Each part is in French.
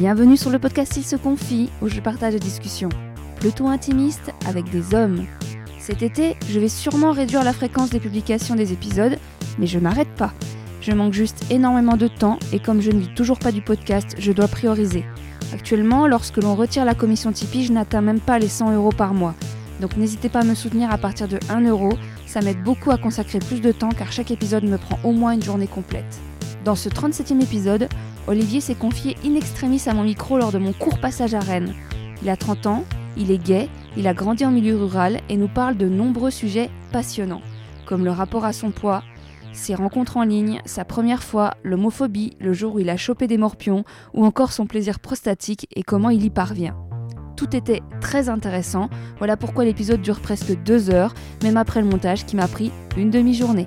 Bienvenue sur le podcast Il se confie, où je partage des discussions plutôt intimistes avec des hommes. Cet été, je vais sûrement réduire la fréquence des publications des épisodes, mais je m'arrête pas. Je manque juste énormément de temps et comme je ne vis toujours pas du podcast, je dois prioriser. Actuellement, lorsque l'on retire la commission Tipeee, je n'atteins même pas les 100 euros par mois. Donc n'hésitez pas à me soutenir à partir de 1 euro, ça m'aide beaucoup à consacrer plus de temps car chaque épisode me prend au moins une journée complète. Dans ce 37e épisode, Olivier s'est confié in extremis à mon micro lors de mon court passage à Rennes. Il a 30 ans, il est gay, il a grandi en milieu rural et nous parle de nombreux sujets passionnants, comme le rapport à son poids, ses rencontres en ligne, sa première fois, l'homophobie, le jour où il a chopé des morpions, ou encore son plaisir prostatique et comment il y parvient. Tout était très intéressant, voilà pourquoi l'épisode dure presque deux heures, même après le montage qui m'a pris une demi-journée.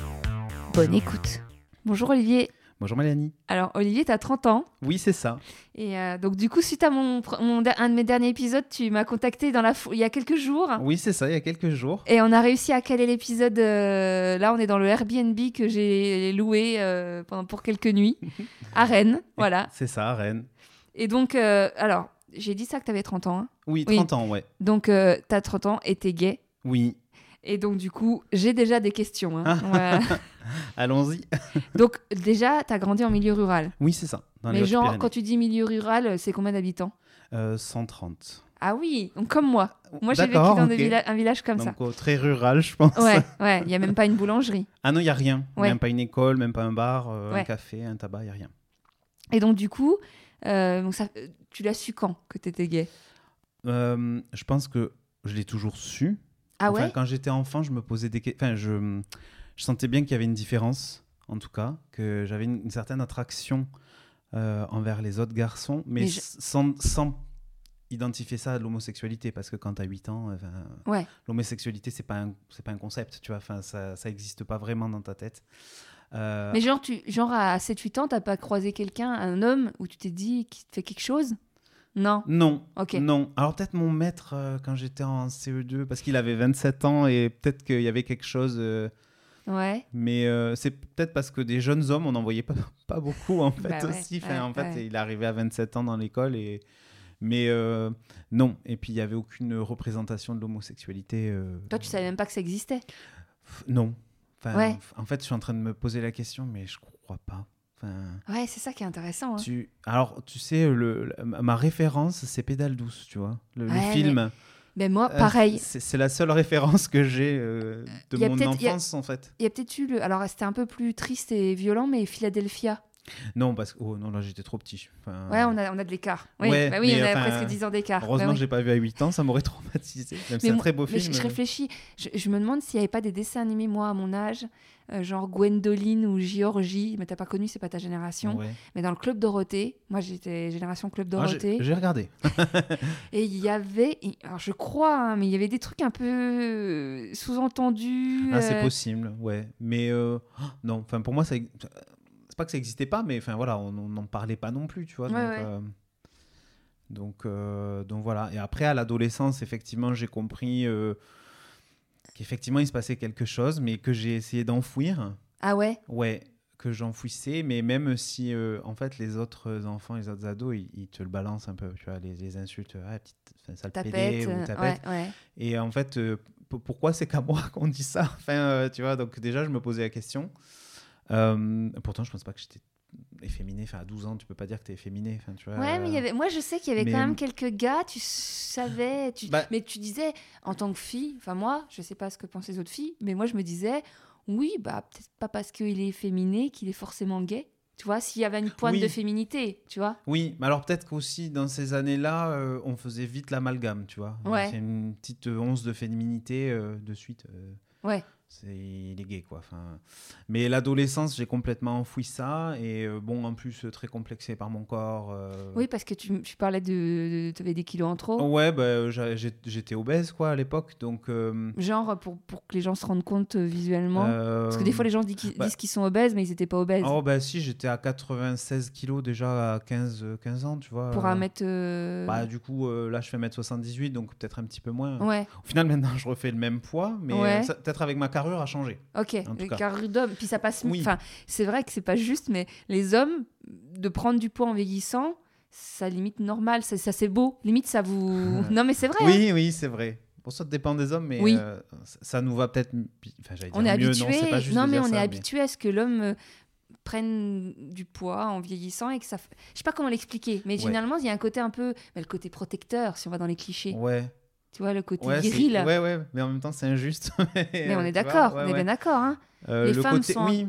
Bonne écoute. Bonjour Olivier. Bonjour Mélanie. Alors Olivier, tu as 30 ans. Oui, c'est ça. Et euh, donc du coup, suite à mon, mon- un de mes derniers épisodes, tu m'as contacté dans la il y a quelques jours. Oui, c'est ça, il y a quelques jours. Et on a réussi à caler l'épisode. euh, là, on est dans le Airbnb que j'ai loué euh, pendant pour quelques nuits à Rennes. Voilà. C'est ça, Rennes. Et donc, alors, j'ai dit ça que tu avais 30 ans. hein. Oui, Oui. 30 ans, ouais. Donc, tu as 30 ans et tu es gay. Oui. Et donc, du coup, j'ai déjà des questions. hein. Ah. Allons-y. donc, déjà, tu as grandi en milieu rural. Oui, c'est ça. Dans Mais genre, quand tu dis milieu rural, c'est combien d'habitants? Euh, 130. Ah oui, donc comme moi. Moi, j'ai vécu dans villa- un village comme Donc, euh, très rural, je pense. ça. Ouais, ouais, il n'y a même pas une boulangerie. Ah non, il n'y a rien. Ouais. Même pas une école, même pas un bar, euh, Ouais. un café, un tabac, il n'y a rien. Et donc, du coup, euh, donc ça, tu l'as su quand que tu étais gay je pense que je l'ai toujours su. Ah Enfin, ouais Quand j'étais enfant, je me posais des questions. Enfin, je, je sentais bien qu'il y avait une différence, en tout cas, que j'avais une, une certaine attraction euh, envers les autres garçons, mais, Mais je- sans, sans identifier ça à l'homosexualité, parce que quand tu as 8 ans, Ouais. l'homosexualité, c'est pas, un- c'est pas un concept, tu vois, enfin, ça n'existe pas vraiment dans ta tête. Euh, Mais genre, tu, genre à 7-8 ans, t'as pas croisé quelqu'un, un homme, où tu t'es dit qu'il te fait quelque chose? Non. Non, Ok. non. Alors peut-être mon maître euh, quand j'étais en CE2, parce qu'il avait 27 ans et peut-être qu'il y avait quelque chose... euh, Ouais. Mais euh, c'est peut-être parce que des jeunes hommes, on n'en voyait pas, pas beaucoup en fait Bah ouais, aussi. Enfin, ouais, en fait, ouais. il arrivé à 27 ans dans l'école et mais non. Et puis il y avait aucune représentation de l'homosexualité. Toi, tu savais même pas que ça existait. f- Non. Enfin, En fait, je suis en train de me poser la question, mais je crois pas. Enfin, Ouais, c'est ça qui est intéressant. hein. tu... Alors, tu sais, le, ma référence, c'est Pédale douce, tu vois, le, Ouais, film. Mais moi, Euh, pareil. c'est c'est la seule référence que j'ai euh, de mon a- enfance, en fait. Il y a peut-être eu le. Alors, c'était un peu plus triste et violent, mais Philadelphia. Non, parce que oh, non, là, j'étais trop petit. Enfin, Ouais, on a, on a de l'écart. Oui, Ouais, bah oui mais on a enfin, presque 10 ans d'écart. Heureusement Bah oui. j'ai pas vu à 8 ans, ça m'aurait traumatisé. C'est un moi- très beau mais film. je, je réfléchis, je, je me demande s'il n'y avait pas des dessins animés, moi, à mon âge, euh, genre Gwendoline ou Georgie, mais t'as pas connu, c'est pas ta génération. Ouais. Mais dans le Club Dorothée, moi j'étais génération Club Ah, j'ai- Dorothée, j'ai regardé. et il y avait, alors je crois, hein, mais il y avait des trucs un peu euh, sous-entendus. Ah, c'est euh, possible, ouais. Mais euh, oh, non, enfin pour moi, c'est pas que ça n'existait pas, mais enfin voilà, on n'en parlait pas non plus, tu vois. Ouais, donc, ouais. donc, donc voilà. Et après, à l'adolescence, effectivement, j'ai compris qu'effectivement il se passait quelque chose, mais que j'ai essayé d'enfouir. Ah ouais? Ouais, que j'enfouissais, mais même si euh, en fait les autres enfants, les autres ados, ils, ils te le balancent un peu, tu vois, les, les insultes, ah, petite, enfin, sale pédé Tapette. ou euh, tapette. ouais, ouais. Et en fait, euh, pourquoi c'est qu'à moi qu'on dit ça? Enfin, euh, tu vois, donc déjà je me posais la question. Pourtant, je pense pas que j'étais efféminé. Enfin, à 12 ans, tu peux pas dire que t'es efféminé. Enfin, tu vois. Ouais, mais il y euh, avait... moi je sais qu'il y avait mais- quand même quelques gars, tu savais, tu... Bah- mais tu disais en tant que fille, enfin moi, je sais pas ce que pensent les autres filles, mais moi je me disais, oui, bah peut-être pas parce qu'il est féminé qu'il est forcément gay. Tu vois, s'il y avait une pointe Oui. de féminité, tu vois. Oui, mais alors peut-être qu'aussi dans ces années-là, euh, on faisait vite l'amalgame, tu vois. Ouais. C'est une petite once de féminité euh, de suite. euh, Ouais. C'est il est gay quoi. Enfin, mais l'adolescence, j'ai complètement enfoui ça et euh, bon, en plus très complexé par mon corps. euh, Oui, parce que tu, tu parlais de. Tu avais des kilos en trop. Ouais, bah, j'étais obèse quoi à l'époque, donc. euh, Genre pour, pour que les gens se rendent compte visuellement. Parce que des fois, les gens disent qu'ils bah- disent qu'ils sont obèses, mais ils n'étaient pas obèses. Oh bah si, j'étais à 96 kilos déjà à 15, euh, 15 ans, tu vois. pour un mètre. Bah du coup, là je fais 1m78, donc peut-être un petit peu moins. Ouais, Au final, maintenant, je refais le même poids, mais Ouais. peut-être avec ma carrure a changé. ok. Cas. Carrure d'homme. Puis ça passe. Oui. Enfin, c'est vrai que c'est pas juste, mais les hommes, de prendre du poids en vieillissant, ça limite normal, ça, ça c'est beau. Limite, ça vous. non, mais c'est vrai. hein. Oui, oui, c'est vrai. Pour ça, dépend des hommes, mais Oui. euh, ça- nous va peut-être. Enfin, on est mieux, habitué. Non, c'est pas juste de mais on ça, est habitué à ce que l'homme euh, prenne du poids en vieillissant et que ça. Je sais pas comment l'expliquer, mais Ouais. généralement, il y a un côté un peu. bah, le côté protecteur, si on va dans les clichés. Ouais. Tu vois, le côté Ouais, viril. ouais, ouais, mais en même temps, c'est injuste. Mais on est d'accord, on est bien d'accord. Hein. Euh, Les le femmes côté, sont- oui,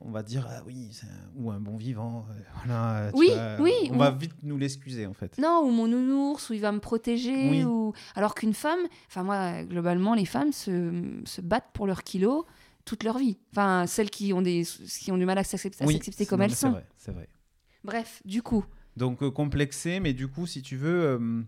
on va dire, ah oui, un- ou un bon vivant. euh, voilà, tu Oui, vois, oui, On ou- va vite nous l'excuser, en fait. Non, ou mon nounours, ou il va me protéger. Oui. Ou... Alors qu'une femme, enfin moi, globalement, les femmes se, se battent pour leurs kilos toute leur vie. Enfin, celles qui ont, des, qui ont du mal à s'accepter Oui, comme non, elles mais c'est sont. vrai, C'est vrai. Bref, du coup, Donc, euh, complexé, mais du coup, si tu veux, euh,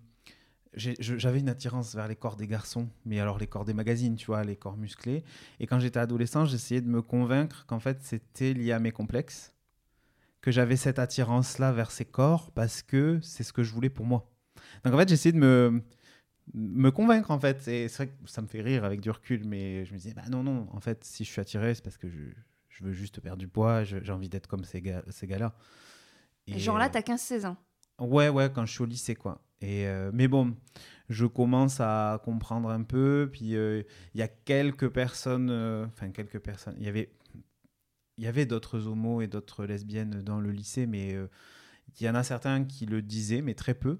j'avais une attirance vers les corps des garçons, mais alors les corps des magazines, tu vois, les corps musclés. Et quand j'étais adolescent, j'essayais de me convaincre qu'en fait, c'était lié à mes complexes, que j'avais cette attirance-là vers ces corps parce que c'est ce que je voulais pour moi. Donc, en fait, j'essayais de me me convaincre en fait et c'est vrai que ça me fait rire avec du recul mais je me disais bah non non en fait si je suis attiré c'est parce que je, je veux juste perdre du poids j'ai envie d'être comme ces gars ces gars genre là, t'as 15-16 ans. Ouais, ouais, quand je suis au lycée, quoi. Et, euh, mais bon, je commence à comprendre un peu. Puis euh, il y a quelques personnes, euh, enfin quelques personnes. Il y avait, y avait d'autres homos et d'autres lesbiennes dans le lycée, mais il y en a certains qui le disaient, mais très peu.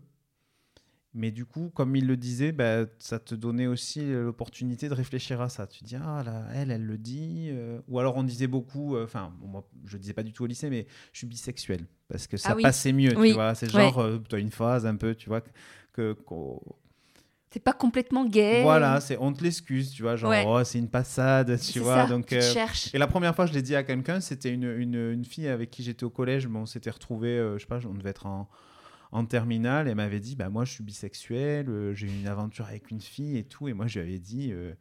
Mais du coup, comme il le disait, bah, ça te donnait aussi l'opportunité de réfléchir à ça. Tu dis, ah là, elle, elle le dit. euh, Ou alors on disait beaucoup, euh, enfin, bon, moi, je disais pas du tout au lycée, mais je suis bisexuel. Parce que ça Ah oui. passait mieux, Oui. tu vois. C'est Ouais. genre, euh, tu as une phase un peu, tu vois, que. T'es pas complètement gay. Voilà, c'est on te l'excuse, tu vois, genre, Ouais. oh, c'est une passade, C'est tu vois. ça, donc, tu euh, et la première fois je l'ai dit à quelqu'un, c'était une, une, une fille avec qui j'étais au collège. Bon, on s'était retrouvés, euh, je sais pas, on devait être en, en terminale. Elle m'avait dit, bah, moi, je suis bisexuel, euh, j'ai eu une aventure avec une fille et tout. Et moi, je lui avais dit, euh,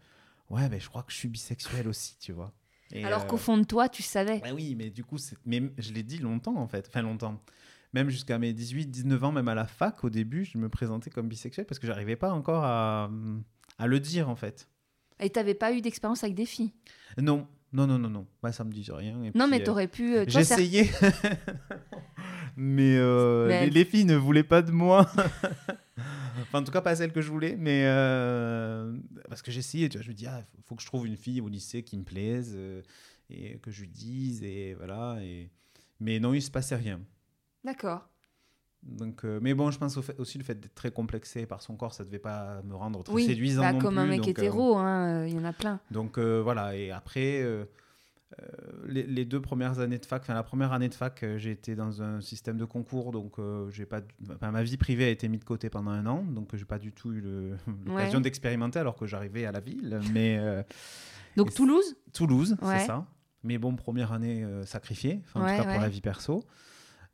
ouais, mais je crois que je suis bisexuel aussi, tu vois. Et, Alors euh, qu'au fond de toi, tu savais. bah oui, mais du coup, mais je l'ai dit longtemps, en fait. Enfin, longtemps. Même jusqu'à mes 18, 19 ans, même à la fac, au début, je me présentais comme bisexuel parce que j'arrivais pas encore à, à le dire, en fait. Et t'avais pas eu d'expérience avec des filles? Non, non, non, non, non. Bah, ça me dit rien. Et Non, puis, mais euh, t'aurais pu. euh, J'essayais. mais, euh, Mais- Les, les filles ne voulaient pas de moi. enfin, en tout cas, pas celle que je voulais. Mais euh, parce que j'essayais, tu vois, je me dis, ah, faut, que je trouve une fille au lycée qui me plaise euh, et que je lui dise. Et voilà. Et... Mais non, il se passait rien. D'accord. Donc, euh, mais bon, je pense au fait- aussi le fait d'être très complexé par son corps, ça devait pas me rendre très Oui, séduisant bah, non comme un plus, mec donc, euh, hétéro, hein, il y en a plein. donc voilà, et après, les, les deux premières années de fac, enfin la première année de fac, euh, j'ai été dans un système de concours, donc euh, j'ai pas, enfin, ma vie privée a été mise de côté pendant un an, donc euh, j'ai pas du tout eu l'occasion Ouais. d'expérimenter alors que j'arrivais à la ville, mais euh, Donc Toulouse? Toulouse, Ouais. c'est ça. Mais bon, première année euh, sacrifiée, enfin, en Ouais, tout cas pour la vie perso.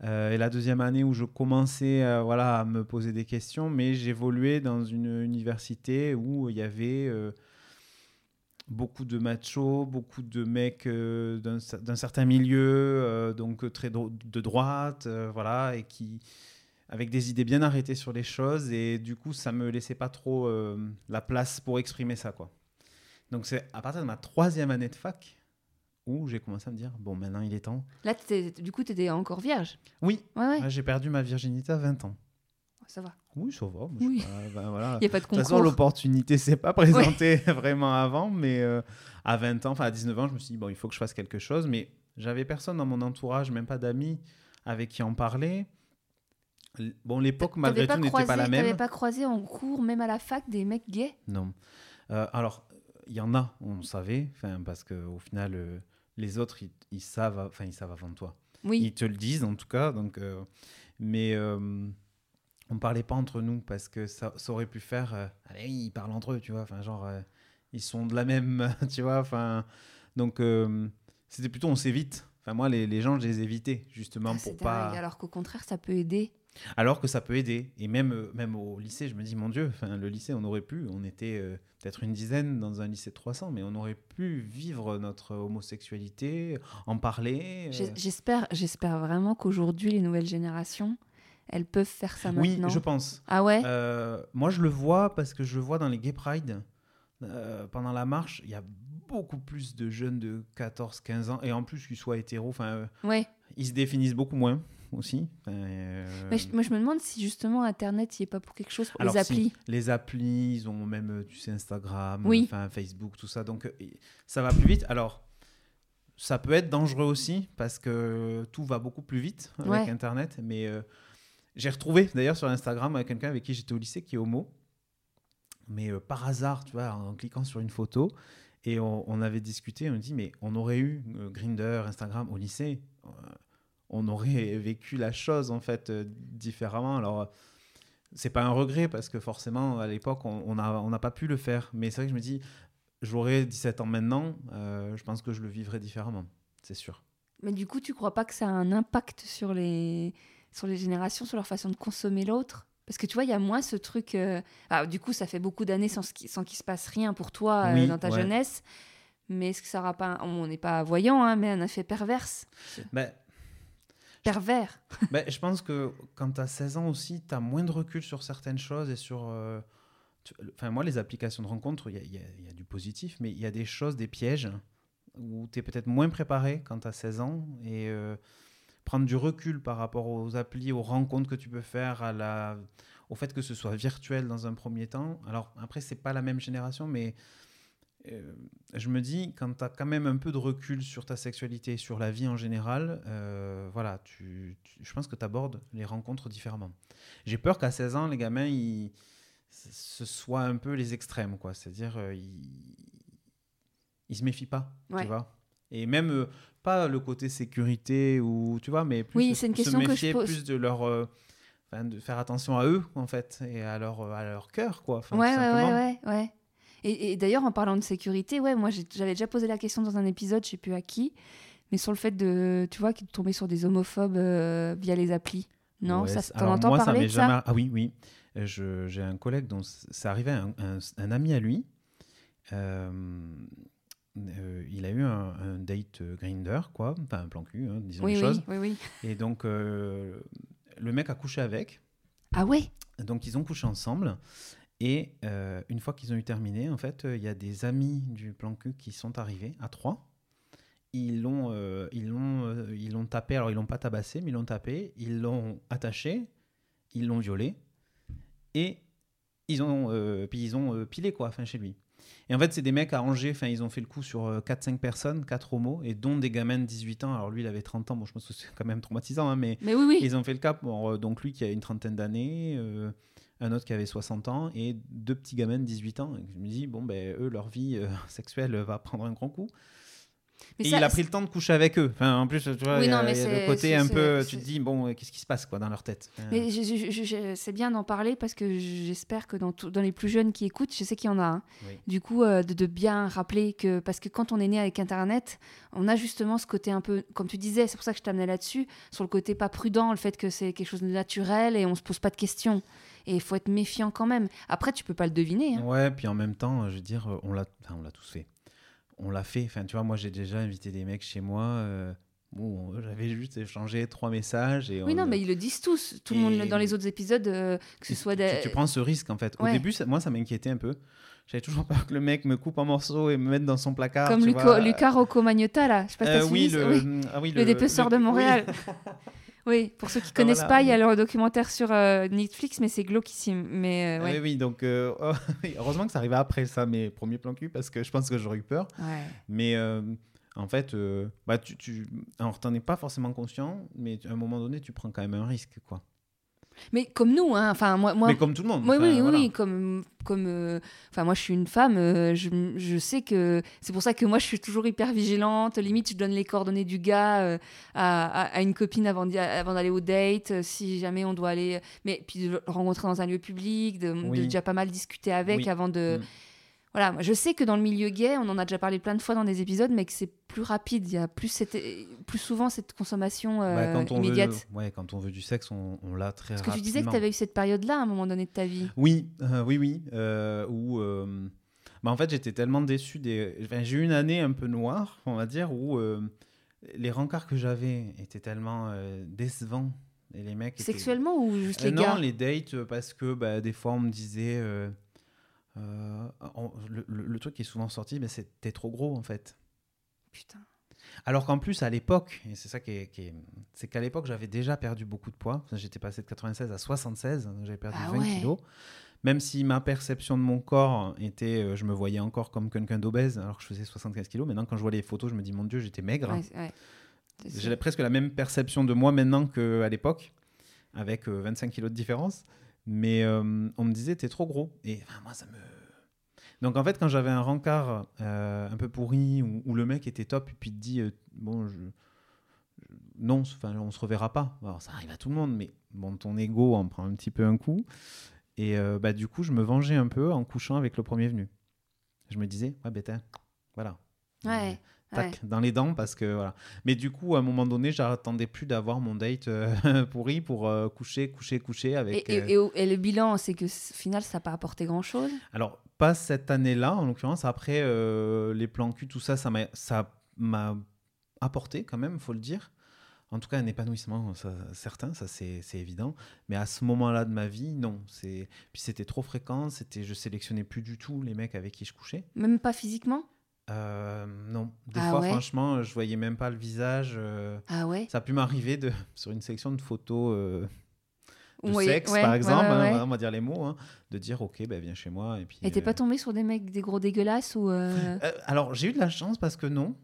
Euh, et la deuxième année où je commençais euh, voilà, à me poser des questions, mais j'évoluais dans une université où il y avait euh, beaucoup de machos, beaucoup de mecs euh, d'un cer- d'un certain milieu, euh, donc euh, très dro- de droite, euh, voilà, et qui avec des idées bien arrêtées sur les choses, et du coup, ça me laissait pas trop la place pour exprimer ça, quoi. Donc c'est à partir de ma troisième année de fac où j'ai commencé à me dire bon maintenant il est temps. Là, du coup, t'étais encore vierge? Oui, Ouais, ouais, là, j'ai perdu ma virginité à 20 ans. Ça va. Oui, ça va. Oui. ben, voilà. Il n'y a pas de De toute façon, concours. l'opportunité s'est pas présentée vraiment avant, mais euh, à 20 ans, enfin à 19 ans, je me suis dit, bon, il faut que je fasse quelque chose, mais j'avais personne dans mon entourage, même pas d'amis avec qui en parler. Bon, l'époque, malgré tout, n'était pas la même. T'avais pas croisé en cours, même à la fac, des mecs gays? Non. Euh, alors, il y en a, on savait, parce qu'au final, euh, les autres, ils, ils savent, enfin, ils savent avant toi. Oui. Ils te le disent, en tout cas. Donc, euh, mais on parlait pas entre nous parce que ça, ça aurait pu faire. euh, allez, ils parlent entre eux, tu vois. Enfin, genre, euh, ils sont de la même, tu vois. Enfin, donc, euh, c'était plutôt on s'évite. Enfin, moi, les, les gens, je les évitais justement Ah, pour pas. dingue, Alors qu'au contraire, ça peut aider. Alors que ça peut aider. Et même, euh, même au lycée, je me dis, mon Dieu, enfin, le lycée, on aurait pu, on était peut-être une dizaine dans un lycée de 300, mais on aurait pu vivre notre homosexualité, en parler. j'espère vraiment qu'aujourd'hui, les nouvelles générations, elles peuvent faire ça Oui, maintenant. je pense. Ah ouais? Euh, moi, je le vois parce que je le vois dans les Gay Pride. euh, pendant la marche, il y a beaucoup plus de jeunes de 14-15 ans, et en plus qu'ils soient hétéros, enfin, euh, Ouais. ils se définissent beaucoup moins. aussi. Euh, Mais je- moi, je me demande si justement Internet, il n'y est pas pour quelque chose pour Alors, les si, applis. les applis, ils ont même, tu sais, Instagram, Oui. enfin, Facebook, tout ça. Donc, ça va plus vite. Alors, ça peut être dangereux aussi parce que tout va beaucoup plus vite avec Ouais. Internet. Mais euh, j'ai retrouvé d'ailleurs sur Instagram avec quelqu'un avec qui j'étais au lycée qui est homo. Mais euh, par hasard, tu vois, en cliquant sur une photo. Et on, on avait discuté, on dit, mais on aurait eu euh, Grindr, Instagram au lycée. euh, on aurait vécu la chose en fait euh, différemment. Alors, euh, c'est pas un regret parce que forcément à l'époque on on a- on n'a pas pu le faire. Mais c'est vrai que je me dis, j'aurais 17 ans maintenant, euh, je pense que je le vivrais différemment, c'est sûr. Mais du coup, tu crois pas que ça a un impact sur les, sur les générations, sur leur façon de consommer l'autre Parce que tu vois, il y a moins ce truc. euh, ah, du coup, ça fait beaucoup d'années sans, sans qu'il se passe rien pour toi euh, Oui, dans ta ouais. jeunesse. Mais est-ce que ça aura pas. un- On n'est pas voyant, hein, mais un effet perverse Ben, Pervers. ben, je pense que quand tu as 16 ans aussi, tu as moins de recul sur certaines choses et sur. euh, Enfin, moi, les applications de rencontres, il y, a- il y a- il y a du positif, mais il y a des choses, des pièges où tu es peut-être moins préparé quand tu as 16 ans et euh, prendre du recul par rapport aux applis, aux rencontres que tu peux faire, à la, au fait que ce soit virtuel dans un premier temps. Alors, après, c'est pas la même génération, mais euh, je me dis, quand tu as quand même un peu de recul sur ta sexualité, sur la vie en général, euh, voilà, tu, tu- je pense que tu abordes les rencontres différemment. J'ai peur qu'à 16 ans, les gamins, ils, ce soit un peu les extrêmes, quoi. C'est-à-dire, euh, ils, ils se méfient pas, Ouais. tu vois. Et même pas le côté sécurité ou tu vois, mais plus Oui, se- c'est une se question que je méfier pose. plus de leur, euh, de faire attention à eux en fait et à leur à leur cœur, quoi. Enfin, ouais, ouais, ouais, ouais, ouais. Et, et d'ailleurs, en parlant de sécurité, ouais, moi j'avais déjà posé la question dans un épisode, je sais plus à qui, mais sur le fait de, tu vois, de tomber sur des homophobes euh, via les applis. Non, Ouais, ça, t'en entends moi, parler ça jamais- Ah oui, oui. J'ai un collègue dont arrivé à un, un- un ami à lui. Euh, euh, il a eu un, un date grinder, quoi, enfin un plan cul, hein, disons Oui, les oui, choses. oui, oui. Et donc, euh, le mec a couché avec. Ah ouais? Donc, ils ont couché ensemble. Et euh, une fois qu'ils ont eu terminé, en fait, il y a des amis du plan cul qui sont arrivés à trois. Ils l'ont, ils l'ont, ils l'ont tapé. Alors, ils l'ont pas tabassé, mais ils l'ont tapé. Ils l'ont attaché. Ils l'ont violé. Et ils ont, puis ils ont pilé quoi, enfin chez lui. Et en fait, c'est des mecs à Angers. Enfin, ils ont fait le coup sur euh, 4-5 personnes, 4 homos, et dont des gamins de 18 ans. Alors lui, il avait 30 ans. Bon, je pense que c'est quand même traumatisant, hein, mais Mais oui, oui. ils ont fait le cap. Bon, euh, donc lui qui a une trentaine d'années, euh, un autre qui avait 60 ans et deux petits gamins de 18 ans. Et je me dis, bon, ben, eux, leur vie euh, sexuelle va prendre un grand coup. Mais et ça, il a pris le temps de coucher avec eux. Enfin, en plus, tu vois, Oui, il y a, non, mais il y a c'est- le côté un peu, tu te dis, bon, euh, qu'est-ce qui se passe quoi, dans leur tête Enfin, Mais c'est bien d'en parler parce que j'espère que dans, tout- dans les plus jeunes qui écoutent, je sais qu'il y en a. Oui. Du coup, euh, de, de bien rappeler que, parce que quand on est né avec Internet, on a justement ce côté un peu, comme tu disais, c'est pour ça que je t'amenais là-dessus, sur le côté pas prudent, le fait que c'est quelque chose de naturel et on se pose pas de questions. Et il faut être méfiant quand même. Après, tu peux pas le deviner. hein. Ouais, puis en même temps, je veux dire, on l'a, enfin, on l'a tous fait. On l'a fait. Enfin, tu vois, moi, j'ai déjà invité des mecs chez moi. euh, bon, j'avais juste échangé trois messages et Oui, on- non, mais ils le disent tous. Tout le monde, dans les autres épisodes, euh, que ce soit tu- des. tu prends ce risque en fait. Au début, ça- moi, ça m'inquiétait un peu. J'avais toujours peur que le mec me coupe en morceaux et me mette dans son placard. Comme Luca. Lucas Rocco Magnotta, là. Je sais pas si Euh, t'as oui, le, oui. ah oui, Le dépeceur de. Montréal. Oui, pour ceux qui connaissent Ah, voilà, pas, il y a oui. le documentaire sur euh, Netflix, mais c'est glauquissime. Mais euh, ouais. Oui, oui, donc euh, oh, oui, heureusement que ça arrivait après ça, mes premiers plans cul, parce que je pense que j'aurais eu peur. Ouais. Mais en fait, bah, tu, tu... alors t'en es pas forcément conscient, mais à un moment donné, tu prends quand même un risque, quoi. Mais comme nous, hein. Enfin, moi, moi, mais comme tout le monde. Oui, enfin, oui, oui, voilà. oui, comme, comme, euh, enfin, moi, je suis une femme. euh, je, je sais que c'est pour ça que moi, je suis toujours hyper vigilante. Limite, je donne les coordonnées du gars euh, à, à- à une copine avant d'aller au date, si jamais on doit aller. Mais puis de le rencontrer dans un lieu public, de, déjà pas mal discuter avec Oui. avant de. Mm. Voilà, moi, je sais que dans le milieu gay, on en a déjà parlé plein de fois dans des épisodes, mais que c'est plus rapide. Il y a plus, cette, plus souvent cette consommation euh, Bah, quand on immédiate. Veut, ouais, quand on veut du sexe, on, on l'a très Parce que tu disais que rapidement. tu avais eu cette période-là à un moment donné de ta vie. Oui, euh, oui, oui. euh, où, euh, bah, en fait, j'étais tellement déçu. Des... enfin, j'ai eu une année un peu noire, on va dire, où les rencarts que j'avais étaient tellement décevants. Et les mecs étaient- Sexuellement ou juste les non, gars les dates, parce que bah, des fois, on me disait. Euh, euh, le, le- le truc qui est souvent sorti, bah, c'est t'es trop gros, en fait. Putain. Alors qu'en plus, à l'époque, et c'est ça qui est, qui est- c'est qu'à l'époque, j'avais déjà perdu beaucoup de poids. J'étais passé de 96 à 76, donc j'avais perdu Ah 20 ouais. kilos. Même si ma perception de mon corps était, euh, je me voyais encore comme quelqu'un d'obèse, alors que je faisais 75 kilos. Maintenant, quand je vois les photos, je me dis, mon Dieu, j'étais maigre. Ouais. J'ai presque la même perception de moi maintenant qu'à l'époque, avec euh, 25 kilos de différence. Mais euh, on me disait, t'es trop gros. Et moi, ça me. Donc en fait, quand j'avais un rencard euh, un peu pourri, où, le mec était top, et puis te dit, euh, bon, je. Non, enfin, on se reverra pas. Alors, ça arrive à tout le monde, mais bon, ton ego en prend un petit peu un coup. Et bah, du coup, je me vengeais un peu en couchant avec le premier venu. Je me disais, ouais, bêta, voilà. Ouais, tac, ouais. dans les dents parce que voilà. Mais du coup, à un moment donné, j'attendais plus d'avoir mon date euh, pourri pour euh, coucher, coucher, coucher avec. Et, et- euh, et le bilan, c'est que au final, ça n'a pas apporté grand-chose? Alors, pas cette année-là, en l'occurrence. Après, euh, les plans cul, tout ça, ça m'a, ça m'a apporté quand même, faut le dire. En tout cas, un épanouissement ça- certain, ça c'est, c'est évident. Mais à ce moment-là de ma vie, non. C'est... Puis c'était trop fréquent, c'était... je sélectionnais plus du tout les mecs avec qui je couchais. Même pas physiquement? Euh, non. Des Ah fois, ouais? franchement, je voyais même pas le visage. euh, Ah ouais? Ça a pu m'arriver de, sur une section de photos euh, de sexe, ouais, par exemple, ouais, hein, on va dire les mots, hein, de dire ok, ben, viens chez moi. Et, puis, Et t'es euh, pas tombé sur des mecs, des gros dégueulasses ou alors, j'ai eu de la chance parce que non.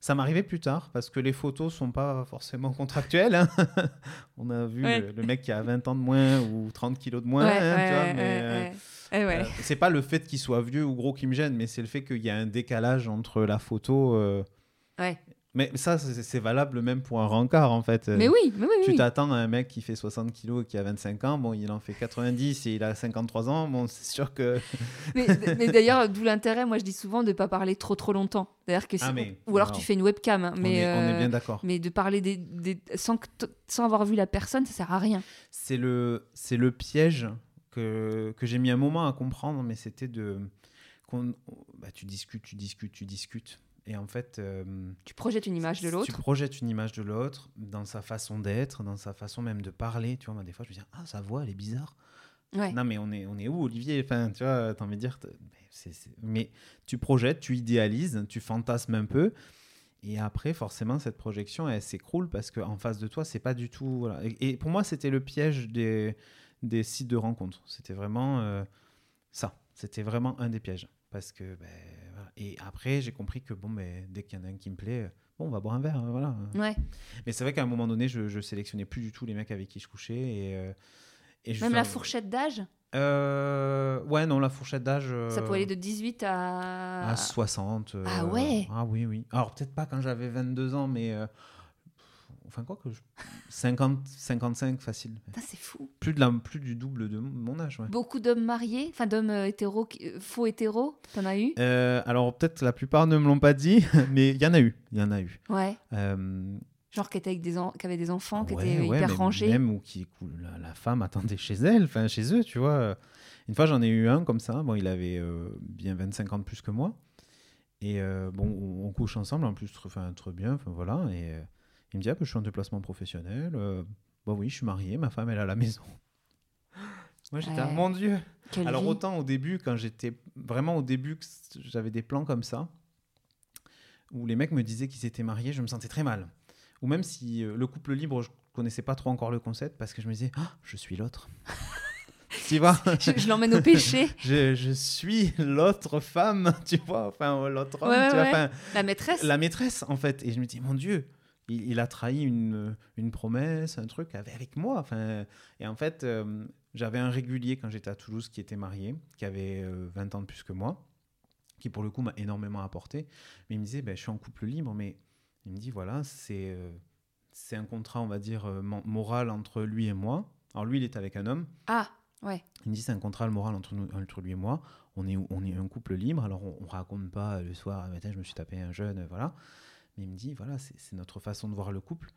Ça m'arrivait plus tard parce que les photos sont pas forcément contractuelles. hein. on a vu Ouais. le, le mec qui a 20 ans de moins ou 30 kilos de moins. Ouais, hein, tu vois, mais, euh, c'est pas le fait qu'il soit vieux ou gros qui me gêne, mais c'est le fait qu'il y a un décalage entre la photo. euh. Mais ça, c'est valable même pour un rencard en fait. Mais oui, mais oui, Tu oui. t'attends à un mec qui fait 60 kilos et qui a 25 ans, bon, il en fait 90 et il a 53 ans, bon, c'est sûr que. Mais, mais d'ailleurs, d'où l'intérêt, moi je dis souvent de pas parler trop trop longtemps. C'est-à-dire que Ah, mais- ou alors alors, tu fais une webcam, hein, on, mais est, on est euh, bien d'accord. mais de parler des, des- sans avoir vu la personne, ça sert à rien. C'est le, piège que, que j'ai mis un moment à comprendre, mais c'était de. bah, tu discutes, tu discutes, tu discutes. Et en fait. euh, Tu projettes une image de Tu l'autre. projettes une image de l'autre dans sa façon d'être, dans sa façon même de parler. Tu vois, moi, des fois, je me dis, ah, sa voix, elle est bizarre. Ouais. Non, mais on est, on est où, Olivier? Enfin, tu vois, t'as envie de dire. Mais, tu projettes, tu idéalises, tu fantasmes un peu. Et après, forcément, cette projection, elle s'écroule parce qu'en face de toi, c'est pas du tout. voilà. Et, et pour moi, c'était le piège des, des sites de rencontres. C'était vraiment euh, ça. C'était vraiment un des pièges. Parce que. ben. Et après, j'ai compris que bon, ben, dès qu'il y en a un qui me plaît, bon, on va boire un verre. hein, voilà. Ouais. Mais c'est vrai qu'à un moment donné, je, je sélectionnais plus du tout les mecs avec qui je couchais. Et, euh, et je Même la un- fourchette d'âge, euh, ouais, non, la fourchette d'âge. ça euh, peut aller de 18 à. à 60. euh, Ah ouais? Ah oui, oui. Alors peut-être pas quand j'avais 22 ans, mais. Enfin, quoi que. je- 50, 55 facile. C'est fou. Plus, de la, plus du double de mon âge, ouais. Beaucoup d'hommes mariés, enfin d'hommes euh, hétéros, euh, faux hétéros, t'en as eu? Euh, alors peut-être la plupart ne me l'ont pas dit, mais il y en a eu. Il y en a eu. Ouais. Euh, Genre qui, avec des en- qui avaient des enfants, qui ouais, étaient ouais, hyper rangés. Même où qui, la, la femme attendait chez elle, enfin chez eux, tu vois. Une fois, j'en ai eu un comme ça. Bon, il avait euh, bien 25 ans de plus que moi. Et euh, bon, on, on couche ensemble, en plus, très, enfin, très bien. Enfin, voilà. Et il me dit, ah, bah, je suis en déplacement professionnel. Euh, bon, oui, je suis marié. Ma femme, elle est à la maison. Moi, j'étais, ah, Ouais. mon Dieu. Quelle Alors, vie. autant au début, quand j'étais vraiment au début, j'avais des plans comme ça, où les mecs me disaient qu'ils étaient mariés, je me sentais très mal. Ou même si euh, le couple libre, je connaissais pas trop encore le concept, parce que je me disais, Ah, je suis l'autre. tu vois? Je, je l'emmène au péché. je, je suis l'autre femme, tu vois, enfin, l'autre homme, Ouais, tu ouais, vois, enfin, La maîtresse la maîtresse, en fait. Et je me dis, mon Dieu, il, il a trahi une, une promesse, un truc avec, avec moi. Enfin, et en fait, euh, j'avais un régulier quand j'étais à Toulouse qui était marié, qui avait euh, 20 ans de plus que moi, qui pour le coup m'a énormément apporté. Mais il me disait, ben, je suis en couple libre, mais il me dit, voilà, c'est euh, c'est un contrat, on va dire, euh, mo- moral entre lui et moi. Alors lui, il est avec un homme. Ah, ouais. Il me dit c'est un contrat moral entre, nous, entre lui et moi. On est, on est un couple libre. Alors on, on raconte pas euh, le soir, matin, je me suis tapé un jeune, euh, voilà. Mais il me dit voilà, c'est notre façon de voir le couple.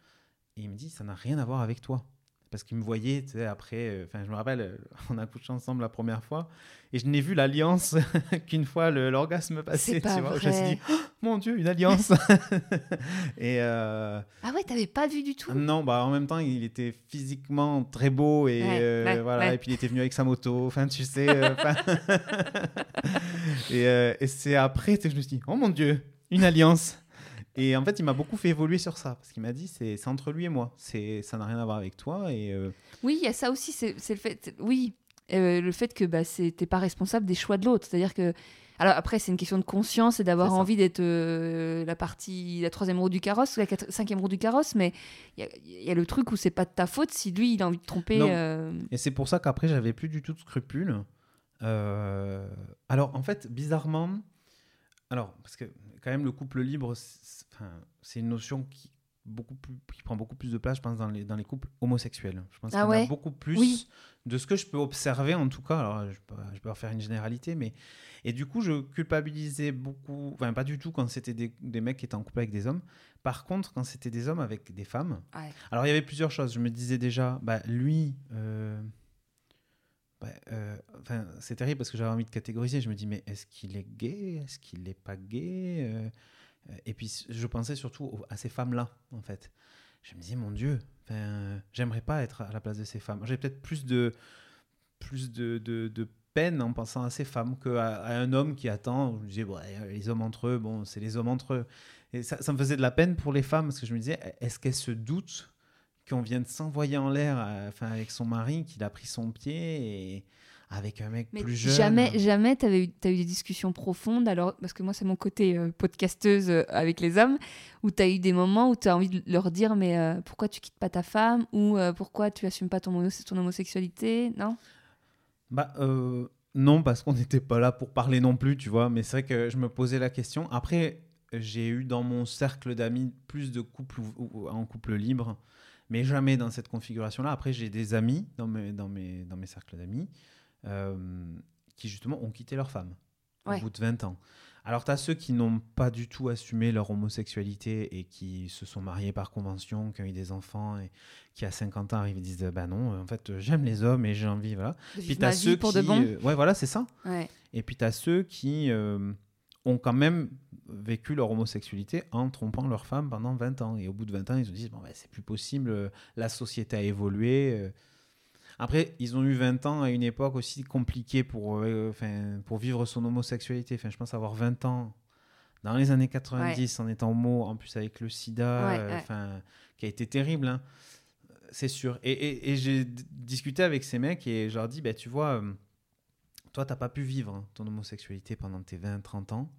Et il me dit ça n'a rien à voir avec toi. Parce qu'il me voyait, tu sais, après, euh, enfin, je me rappelle, euh, on a couché ensemble la première fois, et je n'ai vu l'alliance qu'une fois l'orgasme passé, tu vois. Je me suis dit, Oh, mon Dieu, une alliance Et euh, Ah ouais, t'avais pas vu du tout? Non, bah en même temps, il était physiquement très beau et Ouais, ouais, voilà. ouais. Et puis il était venu avec sa moto. Enfin, tu sais. et et c'est après que je me suis dit, oh mon Dieu, une alliance. Et en fait, il m'a beaucoup fait évoluer sur ça. Parce qu'il m'a dit, c'est entre lui et moi. C'est Ça n'a rien à voir avec toi. Et euh, Oui, il y a ça aussi. C'est le fait. Oui, euh, le fait que bah, t'es pas responsable des choix de l'autre. C'est-à-dire que. Alors après, c'est une question de conscience et d'avoir envie d'être euh, la partie, la troisième roue du carrosse, la quatre- cinquième roue du carrosse, mais il y a, il y a le truc où c'est pas de ta faute si lui il a envie de tromper. Euh, Et c'est pour ça qu'après, j'avais plus du tout de scrupules. Euh, Alors, en fait, bizarrement, alors, parce que quand même, le couple libre, c'est une notion qui, beaucoup plus, qui prend beaucoup plus de place, je pense, dans les, dans les couples homosexuels. Je pense Ah qu'il y en a beaucoup plus Oui. de ce que je peux observer, en tout cas. Alors, je peux, je peux faire une généralité, mais. Et du coup, je culpabilisais beaucoup, enfin, pas du tout quand c'était des, des mecs qui étaient en couple avec des hommes. Par contre, quand c'était des hommes avec des femmes, ouais. alors, il y avait plusieurs choses. Je me disais déjà, bah, lui, euh, bah, euh, enfin, c'est terrible parce que j'avais envie de catégoriser. Je me dis, mais est-ce qu'il est gay? Est-ce qu'il n'est pas gay? Euh, Et puis, je pensais surtout à ces femmes-là, en fait. Je me disais, mon Dieu, j'aimerais pas être à la place de ces femmes. J'ai peut-être plus de, plus de, de, de peine en pensant à ces femmes qu'à à un homme qui attend. Je me disais, les hommes entre eux, bon, c'est les hommes entre eux. Et ça me faisait de la peine pour les femmes parce que je me disais, est-ce qu'elles se doutent qu'on vient de s'envoyer en l'air euh, enfin, avec son mari, qu'il a pris son pied et avec un mec Mais plus jeune jamais, jamais tu as eu, t'as eu des discussions profondes, alors, parce que moi, c'est mon côté euh, podcasteuse euh, avec les hommes, où tu as eu des moments où tu as envie de leur dire, mais euh, pourquoi tu quittes pas ta femme Ou pourquoi tu assumes pas ton, ton homosexualité Non? Bah, non, parce qu'on n'était pas là pour parler non plus, tu vois. Mais c'est vrai que je me posais la question. Après, j'ai eu dans mon cercle d'amis plus de couples ou- ou- en couple libre, mais jamais dans cette configuration-là. Après, j'ai des amis dans mes, dans mes, dans mes cercles d'amis euh, qui, justement, ont quitté leur femme Ouais. au bout de 20 ans. Alors, tu as ceux qui n'ont pas du tout assumé leur homosexualité et qui se sont mariés par convention, qui ont eu des enfants et qui, à 50 ans, arrivent et disent Bah non, en fait, j'aime les hommes et j'ai envie, voilà. Puis tu as ceux pour qui. de bon euh, ouais, voilà, c'est ça. Ouais. Et puis tu as ceux qui euh, ont quand même vécu leur homosexualité en trompant leur femme pendant 20 ans. Et au bout de 20 ans, ils se disent bon, ben, c'est plus possible, la société a évolué. euh. Après, ils ont eu 20 ans à une époque aussi compliquée pour, euh, pour vivre son homosexualité. Enfin, je pense avoir 20 ans dans les années 90 en étant homo, en plus avec le sida, Ouais, euh, ouais. qui a été terrible. hein. C'est sûr. Et, et- et j'ai discuté avec ces mecs et je leur dis, bah, tu vois, euh, toi, t'as pas pu vivre hein, ton homosexualité pendant tes 20-30 ans,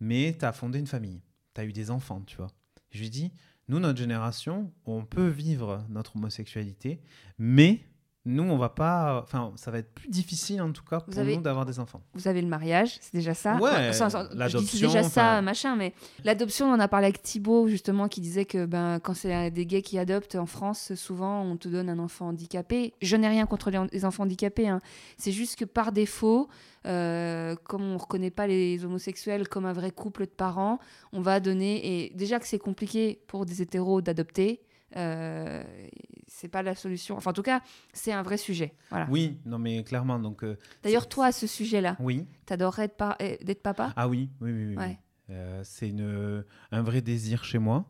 mais tu as fondé une famille, tu as eu des enfants, tu vois. Je lui dis, nous, notre génération, on peut vivre notre homosexualité, mais nous, on va pas. Enfin, ça va être plus difficile en tout cas pour avez- nous d'avoir des enfants. Vous avez le mariage, c'est déjà ça. Ouais, Enfin, dis c'est l'adoption, déjà ça, machin, mais l'adoption, on en a parlé avec Thibaut, justement, qui disait que ben, quand c'est des gays qui adoptent en France, souvent, on te donne un enfant handicapé. Je n'ai rien contre les, les enfants handicapés, hein. c'est juste que par défaut, euh, comme on ne reconnaît pas les homosexuels comme un vrai couple de parents, on va donner. Et déjà que c'est compliqué pour des hétéros d'adopter. Euh, c'est pas la solution. Enfin, en tout cas, c'est un vrai sujet. Voilà. Oui, non, mais clairement. Donc, euh, D'ailleurs, toi, à ce sujet-là, oui. t'adorerais euh, d'être papa? Ah oui, oui, oui. oui, oui. Euh, c'est une, un vrai désir chez moi.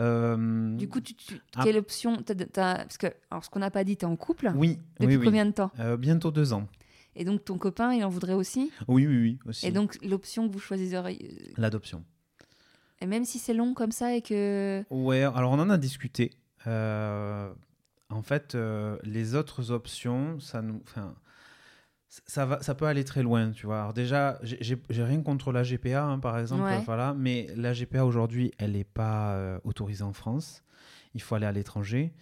Euh, Du coup, tu, tu- Ah. quelle option Parce que, alors, ce qu'on n'a pas dit, tu es en couple oui, depuis oui, oui. combien de temps? Euh, bientôt deux ans. Et donc, ton copain, il en voudrait aussi? Oui, oui, oui, aussi. Et donc, l'option que vous choisiriez. euh, L'adoption. Et même si c'est long comme ça et que. Ouais, alors on en a discuté. Euh, en fait, euh, les autres options, ça nous, enfin, ça va, ça peut aller très loin, tu vois. Alors déjà, j'ai- rien contre la GPA, hein, par exemple, Ouais. voilà, mais la GPA aujourd'hui, elle n'est pas euh, autorisée en France. Il faut aller à l'étranger.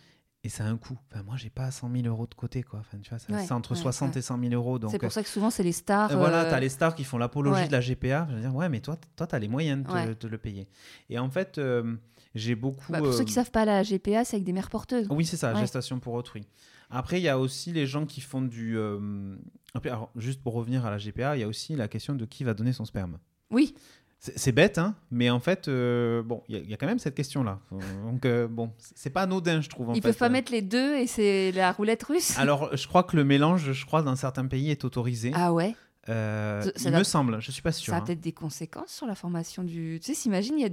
Et ça a un coût. Enfin, moi, j'ai pas 100 000 euros de côté, quoi. Enfin, tu vois, Ouais, c'est entre ouais, 60 ouais. et 100 000 euros. Donc, C'est pour ça que souvent, c'est les stars. euh, Voilà, euh, tu as les stars qui font l'apologie de la GPA. Je veux dire, ouais, mais toi, toi tu as les moyens de te, le payer. Et en fait, euh, j'ai beaucoup. bah, pour ceux euh, qui savent pas, la GPA, c'est avec des mères porteuses. Oui, c'est ça, gestation pour autrui. Après, il y a aussi les gens qui font du. euh, alors, juste pour revenir à la GPA, il y a aussi la question de qui va donner son sperme. Oui, C'est bête, hein, mais en fait, euh, bon, il y, a- il y a quand même cette question-là. Donc, euh, bon, c'est pas anodin, je trouve. En ils fait. peuvent pas Euh, mettre les deux et c'est la roulette russe. Alors, je crois que le mélange, je crois, dans certains pays est autorisé. Ah ouais Euh, Ça- ça il doit- me semble, je suis pas sûr. Ça a hein. peut-être des conséquences sur la formation du. Tu sais, s'imagine, il y a.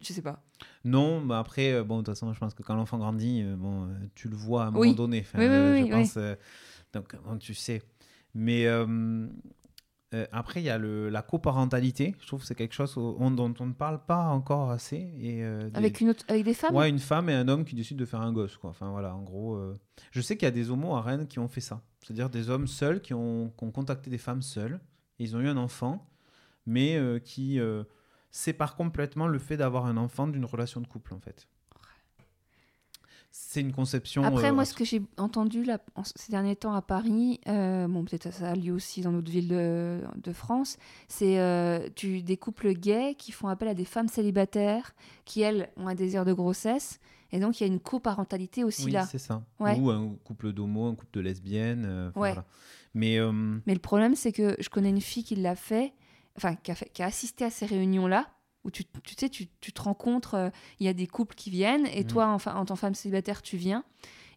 Je sais pas. Non, mais après, bon, de toute façon, je pense que quand l'enfant grandit, bon, tu le vois à un moment donné. Enfin, Oui, oui, oui, je pense. donc, bon, tu sais. Mais euh, après, il y a le, la coparentalité. Je trouve que c'est quelque chose au- on- dont on ne parle pas encore assez. Et, euh, des- Avec, une autre, avec des femmes Ouais, une femme et un homme qui décident de faire un gosse. Quoi. Enfin, voilà, en gros. euh, Je sais qu'il y a des homos à Rennes qui ont fait ça. C'est-à-dire des hommes seuls qui ont, qui ont contacté des femmes seules. Et ils ont eu un enfant, mais qui séparent complètement le fait d'avoir un enfant d'une relation de couple, en fait. C'est une conception. Après, euh, moi, ce que j'ai entendu là, en- ces derniers temps à Paris, euh, bon, peut-être ça a lieu aussi dans d'autres villes de, de France, c'est euh, des couples gays qui font appel à des femmes célibataires qui, elles, ont un désir de grossesse. Et donc, il y a une coparentalité aussi oui, là. c'est ça. Ouais. Ou un couple d'homo, un couple de lesbiennes. enfin, Ouais. voilà. Mais Mais le problème, c'est que je connais une fille qui l'a fait, enfin, qui a, fait- qui a assisté à ces réunions-là, où tu, tu sais, tu, tu te rencontres, euh, il y a des couples qui viennent, et Mhm. toi, enfin, en tant que femme célibataire, tu viens,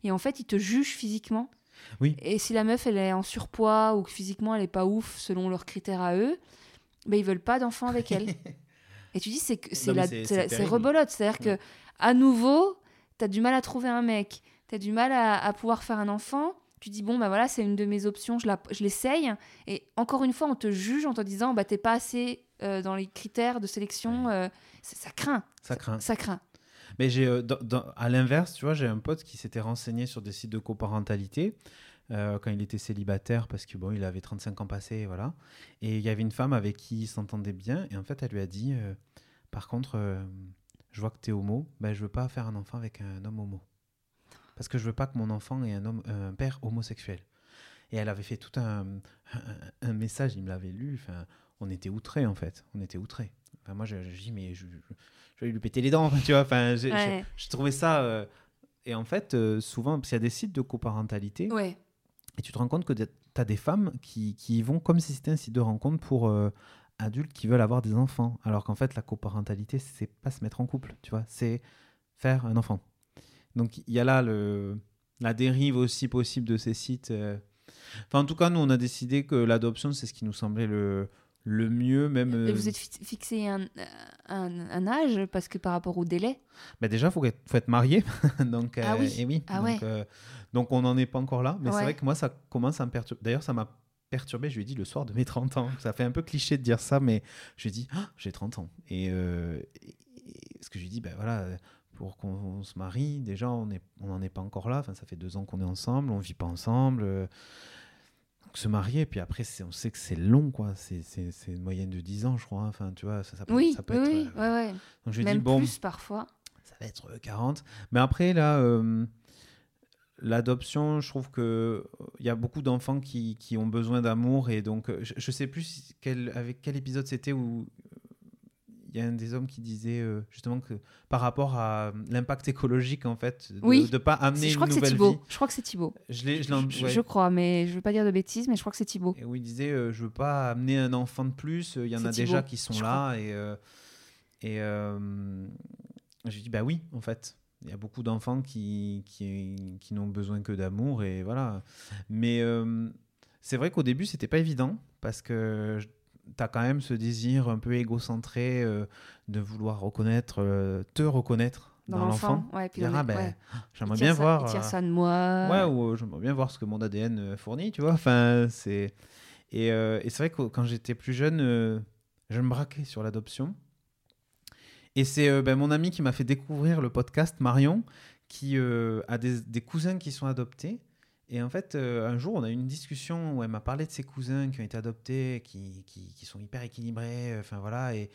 et en fait, ils te jugent physiquement. Oui. Et si la meuf, elle est en surpoids, ou que physiquement, elle est pas ouf, selon leurs critères à eux, ben, ils veulent pas d'enfant avec elle. et tu dis, c'est c'est rebolote. C'est-à-dire que, à nouveau, tu as du mal à trouver un mec, tu as du mal à, à pouvoir faire un enfant. Tu dis, bon, bah voilà, c'est une de mes options, je la- je l'essaye. Et encore une fois, on te juge en te disant, bah t'es pas assez euh, dans les critères de sélection. euh, ça, craint. ça craint. Ça craint. Mais j'ai, euh, à l'inverse, tu vois, j'ai un pote qui s'était renseigné sur des sites de coparentalité euh, quand il était célibataire parce que bon, il avait 35 ans passés, voilà. Et il y avait une femme avec qui il s'entendait bien et en fait, elle lui a dit, euh, par contre, euh, je vois que tu es homo, ben je veux pas faire un enfant avec un homme homo parce que je veux pas que mon enfant ait un homme, un père homosexuel. Et elle avait fait tout un, un, un message, il me l'avait lu. Enfin, on était outrés en fait, on était outrés. Enfin, moi, je, je dis mais je, je, je vais lui péter les dents, tu vois. Enfin, Ouais. je trouvais ça. euh, Et en fait, euh, souvent, parce qu'il y a des sites de coparentalité, Ouais. et tu te rends compte que tu as des femmes qui, qui y vont comme si c'était un site de rencontre pour euh, adultes qui veulent avoir des enfants. Alors qu'en fait, la coparentalité, c'est pas se mettre en couple, tu vois, c'est faire un enfant. Donc il y a là le, la dérive aussi possible de ces sites. Enfin, en tout cas, nous, on a décidé que l'adoption, c'est ce qui nous semblait le, le mieux, même. Et euh, vous êtes fi- fixé un, un, un âge parce que par rapport au délai? Bah déjà, il faut, être- faut être marié. donc, Ah euh, oui. et oui. Ah donc, ouais. euh, donc, on n'en est pas encore là. Mais Ouais. c'est vrai que moi, ça commence à me perturber. D'ailleurs, ça m'a perturbé, je lui ai dit, le soir de mes 30 ans. Ça fait un peu cliché de dire ça, mais je lui ai dit, Ah, j'ai 30 ans. Et, euh, et- et ce que je lui ai dit, ben voilà, pour qu'on se marie, déjà, on n'en on est pas encore là. Enfin, ça fait deux ans qu'on est ensemble, on vit pas ensemble. euh, donc, se marier, puis après, on sait que c'est long, quoi. C'est une moyenne de 10 ans, je crois. Enfin, tu vois, ça, ça peut, Oui, ça peut oui, être. oui, euh, ouais, ouais. Donc, je lui ai Même bon, plus parfois. ça va être euh, 40. Mais après, là, euh, l'adoption, je trouve que il y a beaucoup d'enfants qui, qui ont besoin d'amour. Et donc, euh, je, je sais plus quel, avec quel épisode c'était où euh, y a un des hommes qui disait euh, justement que par rapport à l'impact écologique, en fait, de Oui. ne pas amener Je une crois que nouvelle Thibaut. vie. Je crois que c'est Thibaut. Je l'ai, je l'ai- Je, ouais. je crois, mais je veux pas dire de bêtises, mais je crois que c'est Thibaut. Et où il disait euh, je veux pas amener un enfant de plus, euh, il y en a déjà qui sont je là et euh, et euh, j'ai dit bah oui en fait il y a beaucoup d'enfants qui, qui qui n'ont besoin que d'amour et voilà mais euh, c'est vrai qu'au début c'était pas évident parce que tu as quand même ce désir un peu égocentré euh, de vouloir reconnaître euh, te reconnaître dans, l'enfant Ouais, puis ah, ben, ouais. j'aimerais bien ça- voir Il tire euh, ça de moi. Ouais, ou j'aimerais bien voir ce que mon ADN fournit, tu vois. Enfin, c'est... Et, et c'est vrai que quand j'étais plus jeune, je me braquais sur l'adoption. Et c'est ben, mon ami qui m'a fait découvrir le podcast, Marion, qui a des, des cousins qui sont adoptés. Et en fait, euh, un jour, on a eu une discussion où elle m'a parlé de ses cousins qui ont été adoptés, qui, qui, qui sont hyper équilibrés, euh, enfin voilà. Et,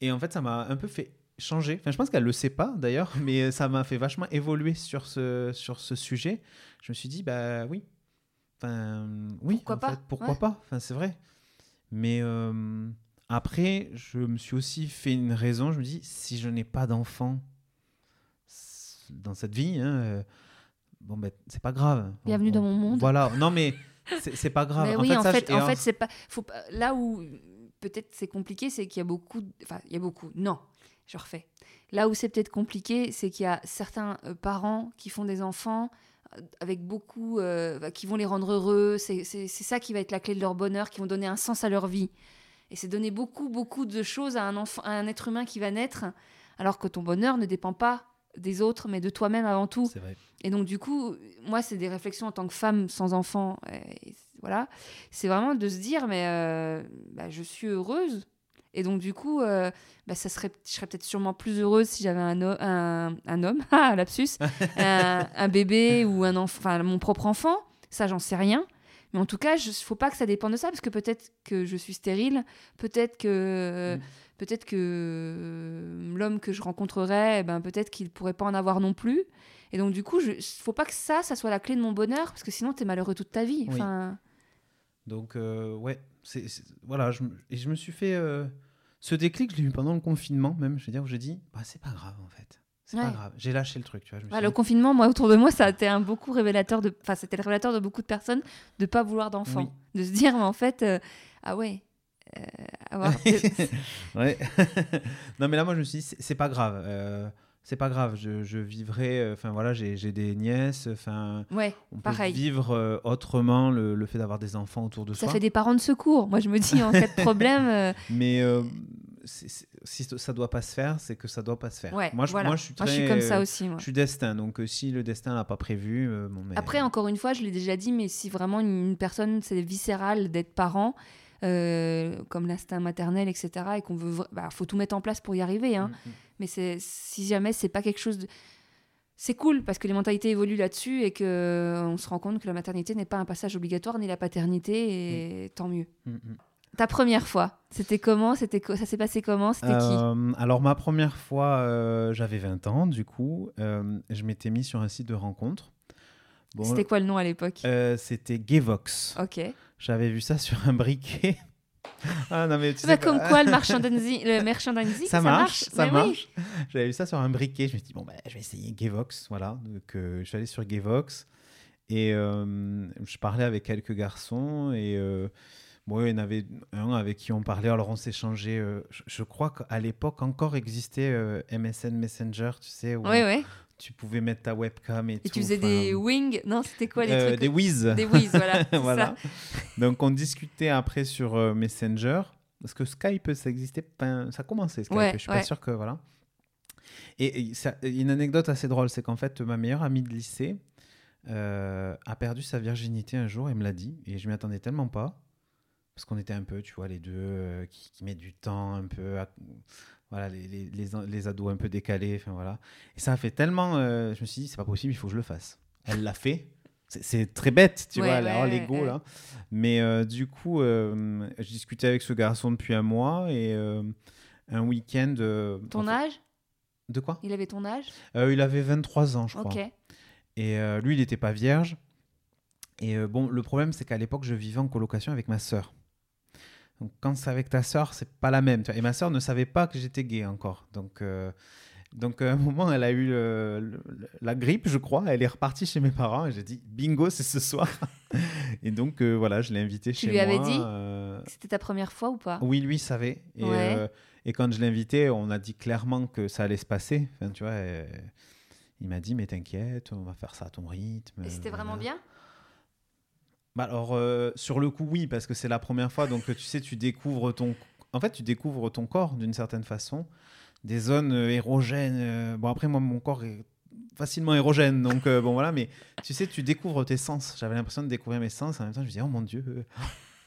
et en fait, ça m'a un peu fait changer. Enfin, je pense qu'elle le sait pas d'ailleurs, mais ça m'a fait vachement évoluer sur ce, sur ce sujet. Je me suis dit, bah oui. Enfin, oui, Pourquoi en pas, fait, pourquoi ouais. pas? Enfin, c'est vrai. Mais euh, après, je me suis aussi fait une raison. Je me dis, si je n'ai pas d'enfant dans cette vie, hein, bon, ben, c'est pas grave. Bienvenue On- dans on- mon monde. Voilà, non, mais c'est pas grave. Mais oui, en ça, fait, en fait, c'est pas, faut pas- Là où peut-être c'est compliqué, c'est qu'il y a beaucoup. Enfin, il y a beaucoup. Non, je refais. Là où c'est peut-être compliqué, c'est qu'il y a certains euh, parents qui font des enfants euh, avec beaucoup, euh, bah, qui vont les rendre heureux. C'est ça qui va être la clé de leur bonheur, qui vont donner un sens à leur vie. Et c'est donner beaucoup, beaucoup de choses à un enfant, à un être humain qui va naître, alors que ton bonheur ne dépend pas des autres, mais de toi-même avant tout. Vrai. Et donc, du coup, moi, c'est des réflexions en tant que femme sans enfant. et voilà. C'est vraiment de se dire, mais euh, bah, je suis heureuse. Et donc, du coup, euh, bah, ça serait, je serais peut-être sûrement plus heureuse si j'avais un, un, un homme, lapsus, un, un bébé ou un enfant, enfin, mon propre enfant. Ça, j'en sais rien. Mais en tout cas, il ne faut pas que ça dépende de ça, parce que peut-être que je suis stérile, peut-être que, Mm. Peut-être que euh, l'homme que je rencontrerais, eh ben, peut-être qu'il pourrait pas en avoir non plus. Et donc, du coup, il ne faut pas que ça, ça soit la clé de mon bonheur, parce que sinon, tu es malheureux toute ta vie. Oui. Enfin, Donc, euh, ouais, c'est, voilà, je, et je me suis fait. euh, ce déclic, je l'ai eu pendant le confinement, même. Je veux dire, où j'ai dit, bah, c'est pas grave, en fait. C'est pas grave. J'ai lâché le truc, tu vois. je me Ouais, suis le dit, confinement, moi, autour de moi, ça a été un beaucoup révélateur de. Enfin, c'était le révélateur de beaucoup de personnes de pas vouloir d'enfants. De se dire, mais en fait, euh, ah ouais. euh, avoir ouais. non, mais là, moi, je me suis dit, c'est, pas grave. euh, c'est pas grave. Je, je vivrai. euh, Enfin, voilà, j'ai, des nièces. Enfin, ouais, on peut Pareil. vivre euh, autrement le, le fait d'avoir des enfants autour de ça soi. fait des parents de secours. Moi, je me dis, en cas de problème, Mais si ça doit pas se faire, c'est que ça doit pas se faire. ouais, moi, je, voilà. moi, je suis très. Moi, je suis comme ça aussi. moi. Je suis destin, donc si le destin l'a pas prévu, euh, bon, mais... Après, encore une fois, je l'ai déjà dit, mais si vraiment une personne, c'est viscéral d'être parent, euh, comme l'instinct maternel, etc., et qu'on veut, bah, faut tout mettre en place pour y arriver. Hein. Mm, mm. Mais c'est si jamais c'est pas quelque chose de c'est cool parce que les mentalités évoluent là-dessus et que euh, on se rend compte que la maternité n'est pas un passage obligatoire ni la paternité et tant mieux. Mm, mm. Ta première fois, c'était comment? C'était ça s'est passé comment? C'était Euh, alors ma première fois, euh, j'avais 20 ans, du coup, euh, je m'étais mis sur un site de rencontre. Bon, C'était quoi le nom à l'époque? euh, c'était Gayvox. Ok. J'avais vu ça sur un briquet. ah non mais tu Bah, sais comme quoi- quoi le merchandising, le merchandising, ça, marche, ça Mais oui. marche. J'avais vu ça sur un briquet. Je me suis dit, bon, bah, je vais essayer Gayvox. Voilà. Donc, euh, je suis allé sur Gayvox et euh, je parlais avec quelques garçons. Et euh, bon, il y en avait un avec qui on parlait. Alors, on s'échangeait. euh, je, je crois qu'à l'époque, encore existait euh, MSN Messenger, tu sais, où Ouais, ouais. Tu pouvais mettre ta webcam et, Et tout. tu faisais enfin, des wings Non, c'était quoi les euh, trucs Des whiz. Des whiz, voilà. Donc, on discutait après sur euh, Messenger. Parce que Skype, ça existait, ben, ça commençait Skype. Ouais, je suis ouais. pas sûr que voilà. Et, et ça- une anecdote assez drôle, c'est qu'en fait, ma meilleure amie de lycée euh, a perdu sa virginité un jour. Elle me l'a dit, et je m'y attendais tellement pas, parce qu'on était un peu, tu vois, les deux euh, qui, qui mettent du temps, un peu, à- voilà, les, les, les, les ados un peu décalés, enfin voilà. Et ça a fait tellement, euh, je me suis dit, c'est pas possible, il faut que je le fasse. Elle l'a fait. C'est- très bête, tu Ouais, vois, ouais, l'ego ouais. là. Mais euh, du coup, euh, je discutais avec ce garçon depuis un mois et un week-end. Ton âge? De quoi? Il avait ton âge? Il avait 23 ans, je crois. Ok. Et lui, il n'était pas vierge. Et bon, le problème, c'est qu'à l'époque, je vivais en colocation avec ma sœur. Donc, quand c'est avec ta sœur, c'est pas la même. tu vois. Et ma sœur ne savait pas que j'étais gay encore. Donc, euh, donc, à un moment, elle a eu le- le- la grippe, je crois. Elle est repartie chez mes parents et j'ai dit bingo, c'est ce soir. et donc, euh, voilà, je l'ai invité Tu chez lui moi. avais dit euh, C'était ta première fois ou pas? Oui, lui savait. Et, Ouais. et quand je l'ai invité, on a dit clairement que ça allait se passer. Enfin, tu vois, il m'a dit, mais t'inquiète, on va faire ça à ton rythme. Et c'était voilà. vraiment bien? Bah alors, euh, sur le coup, oui, parce que c'est la première fois. Donc, tu sais, tu découvres ton... En fait, tu découvres ton corps d'une certaine façon. Des zones euh, érogènes. euh, Bon, après, moi, mon corps est facilement érogène. Donc, bon, voilà. Mais tu sais, tu découvres tes sens. J'avais l'impression de découvrir mes sens. En même temps, je me disais, oh mon Dieu,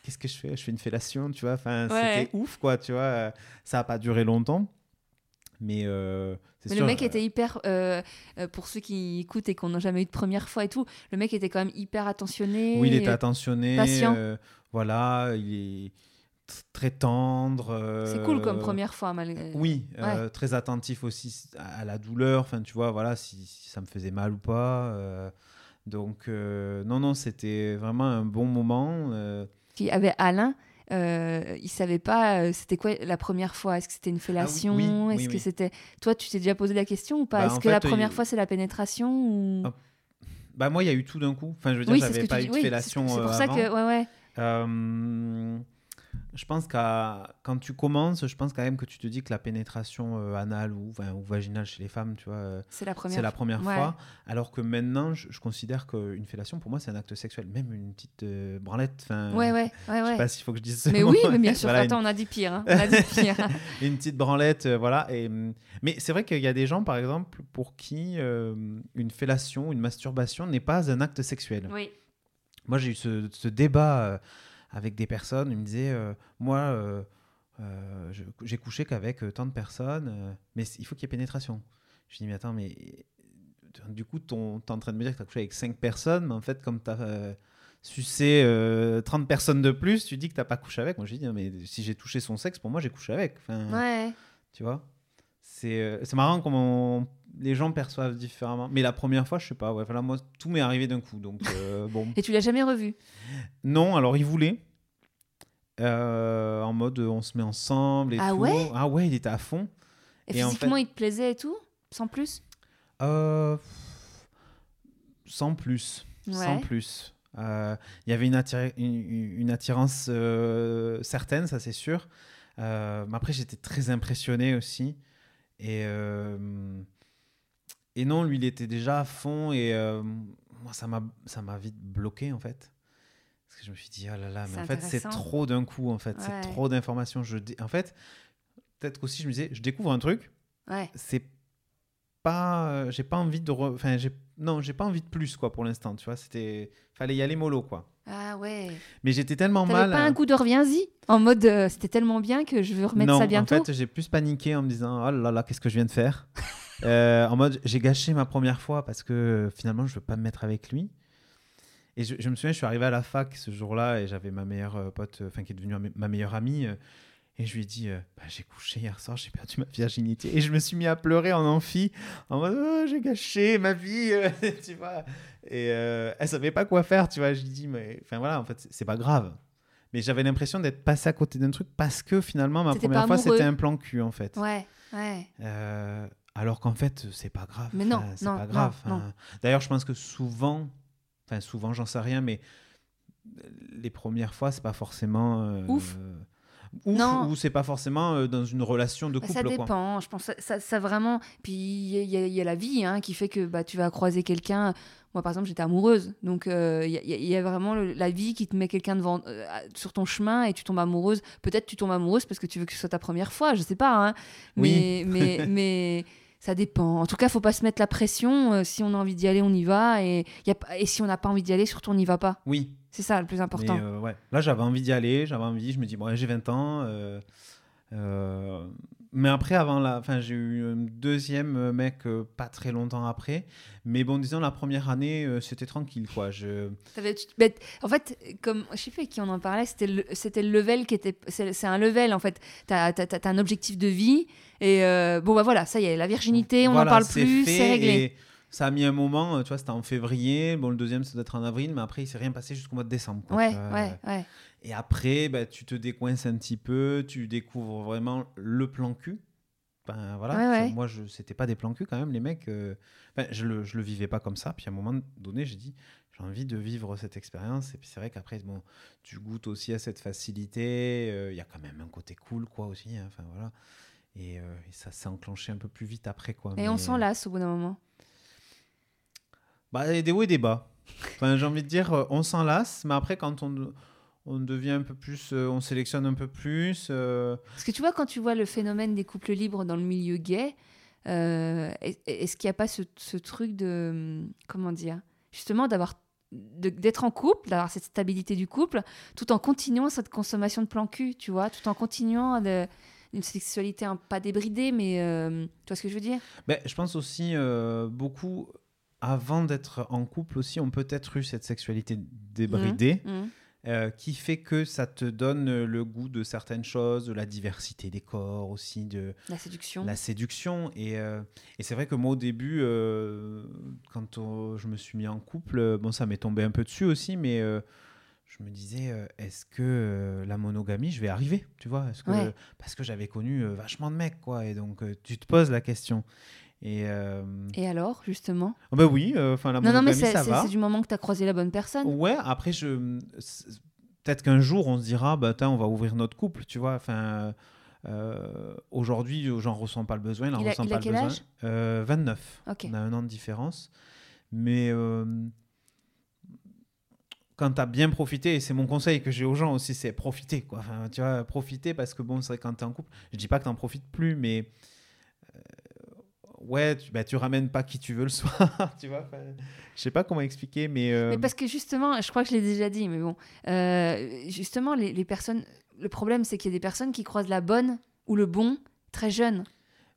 qu'est-ce que je fais? Je fais une fellation, tu vois? Enfin, Ouais. c'était ouf, quoi, tu vois? Ça n'a pas duré longtemps. Mais, euh, Mais sûr, le mec euh, était hyper, euh, pour ceux qui écoutent et qui n'ont jamais eu de première fois et tout, le mec était quand même hyper attentionné. Oui, il était attentionné. patient. voilà, il est très tendre. C'est cool comme première fois, malgré. Oui, euh, très attentif aussi à la douleur. Enfin, tu vois, voilà, si, si ça me faisait mal ou pas. donc, non, non, c'était vraiment un bon moment. euh. Qui avait Alain. Euh, il savait pas euh, c'était quoi la première fois? Est-ce que c'était une fellation Ah oui, oui, est-ce oui, que c'était toi tu t'es déjà posé la question ou pas? Bah, est-ce que la première il- fois c'est la pénétration ou? Ah, Bah, moi, il y a eu tout d'un coup. Enfin, je veux dire, j'avais pas eu de fellation c'est euh, pour ça que ouais ouais. Euh, je pense qu'à quand tu commences, je pense quand même que tu te dis que la pénétration euh, anale ou, enfin, ou vaginale chez les femmes, tu vois, euh, c'est la première c'est la première Ouais. fois. Alors que maintenant, je, je considère qu'une fellation, pour moi, c'est un acte sexuel, même une petite euh, branlette. enfin, ouais ouais ouais Je sais pas s'il faut que je dise ce mais oui mais bien sûr Voilà, attends on a dit pire hein. on a dit pire une, une petite branlette, euh, voilà. Et, hum, mais c'est vrai qu'il y a des gens, par exemple, pour qui une fellation, une masturbation n'est pas un acte sexuel. oui Moi, j'ai eu ce, ce débat avec des personnes. Ils me disaient, euh, moi, euh, euh, je- j'ai couché qu'avec tant de personnes, mais il faut qu'il y ait pénétration. Je dis, mais attends, mais du coup, tu es en train de me dire que tu as couché avec 5 personnes, mais en fait, comme tu as sucé euh, 30 personnes de plus, tu dis que tu pas couché avec. Moi, j'ai dit, non, mais si j'ai touché son sexe, pour moi, j'ai couché avec. Enfin, Ouais. Tu vois C'est euh, c'est marrant comment les gens perçoivent différemment. Mais la première fois, je sais pas. Ouais, voilà, moi, tout m'est arrivé d'un coup. Donc, euh, bon. Et tu l'as jamais revu? Non, alors il voulait. Euh, en mode on se met ensemble et Ah tout. ouais? Ah ouais, il était à fond. Et, Et en physiquement, fait- il te plaisait et tout? Sans plus? Euh, sans plus. Sans plus. Il y avait une, attira- une, une attirance certaine, ça c'est sûr. Mais après, j'étais très impressionné aussi. Et, euh, et non, lui, il était déjà à fond. Et euh, moi, ça m'a vite bloqué, en fait. Parce que je me suis dit, oh là là, mais en fait, c'est trop d'un coup, en fait. Ouais. C'est trop d'informations. Je En fait, peut-être aussi, je me disais, je découvre un truc, Ouais. c'est pas euh, j'ai pas envie de re- enfin j'ai non j'ai pas envie de plus quoi pour l'instant tu vois c'était fallait y aller mollo quoi Ah ouais. mais j'étais tellement mal pas un coup de reviens-y En mode, euh, c'était tellement bien que je veux remettre non ça bientôt en fait j'ai plus paniqué en me disant oh là là qu'est-ce que je viens de faire Euh, en mode j'ai gâché ma première fois parce que euh, finalement je veux pas me mettre avec lui et je, je me souviens je suis arrivé à la fac ce jour-là et j'avais ma meilleure pote enfin qui est devenue ma- meilleure amie et je lui ai dit euh, Bah, j'ai couché hier soir j'ai perdu ma virginité et je me suis mis à pleurer en amphi en mode Oh, j'ai gâché ma vie euh, tu vois et euh, elle savait pas quoi faire tu vois je lui dis mais enfin voilà en fait c'est- pas grave mais j'avais l'impression d'être passé à côté d'un truc parce que finalement ma première fois c'était un plan cul en fait Ouais, ouais. euh, alors qu'en fait, c'est pas grave. Mais non, Enfin, c'est pas grave. D'ailleurs, je pense que souvent, enfin souvent, j'en sais rien, mais les premières fois, c'est pas forcément Ouf. Ou c'est pas forcément euh, dans une relation de Bah, couple. ça quoi. dépend, je pense. Ça, ça, vraiment. Puis il y, a- il y a- il y a la vie hein, qui fait que bah, tu vas croiser quelqu'un. Moi, par exemple, j'étais amoureuse. Donc, euh, il y, a- il y a- il y a vraiment le- la vie qui te met quelqu'un devant, euh, sur ton chemin et tu tombes amoureuse. Peut-être tu tombes amoureuse parce que tu veux que ce soit ta première fois, je sais pas. hein. Mais, mais, mais ça dépend. En tout cas, faut pas se mettre la pression. Euh, si on a envie d'y aller, on y va. Et, il y a, et si on n'a pas envie d'y aller, surtout, on n'y va pas. Oui. C'est ça le plus important. Mais, euh, ouais. Là, j'avais envie d'y aller. J'avais envie. Je me dis, bon, j'ai 20 ans. euh, euh, mais après, avant la, enfin, j'ai eu un deuxième mec euh, pas très longtemps après. Mais bon, disons la première année, euh, c'était tranquille, quoi. Je, T'avais- tu- en fait, comme je sais plus avec qui on en parlait, c'était le, c'était le level qui était. C'est c'est un level en fait. T'as as, un objectif de vie et euh, bon bah voilà, ça y est, la virginité, on n'en Voilà, parle c'est plus, fait c'est réglé. et ça a mis un moment, euh, tu vois, c'était en février. Bon, le deuxième, ça doit être en avril, mais après, il s'est rien passé jusqu'au mois de décembre. quoi, Ouais, ouais, ouais. Et après, bah, tu te décoinces un petit peu, tu découvres vraiment le plan cul. Ben, voilà, Ouais, moi, je, c'était pas des plans cul quand même, les mecs. euh, enfin, je, le, je le vivais pas comme ça. Puis à un moment donné, j'ai dit, j'ai envie de vivre cette expérience. Et puis c'est vrai qu'après, bon, tu goûtes aussi à cette facilité. euh, Il y a quand même un côté cool, quoi, aussi. hein, Enfin, voilà. Et, euh, et ça s'est enclenché un peu plus vite après, quoi. Et on Mais- s'en lasse au bout d'un moment. Bah, il y a des hauts et des bas. Enfin, j'ai envie de dire, euh, on s'en lasse, mais après, quand on, on devient un peu plus, euh, on sélectionne un peu plus. euh, Parce que tu vois, quand tu vois le phénomène des couples libres dans le milieu gay, euh, est- est-ce qu'il n'y a pas ce, ce truc de. Comment dire Justement, d'avoir d'être en couple, d'avoir cette stabilité du couple, tout en continuant cette consommation de plan cul, tu vois, tout en continuant de, une sexualité un, pas débridée, mais tu vois ce que je veux dire? Ben, je pense aussi beaucoup, avant d'être en couple aussi, on peut être eu cette sexualité débridée. Mhm. euh, qui fait que ça te donne le goût de certaines choses, de la diversité des corps aussi, de La séduction. la séduction. Et, euh, et c'est vrai que moi, au début, euh, quand je me suis mis en couple, bon, ça m'est tombé un peu dessus aussi, mais je me disais, est-ce que la monogamie, je vais arriver Tu vois? Est-ce que, Ouais. Parce que j'avais connu vachement de mecs, quoi. Et donc, tu te poses la question. Et, euh, Et alors, justement oh, bah oui, euh, enfin, la Non, non, mais c'est ça c'est- va. c'est du moment que tu as croisé la bonne personne. Ouais, après, je... peut-être qu'un jour, on se dira, bah, on va ouvrir notre couple, tu vois. Enfin, euh, aujourd'hui, j'en ressens pas le besoin. Il Il a- il a pas le quel besoin. âge? Euh, 29. Ok. On a un an de différence. Mais euh, quand tu as bien profité, et c'est mon conseil que j'ai aux gens aussi, c'est profiter. Quoi. Enfin, tu vois, profiter parce que bon, c'est vrai, quand tu es en couple, je dis pas que tu n'en profites plus, mais ouais, tu, bah, tu ramènes pas qui tu veux le soir, tu vois. Je sais pas comment expliquer, mais. Mais parce que justement, je crois que je l'ai déjà dit, mais bon, justement, les, les personnes. Le problème, c'est qu'il y a des personnes qui croisent la bonne ou le bon très jeune.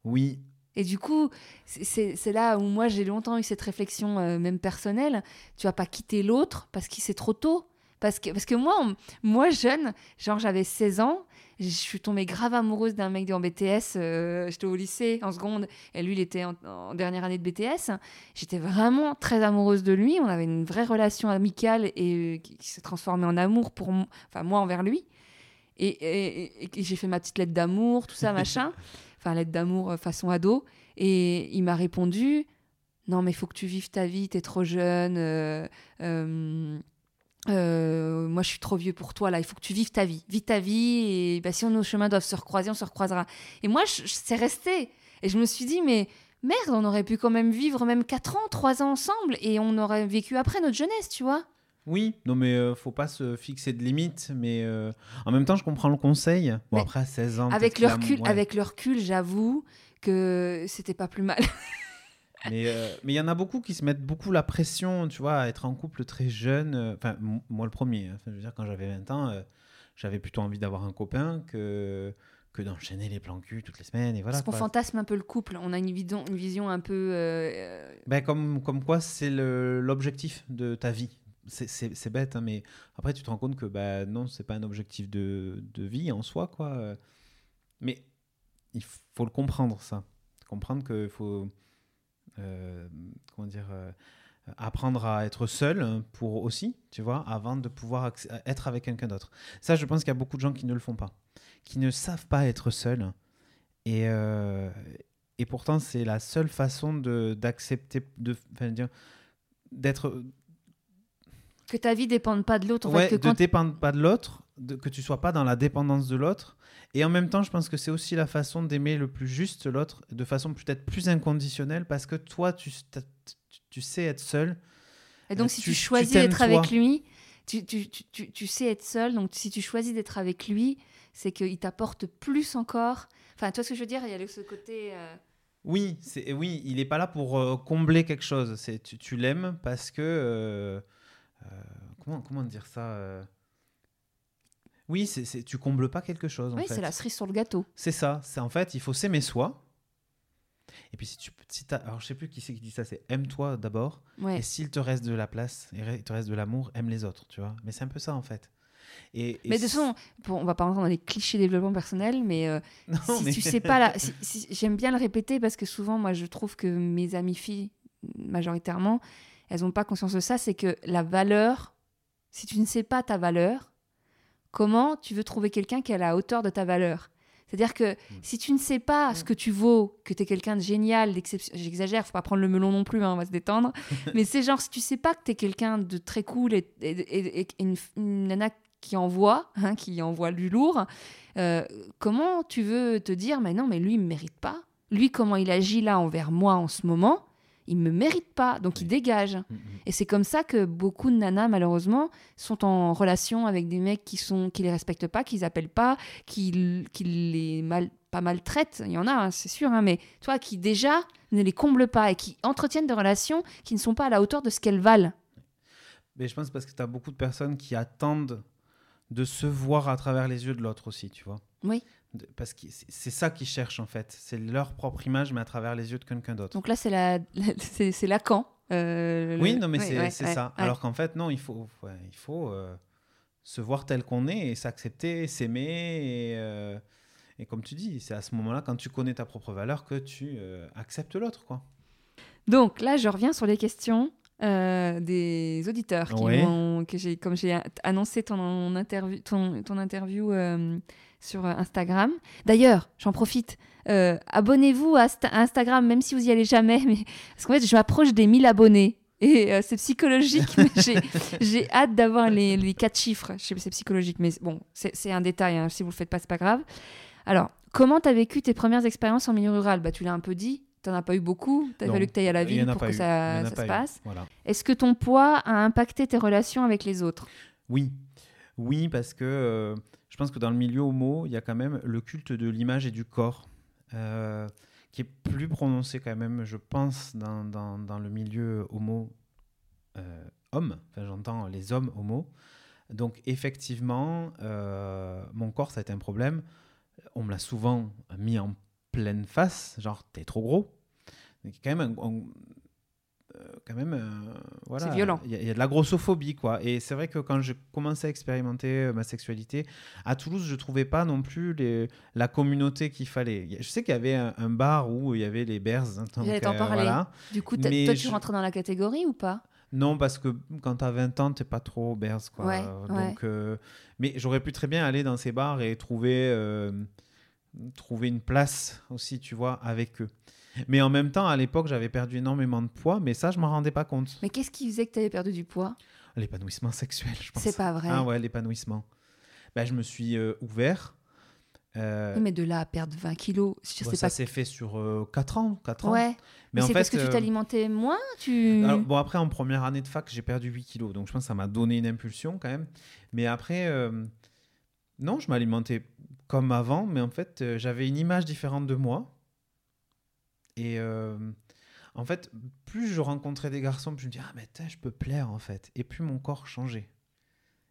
Oui, et du coup, c'est là où moi j'ai longtemps eu cette réflexion, euh, même personnelle. Tu vas pas quitter l'autre parce qu'il c'est trop tôt. Parce que, parce que moi, moi, jeune, genre j'avais 16 ans, je suis tombée grave amoureuse d'un mec en BTS. Euh, j'étais au lycée en seconde et lui, il était en, dernière année de BTS. J'étais vraiment très amoureuse de lui. On avait une vraie relation amicale et euh, qui, s'est transformée en amour pour enfin, moi envers lui. Et, et j'ai fait ma petite lettre d'amour, tout ça, machin enfin lettre d'amour euh, façon ado. Et il m'a répondu Non, mais il faut que tu vives ta vie, tu es trop jeune. Euh, euh, moi, je suis trop vieux pour toi, là. Il faut que tu vives ta vie. Vis ta vie. Et bah, si nos chemins doivent se recroiser, on se recroisera. Et moi, c'est resté. Et je me suis dit Mais merde, on aurait pu quand même vivre même 4 ans, 3 ans ensemble. Et on aurait vécu après notre jeunesse, tu vois. Oui, non mais euh, faut pas se fixer de limites, mais euh, en même temps je comprends le conseil. Bon après à 16 ans. Avec le recul, avec le recul, j'avoue que c'était pas plus mal. mais euh, mais il y en a beaucoup qui se mettent beaucoup la pression, tu vois, à être en couple très jeune. Enfin moi le premier. Hein. je veux dire quand j'avais 20 ans, j'avais plutôt envie d'avoir un copain que que d'enchaîner les plans cul toutes les semaines et voilà. Parce qu'on fantasme un peu le couple, on a une vision, une vision un peu. Ben, comme, comme quoi c'est l'objectif de ta vie c'est bête, hein, mais après tu te rends compte que bah, non, c'est pas un objectif de, de, vie en soi, quoi. Mais il faut le comprendre, ça. Comprendre qu'il faut, euh, comment dire, euh, apprendre à être seul pour aussi, tu vois, avant de pouvoir être avec quelqu'un d'autre. Ça, je pense qu'il y a beaucoup de gens qui ne le font pas, qui ne savent pas être seuls. Et, euh, et pourtant, c'est la seule façon d'accepter, de, d'être que ta vie dépende pas de l'autre. Ouais, que de dépendre pas de l'autre, que tu sois pas dans la dépendance de l'autre. Et en même temps, je pense que c'est aussi la façon d'aimer le plus juste l'autre, de façon peut-être plus inconditionnelle, parce que toi, tu, tu sais être seul. Et donc, si tu, choisis d'être avec lui, tu, tu, sais être seul. Donc, si tu choisis d'être avec lui, c'est qu'il t'apporte plus encore. Enfin, tu vois ce que je veux dire? Il y a ce côté. Euh, oui, c'est oui, il n'est pas là pour euh, combler quelque chose. C'est tu, tu l'aimes parce que euh, euh, comment, comment dire ça euh? Oui, c'est, tu combles pas quelque chose. Oui, c'est la cerise sur le gâteau. C'est ça. C'est en fait, il faut s'aimer soi. Et puis si tu, si alors je sais plus qui c'est qui dit ça, c'est aime-toi d'abord. Et s'il te reste de la place, il te reste de l'amour, aime les autres, tu vois. Mais c'est un peu ça en fait. Et, mais de toute façon, on va pas rentrer dans les clichés développement personnel, mais, euh, si tu sais pas là, j'aime bien le répéter parce que souvent, moi, je trouve que mes amies filles, majoritairement, elles n'ont pas conscience de ça, c'est que la valeur, si tu ne sais pas ta valeur, comment tu veux trouver quelqu'un qui est à la hauteur de ta valeur? C'est-à-dire que mm. si tu ne sais pas mm. ce que tu vaux, que tu es quelqu'un de génial, d'exceptionnel, j'exagère, faut pas prendre le melon non plus, hein, on va se détendre, mais c'est genre si tu sais pas que tu es quelqu'un de très cool et, une, nana qui envoie, hein, qui envoie du lourd, euh, comment tu veux te dire, mais non, mais lui, il me mérite pas? Lui, comment il agit là envers moi en ce moment, il me mérite pas, donc il dégage. Mm, mm. Et c'est comme ça que beaucoup de nanas, malheureusement, sont en relation avec des mecs qui sont qui les respectent pas, qui les appellent pas, qui, qui les mal, pas maltraitent. Il y en a, hein, c'est sûr, hein, mais toi, qui déjà ne les comblent pas et qui entretiennent des relations qui ne sont pas à la hauteur de ce qu'elles valent. Mais je pense parce que tu as beaucoup de personnes qui attendent de se voir à travers les yeux de l'autre aussi, tu vois. Oui parce que c'est ça qu'ils cherchent en fait. C'est leur propre image, mais à travers les yeux de quelqu'un d'autre. Donc là, c'est la, c'est Lacan. Euh, oui, non, mais c'est ça. Alors qu'en fait, non, il faut, il faut euh, se voir tel qu'on est et s'accepter, s'aimer. Et, euh, et, comme tu dis, c'est à ce moment-là, quand tu connais ta propre valeur, que tu acceptes l'autre, quoi. Donc là, je reviens sur les questions. des auditeurs qui que j'ai comme j'ai annoncé ton interview ton, ton interview sur euh, Instagram. D'ailleurs, j'en profite. Euh, abonnez-vous à, Instagram, même si vous y allez jamais. Mais... Parce qu'en fait, je m'approche des 1000 abonnés. Et euh, c'est psychologique, j'ai hâte d'avoir les, les quatre chiffres. C'est psychologique, mais bon, c'est un détail. Hein. Si vous le faites pas, c'est pas grave. Alors, comment tu as vécu tes premières expériences en milieu rural? Bah, Tu l'as un peu dit. Tu n'en as pas eu beaucoup. Tu as fallu que tu ailles à la ville pour que ça, ça se passe. Est-ce que ton poids a impacté tes relations avec les autres? Oui. Oui, parce que je pense que dans le milieu homo, il y a quand même le culte de l'image et du corps. Euh, qui est plus prononcée quand même, je pense, dans, dans, dans le milieu homo euh, homme. Enfin, j'entends les hommes homo. Donc, effectivement, euh, mon corps, ça a été un problème. On me l'a souvent mis en pleine face, genre, t'es trop gros. Quand même, quand même, euh, voilà. C'est violent. Il y, a- il y a de la grossophobie, quoi. Et c'est vrai que quand je commençais à expérimenter euh, ma sexualité, à Toulouse, je trouvais pas non plus les, la communauté qu'il fallait. Je sais qu'il y avait un, un bar où il y avait les bears. hein, J'allais t'en euh, parler. voilà. Du coup, toi, tu je- rentres dans la catégorie ou pas? Non, parce que quand t'as 20 ans, t'es pas trop bears, quoi. Ouais, Donc, euh, mais j'aurais pu très bien aller dans ces bars et trouver, euh, trouver une place aussi, tu vois, avec eux. Mais en même temps, à l'époque, j'avais perdu énormément de poids, mais ça, je m'en rendais pas compte. Mais qu'est-ce qui faisait que tu avais perdu du poids? L'épanouissement sexuel, je pense. C'est pas vrai. Ah ouais, l'épanouissement. Ben, je me suis euh, ouvert. Euh, Oui, Mais de là à perdre 20 kilos, je bon, sais ça pas. s'est fait sur 4 ans. 4 ans. Ouais. Mais, Mais en c'est parce que tu euh, t'alimentais moins tu... Alors, bon, après, en première année de fac, j'ai perdu 8 kilos. Donc, je pense que ça m'a donné une impulsion quand même. Mais après, euh, non, je m'alimentais comme avant. Mais en fait, euh, j'avais une image différente de moi. Et euh, en fait, plus je rencontrais des garçons, plus je me disais, ah, mais tain, je peux plaire en fait. Et plus mon corps changeait.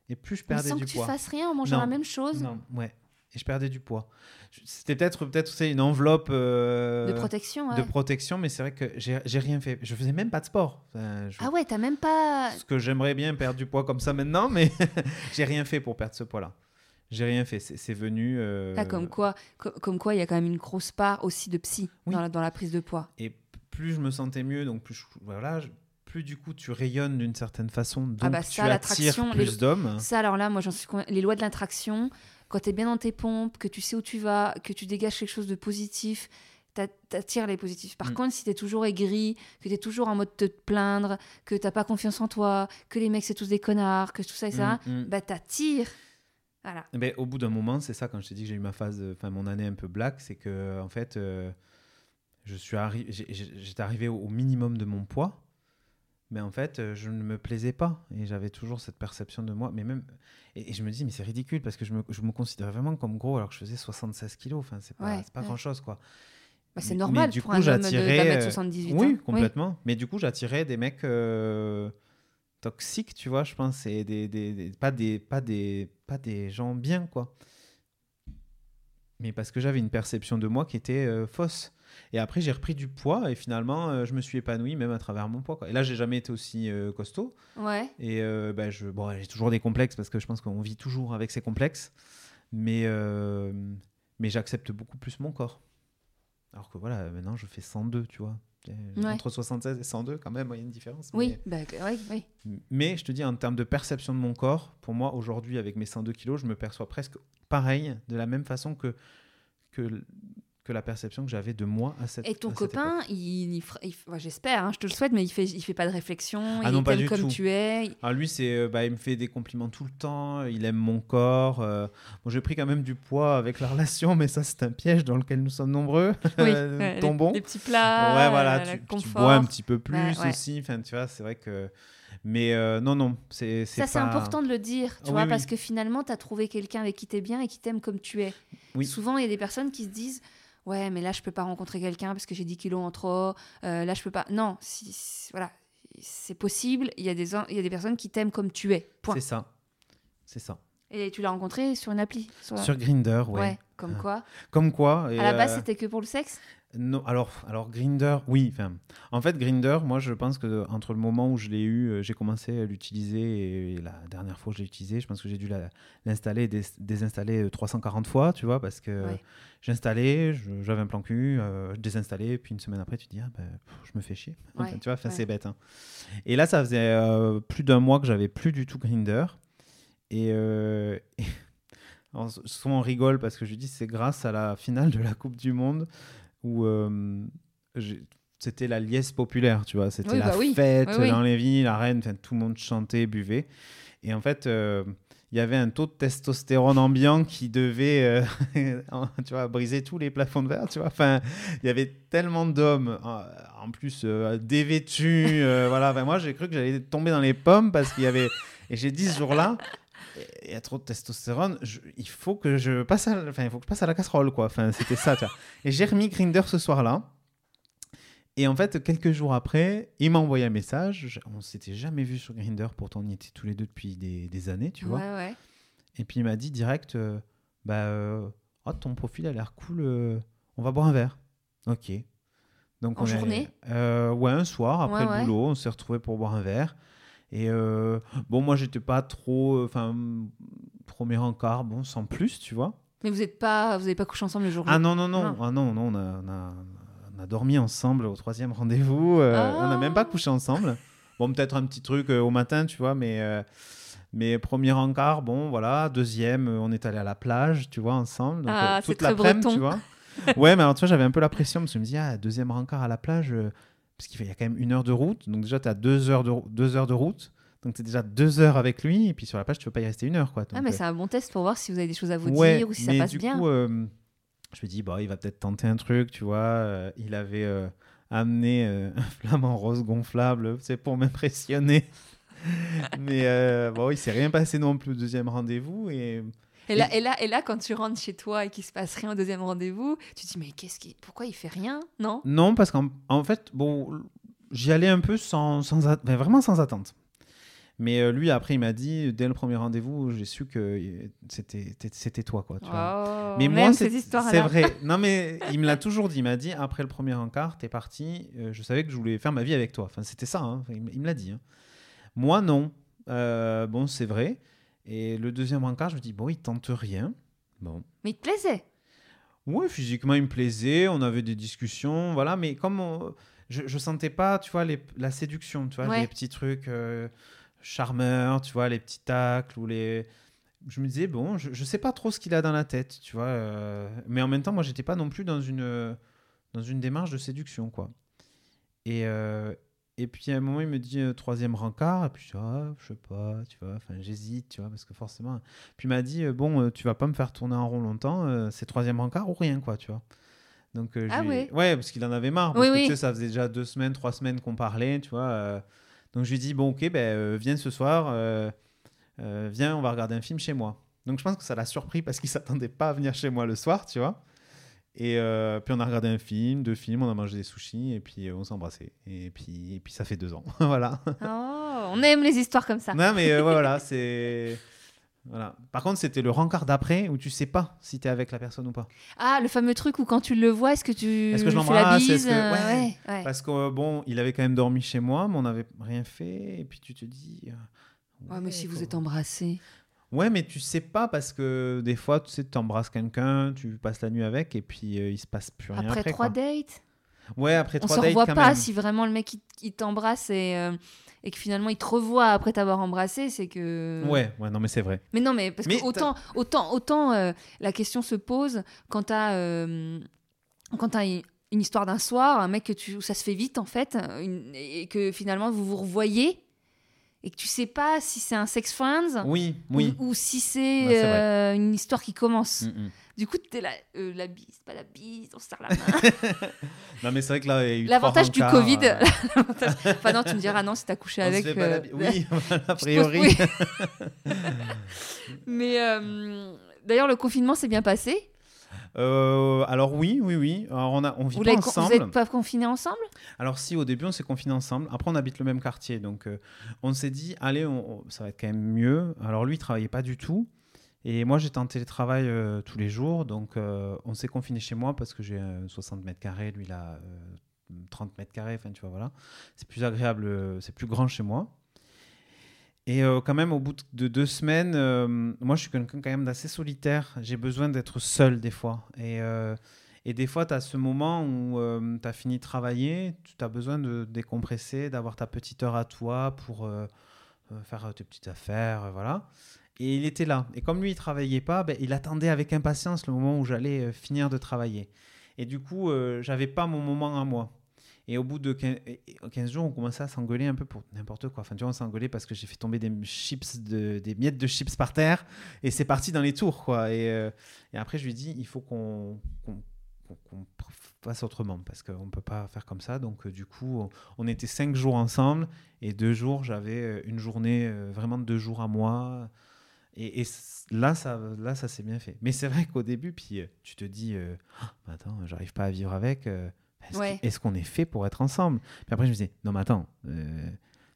Et plus je perdais sans du que tu poids. fasses rien en mangeant Non. la même chose Non, ouais. Et je perdais du poids. C'était peut-être peut-être une enveloppe euh, de protection. de protection, mais c'est vrai que j'ai rien fait. Je faisais même pas de sport. Enfin, je- Ah ouais, t'as même pas. Parce que j'aimerais bien perdre du poids comme ça maintenant, mais j'ai rien fait pour perdre ce poids-là. J'ai rien fait. C'est venu. euh, Ah, comme quoi, co- comme quoi, il y a quand même une grosse part aussi de psy Oui. dans, la, dans la prise de poids. Et plus je me sentais mieux, donc plus je- voilà, je- plus du coup tu rayonnes d'une certaine façon, donc Ah bah tu ça, l'attraction, attires plus d'hommes. Ça, alors là, moi, j'en suis Les lois de l'attraction, quand t'es bien dans tes pompes, que tu sais où tu vas, que tu dégages quelque chose de positif, t'a- t'attires les positifs. Par Mm. contre, si t'es toujours aigri, que t'es toujours en mode de te plaindre, que t'as pas confiance en toi, que les mecs c'est tous des connards, que tout ça et ça, Mm, mm. bah t'attires. Voilà. Eh ben, au bout d'un moment, c'est ça quand je t'ai dit que j'ai eu ma phase, enfin mon année un peu black, c'est que en fait, euh, je suis arrivé, j'étais arrivé au minimum de mon poids, mais en fait, euh, je ne me plaisais pas et j'avais toujours cette perception de moi, mais même, et, et je me dis mais c'est ridicule parce que je me, je me considérais vraiment comme gros alors que je faisais 76 kilos, enfin c'est pas, Ouais, c'est pas ouais. grand chose quoi. Bah, c'est Mais- normal mais du pour coup, un homme de j'attirais, euh, 1m78. Oui, hein. complètement. Mais du coup, j'attirais des mecs euh, toxiques, tu vois, je pense, et des, des- des- pas, des, pas, des, pas des gens bien, quoi. Mais parce que j'avais une perception de moi qui était euh, fausse. Et après, j'ai repris du poids et finalement, euh, je me suis épanoui même à travers mon poids. Quoi. Et là, j'ai jamais été aussi euh, costaud. Ouais. Et bah, je, bon, j'ai toujours des complexes parce que je pense qu'on vit toujours avec ces complexes. Mais, mais j'accepte beaucoup plus mon corps. Alors que voilà, maintenant je fais 102, tu vois. Euh, Ouais. Entre 76 et 102, quand même, il y a une différence. Oui, bah, oui, oui. Mais, mais je te dis, en termes de perception de mon corps, pour moi, aujourd'hui, avec mes 102 kilos, je me perçois presque pareil, de la même façon que, que, que la perception que j'avais de moi à cette Et ton copain, il, j'espère, hein, je te le souhaite, mais il fait, il fait pas de réflexion, Ah il non, pas du comme tout. tu es. Ah, lui, c'est, euh, bah, il me fait des compliments tout le temps, il aime mon corps. euh. Bon, j'ai pris quand même du poids avec la relation, mais ça, c'est un piège dans lequel nous sommes nombreux. Oui, ouais, les- tombons. Les, petits plats, ouais, voilà, euh, tu, le tu confort. bois un petit peu plus Ouais, ouais. aussi. Enfin, tu vois, c'est vrai que. Mais euh, non, non, c'est c'est Ça, c'est pas- important de le dire, tu vois, oui, parce oui. que finalement, tu as trouvé quelqu'un avec qui tu es bien et qui t'aime comme tu es. Oui. Souvent, il y a des personnes qui se disent Ouais, mais là, je peux pas rencontrer quelqu'un parce que j'ai 10 kilos en trop. euh, là, je peux pas. Non, si, si- voilà, c'est possible. Il y, a des, il y a des personnes qui t'aiment comme tu es. Point. C'est ça. C'est ça. Et tu l'as rencontré sur une appli sur... Sur Grinder, ouais. Ouais, comme Ah. quoi. Comme quoi. et, À la base, euh, c'était que pour le sexe? Non, alors, alors Grinder, oui. En fait, Grinder, moi, je pense que entre le moment où je l'ai eu, euh, j'ai commencé à l'utiliser et la dernière fois que j'ai utilisé, je pense que j'ai dû l'installer et dés- désinstaller euh, 340 fois, tu vois, parce que Ouais. j'installais, je- j'avais un plan cul, euh, je désinstallais, puis une semaine après, tu te dis, ah, pff, je me fais chier. Enfin, tu vois, ouais. c'est bête. hein. Et là, ça faisait euh, plus d'un mois que j'avais plus du tout Grinder. Et, euh, souvent on rigole parce que je dis c'est grâce à la finale de la Coupe du Monde où euh, c'était la liesse populaire, tu vois. C'était Oui, la bah oui. fête Oui, dans les villes, la reine, tout le monde chantait, buvait. Et en fait, euh, il y avait un taux de testostérone ambiant qui devait, euh, tu vois, briser tous les plafonds de verre, tu vois. Enfin, il y avait tellement d'hommes, en, plus euh, dévêtus, voilà. Enfin, moi, j'ai cru que j'allais tomber dans les pommes parce qu'il y avait. Et j'ai dit ce jour-là, il y a trop de testostérone, je- il faut que je passe à, enfin, il faut que je passe à la casserole, quoi. Enfin, c'était ça, tu vois. Et j'ai remis Grinder ce soir-là. Et en fait, quelques jours après, il m'a envoyé un message. On s'était jamais vu sur Grinder, pourtant on y était tous les deux depuis des, des années, tu vois. Ouais, ouais. Et puis il m'a dit direct, euh, bah, euh, oh, ton profil a l'air cool, euh, on va boire un verre. Ok. Donc En on journée euh, Ouais, un soir après Ouais, le boulot, on s'est retrouvés pour boire un verre. Et euh, bon, moi j'étais pas trop, euh, enfin, premier encart, bon, sans plus, tu vois. Mais vous n'êtes pas, vous avez pas couché ensemble le jour Ah non, non, non, Non. ah non, non, on a, on a- on a dormi ensemble au troisième rendez-vous. euh, Ah. On n'a même pas couché ensemble. Bon, peut-être un petit truc euh, au matin, tu vois, mais, euh, mais premier encart, bon, voilà. Deuxième, on est allé à la plage, tu vois, ensemble. Donc, Ah, toute breton. tu vois. ouais, mais alors, tu vois, j'avais un peu la pression parce que je me dis, ah, deuxième encart à la plage, parce qu'il y a quand même une heure de route. Donc, déjà, tu as deux heures de, deux heures de route. Donc, tu es déjà deux heures avec lui. Et puis, sur la plage, tu peux pas y rester une heure, quoi. Ah, mais euh, c'est un bon test pour voir si vous avez des choses à vous Ouais, dire ou si ça passe du bien. Coup, euh, je me dis, bah, il va peut-être tenter un truc, tu vois. Euh, il avait euh, amené euh, un flamant rose gonflable, c'est pour m'impressionner. mais euh, bon, il s'est rien passé non plus au deuxième rendez-vous. Et Et là, et, là, et là, quand tu rentres chez toi et qu'il se passe rien au deuxième rendez-vous, tu te dis mais qu'est-ce qui, pourquoi il fait rien Non? Non, parce qu'en en fait, bon, j'y allais un peu sans, sans ben, vraiment sans attente. Mais euh, lui, après, il m'a dit, dès le premier rendez-vous, j'ai su que euh, c'était c'était toi, quoi. Tu vois. Oh, Mais moi, c'est vrai. Non, mais il me l'a toujours dit. Il m'a dit après le premier encart, t'es parti. euh, je savais que je voulais faire ma vie avec toi. Enfin, c'était ça. hein. Il, me l'a dit. hein. Moi, non. Euh, bon, c'est vrai. Et le deuxième encart, je me dis bon, il tente rien. Bon. Mais il te plaisait Ouais, physiquement, il me plaisait. On avait des discussions, voilà. Mais comme on- je, je sentais pas, tu vois, les- la séduction, tu vois, Ouais. les petits trucs euh, charmeurs, tu vois, les petits tacles ou les. Je me disais bon, je, je sais pas trop ce qu'il a dans la tête, tu vois. euh, Mais en même temps, moi, j'étais pas non plus dans une dans une démarche de séduction, quoi. Et euh, et puis à un moment, il me dit euh, troisième rencard, et puis je dis, ah, je sais pas, tu vois, enfin j'hésite, tu vois, parce que forcément. Puis il m'a dit, euh, bon, euh, tu vas pas me faire tourner en rond longtemps, euh, c'est troisième rencard ou rien, quoi, tu vois. Donc, Ah lui- ouais. Ouais, parce qu'il en avait marre, parce Oui, que oui. tu sais, ça faisait déjà deux semaines, trois semaines qu'on parlait, tu vois. Donc je lui dis, bon, ok, ben, viens ce soir, viens, on va regarder un film chez moi. Donc je pense que ça l'a surpris parce qu'il s'attendait pas à venir chez moi le soir, tu vois. Et euh, puis on a regardé un film, deux films, on a mangé des sushis et puis euh, on s'est embrassé. Et puis, et puis ça fait deux ans. voilà. Oh, on aime les histoires comme ça. Non, mais euh, ouais, voilà, c'est. Voilà. Par contre, c'était le rencard d'après où tu sais pas si tu es avec la personne ou pas. Ah, le fameux truc où quand tu le vois, est-ce que tu Est-ce que je l'embrasse que- ouais. ouais, ouais. Parce que bon, il avait quand même dormi chez moi, mais on n'avait rien fait. Et puis tu te dis. Ouais, mais si vous êtes embrassés. Ouais, mais tu sais pas parce que des fois, tu sais, tu embrasses quelqu'un, tu passes la nuit avec et puis euh, il se passe plus rien Après, après. trois dates? Ouais, après On trois se dates revoit quand pas même. si vraiment le mec il, t'embrasse et, euh, et que finalement il te revoit après t'avoir embrassé, c'est que. Ouais, ouais, non, mais c'est vrai. Mais non, mais parce Mais que autant, autant, autant euh, la question se pose quand t'as quand t'as une, une histoire d'un soir, un mec que tu, où ça se fait vite en fait, une- et que finalement vous vous revoyez et que tu sais pas si c'est un sex friends Oui, oui. ou, ou si c'est euh, une histoire qui commence. Mm, mm. Du coup, t'es là, euh, la bise, pas la bise, on se serre la main. Non, mais c'est vrai que là, L'avantage du Covid, euh, enfin non, tu me diras non si t'as couché on se avec. fait pas la bi- Oui, a pose- priori. oui. Mais euh, d'ailleurs, le confinement s'est bien passé. Euh, alors oui, oui, oui. Alors on a, on vit Vous pas l'avez- vous ensemble. n'êtes pas confinés ensemble? Alors si au début on s'est confinés ensemble, après on habite le même quartier, donc euh, on s'est dit allez, on- ça va être quand même mieux. Alors lui il travaillait pas du tout et moi j'étais en télétravail euh, tous les jours, donc on s'est confiné chez moi parce que j'ai euh, 60 mètres carrés, lui il a euh, 30 mètres carrés, enfin tu vois voilà, c'est plus agréable, c'est plus grand chez moi. Et euh, quand même, au bout de deux semaines, euh, moi, je suis quelqu'un quand même d'assez solitaire. J'ai besoin d'être seul des fois. Et, euh, des fois, tu as ce moment où tu as fini de travailler, tu as besoin de décompresser, d'avoir ta petite heure à toi pour faire tes petites affaires, voilà. Et il était là. Et comme lui, il travaillait pas, ben, il attendait avec impatience le moment où j'allais finir de travailler. Et du coup, j'avais pas mon moment à moi. Et au bout de 15 15 jours, on commençait à s'engueuler un peu pour n'importe quoi. Enfin, tu vois, on s'engueulait parce que j'ai fait tomber des chips, de, des miettes de chips par terre. Et c'est parti dans les tours, quoi. Et, euh, après, je lui dit, il faut qu'on qu'on fasse autrement parce qu'on ne peut pas faire comme ça. Donc, euh, du coup, on, était cinq jours ensemble et deux jours, j'avais euh, une journée, euh, vraiment deux jours à moi. Et, là, ça, là, ça s'est bien fait. Mais c'est vrai qu'au début, puis tu te dis, bah attends, j'arrive pas à vivre avec. Est-ce Ouais. qu'on est fait pour être ensemble? Puis après, je me disais, non, mais attends, euh,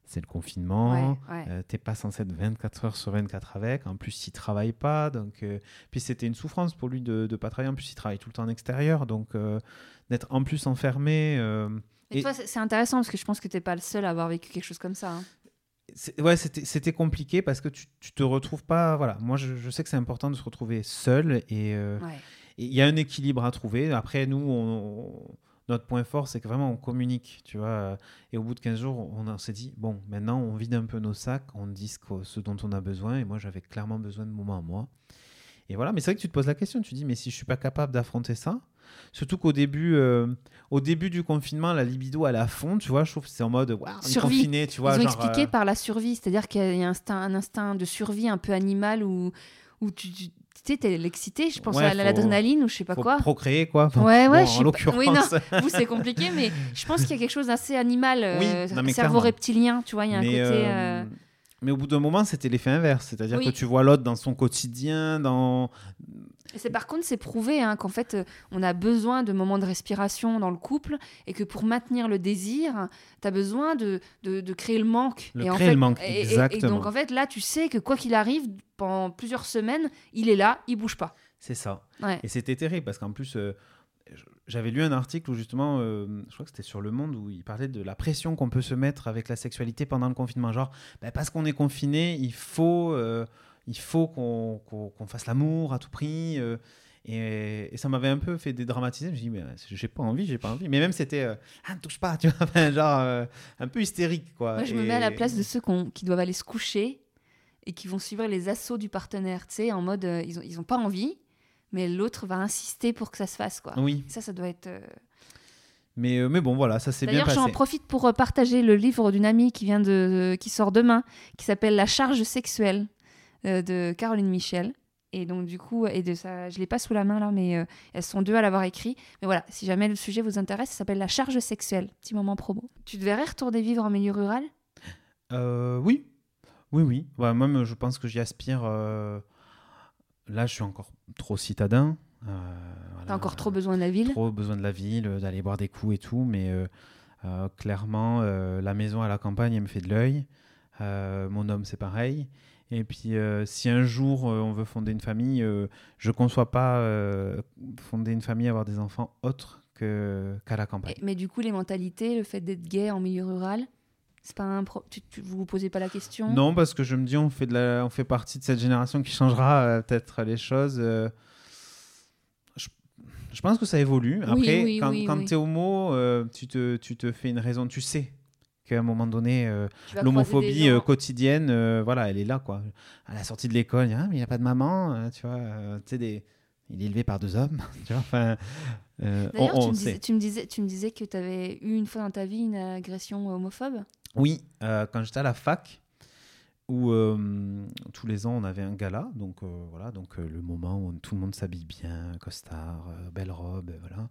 c'est le confinement. Ouais, ouais. euh, T'es pas censé être 24 heures sur 24 avec. En plus, il travaille pas. Donc, euh, Puis c'était une souffrance pour lui de ne pas travailler. En plus, il travaille tout le temps en extérieur. Donc, euh, d'être en plus enfermé. Et Et- toi, c'est intéressant parce que je pense que t'es pas le seul à avoir vécu quelque chose comme ça. hein. ouais, c'était compliqué parce que tu, tu te retrouves pas. Voilà, moi, je, je sais que c'est important de se retrouver seul. Et Ouais. il y a un équilibre à trouver. Après, nous, on- on- notre point fort, c'est que vraiment, on communique. Tu vois et au bout de 15 jours, on, s'est dit bon, maintenant, on vide un peu nos sacs, on dit ce, ce dont on a besoin. Et moi, j'avais clairement besoin de moments à moi. Et voilà, mais c'est vrai que tu te poses la question, tu te dis, mais si je suis pas capable d'affronter ça, surtout qu'au début, euh, au début du confinement, la libido elle est à fond, tu vois, je trouve que c'est en mode, waouh, confiné, tu vois, Ils ont expliqué euh, par la survie, c'est-à-dire qu'il y a un instinct, un instinct de survie un peu animal où, où tu, tu tu sais, t'es l'excité, je pense Ouais, à l'adrénaline ou je sais pas faut quoi. procréer quoi. Ouais, ouais, bon, je en l'occurrence. Oui, non. Vous, c'est compliqué, mais je pense qu'il y a quelque chose d'assez animal, euh, Oui, non, cerveau clairement. reptilien, tu vois, il y a un mais, côté... euh, euh, mais au bout d'un moment, c'était l'effet inverse, c'est-à-dire Oui. que tu vois l'autre dans son quotidien, dans c'est par contre, c'est prouvé hein, qu'en fait, euh, on a besoin de moments de respiration dans le couple et que pour maintenir le désir, tu as besoin de, de, de créer le manque. Le et en créer fait, le manque, et- et- Et, exactement. donc, en fait, là, tu sais que quoi qu'il arrive, pendant plusieurs semaines, il est là, il bouge pas. c'est ça. Ouais. Et c'était terrible parce qu'en plus, euh, j'avais lu un article où justement, euh, je crois que c'était sur Le Monde, où il parlait de la pression qu'on peut se mettre avec la sexualité pendant le confinement. Genre, bah, parce qu'on est confiné, il faut, euh, il faut qu'on fasse l'amour à tout prix. euh, et, et ça m'avait un peu fait dédramatiser. Je me dis, mais euh, j'ai pas envie, j'ai pas envie. Mais même c'était, euh, ah, ne touche pas, tu vois, enfin, genre euh, un peu hystérique, quoi. Moi, je me Et- mets à la place de ceux qui doivent aller se coucher et qui vont suivre les assauts du partenaire, tu sais, en mode, ils, ont, ils ont pas envie, mais l'autre va insister pour que ça se fasse, quoi. Oui, Ça, ça doit être... mais, euh, mais bon, voilà, ça s'est bien D'ailleurs, passé. j'en profite pour euh, partager le livre d'une amie qui vient de, qui sort demain, qui s'appelle La charge sexuelle de Caroline Michel. Et donc du coup, et de ça, je l'ai pas sous la main là, mais euh, elles sont deux à l'avoir écrit. Mais voilà, si jamais le sujet vous intéresse, ça s'appelle La charge sexuelle. Petit moment promo. Tu te verrais retourner vivre en milieu rural? Euh, oui, oui, oui. Ouais, même, je pense que j'y aspire. euh, Là, je suis encore trop citadin. euh, T'as encore trop besoin de la ville? Trop besoin de la ville, euh, d'aller boire des coups et tout. Mais euh, euh, clairement, euh, la maison à la campagne, elle me fait de l'œil. Euh, mon homme, c'est pareil. Et puis, euh, si un jour euh, on veut fonder une famille, euh, je ne conçois pas fonder une famille, avoir des enfants autres qu'à la campagne. Et- Mais du coup, les mentalités, le fait d'être gay en milieu rural, c'est pas un pro... tu, tu- vous vous posez pas la question? Non, parce que je me dis, on fait, de la, on fait partie de cette génération qui changera euh, peut-être les choses. euh. je, je pense que ça évolue. Après, oui, quand, oui, quand tu es homo, euh, tu, te, tu te fais une raison. Tu sais qu'à un moment donné, euh, l'homophobie euh, quotidienne, euh, voilà, elle est là. quoi. À la sortie de l'école, ah, mais il n'y a pas de maman. euh, tu vois, tu sais, des... il est élevé par deux hommes. tu vois, enfin, D'ailleurs, tu, me disais- tu me disais, tu me disais que tu avais eu une fois dans ta vie une agression homophobe? Oui, quand j'étais à la fac, où euh, tous les ans on avait un gala, donc euh, voilà, donc euh, le moment où tout le monde s'habille bien, costard, belle robe, voilà.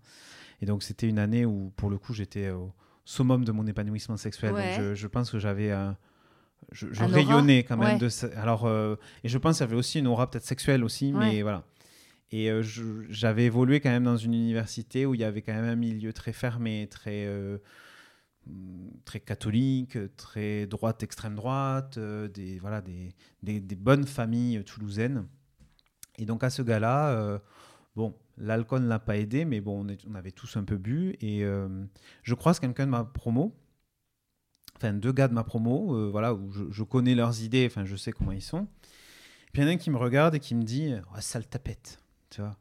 Et donc c'était une année où pour le coup j'étais au summum de mon épanouissement sexuel. Ouais. Donc je, je pense que j'avais un je, je Un aura, rayonnais quand même ouais. de ça. Alors euh, et je pense qu'il y avait aussi une aura peut-être sexuelle aussi, mais voilà. Et euh, je- j'avais évolué quand même dans une université où il y avait quand même un milieu très fermé, très euh, très catholique, très droite, extrême droite, euh, des, voilà, des, des, des bonnes familles toulousaines. Et donc à ce gars-là, euh, bon, l'alcool ne l'a pas aidé, mais bon, on, avait tous un peu bu. Et euh, je croise quelqu'un de ma promo, enfin deux gars de ma promo, euh, voilà, où je, connais leurs idées, enfin je sais comment ils sont. Puis il y en a un qui me regarde et qui me dit, oh, sale tapette, tu vois.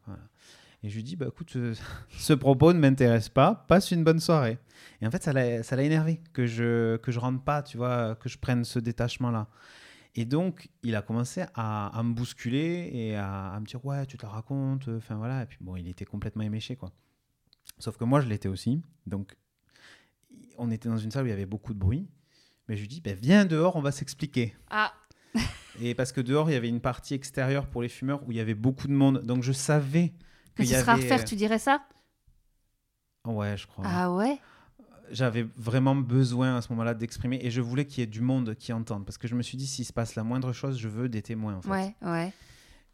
Et je lui dis, bah écoute, ce propos ne m'intéresse pas, passe une bonne soirée. Et en fait, ça l'a ça l'a énervé que je que je rentre pas, tu vois, que je prenne ce détachement-là. Et donc, il a commencé à, à me bousculer et à, à me dire, ouais, tu te la racontes, enfin voilà. Et puis bon, il était complètement éméché, quoi. Sauf que moi, je l'étais aussi. Donc, on était dans une salle où il y avait beaucoup de bruit. Mais je lui dis, bah, viens dehors, on va s'expliquer. Ah, Et parce que dehors, il y avait une partie extérieure pour les fumeurs où il y avait beaucoup de monde. Donc, je savais ce y sera à refaire, tu dirais ça? Ouais, je crois. Ah ouais? J'avais vraiment besoin à ce moment-là d'exprimer et je voulais qu'il y ait du monde qui entende parce que je me suis dit s'il se passe la moindre chose je veux des témoins en fait Ouais, ouais.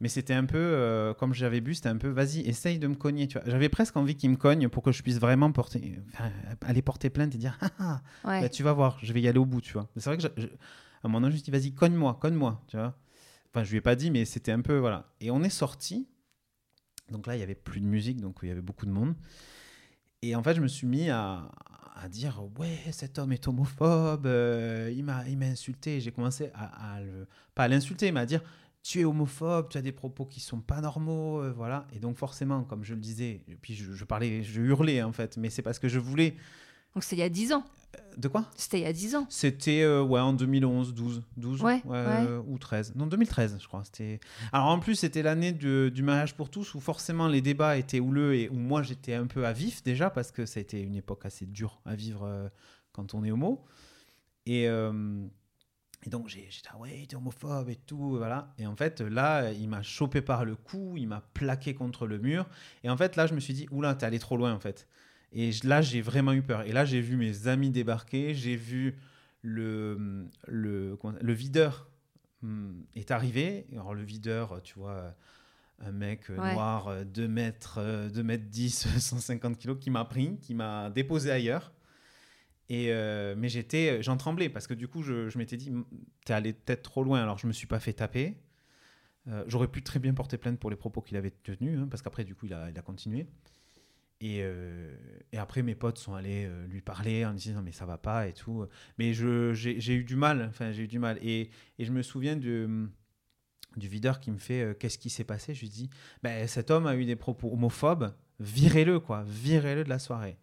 Mais c'était un peu, euh, comme j'avais bu, c'était un peu, vas-y, essaye de me cogner. Tu vois. J'avais presque envie qu'il me cogne pour que je puisse vraiment porter, enfin, aller porter plainte et dire, ah, ah, Ouais. bah, tu vas voir, je vais y aller au bout, tu vois. Mais C'est vrai que, je- je- à un moment donné, je me suis dit, vas-y, cogne-moi, cogne-moi, tu vois. Enfin, je lui ai pas dit, mais c'était un peu, voilà. Et on est sorti. Donc là, il y avait plus de musique, donc il y avait beaucoup de monde. Et en fait, je me suis mis à, à dire, ouais, cet homme est homophobe, euh, il m'a il m'a insulté. J'ai commencé à, le, pas à l'insulter, mais à dire, tu es homophobe, tu as des propos qui sont pas normaux, euh, voilà. Et donc forcément, comme je le disais, et puis je, je parlais, je hurlais en fait, mais c'est parce que je voulais. Donc c'était il y a 10 ans. De quoi? C'était il y a 10 ans. C'était euh, ouais, en 2011, 12, 12 Ouais, euh, ou 13. Non, 2013, je crois. C'était. Alors en plus, c'était l'année de- du mariage pour tous où forcément les débats étaient houleux et où moi j'étais un peu à vif déjà parce que ça a été une époque assez dure à vivre euh, quand on est homo. Et, euh, et donc j'ai- j'étais ah ouais, t'es homophobe et tout, voilà. Et en fait là, il m'a chopé par le cou, il m'a plaqué contre le mur. Et en fait là, je me suis dit oula, t'es allé trop loin en fait. Et là, j'ai vraiment eu peur. Et là, j'ai vu mes amis débarquer, j'ai vu le, le, videur hum, est arrivé. Alors, le videur, tu vois, un mec euh, Ouais. noir, euh, 2 mètres, euh, 2 mètres 10, 150 kilos, qui m'a pris, qui m'a déposé ailleurs. Et euh, mais j'étais, j'en tremblais parce que du coup, je, je m'étais dit, t'es allé peut-être trop loin. Alors, je me suis pas fait taper. Euh, J'aurais pu très bien porter plainte pour les propos qu'il avait tenus, hein, parce qu'après, du coup, il a, il a continué. Et, euh, et après, mes potes sont allés euh, lui parler en disant mais ça va pas et tout. Mais je- j'ai eu du mal. Enfin, j'ai eu du mal. Et, et je me souviens de, du videur qui me fait euh, qu'est-ce qui s'est passé? Je lui dis ben, cet homme a eu des propos homophobes. Virez-le quoi. Virez-le de la soirée.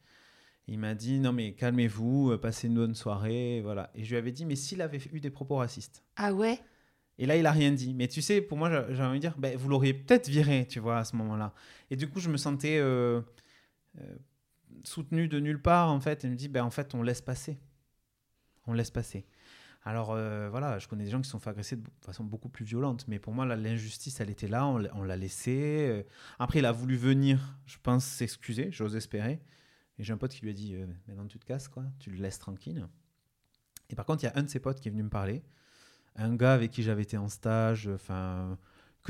Il m'a dit non mais calmez-vous, passez une bonne soirée, voilà. Et je lui avais dit mais s'il avait eu des propos racistes. Ah ouais? Et là, il a rien dit. Mais tu sais, pour moi, j'ai j'ai envie de dire, ben, vous l'auriez peut-être viré, tu vois, à ce moment-là. Et du coup, je me sentais euh, soutenu de nulle part, en fait. Et me dis, ben, en fait, on laisse passer. On laisse passer. Alors, euh, voilà, je connais des gens qui se sont fait agresser de façon beaucoup plus violente. Mais pour moi, l'injustice, elle était là, on l'a- on l'a laissé. Euh, Après, il a voulu venir, je pense, s'excuser, j'ose espérer. Et j'ai un pote qui lui a dit, euh, maintenant, tu te casses, quoi. Tu le laisses tranquille. Et par contre, il y a un de ses potes qui est venu me parler un gars avec qui j'avais été en stage, enfin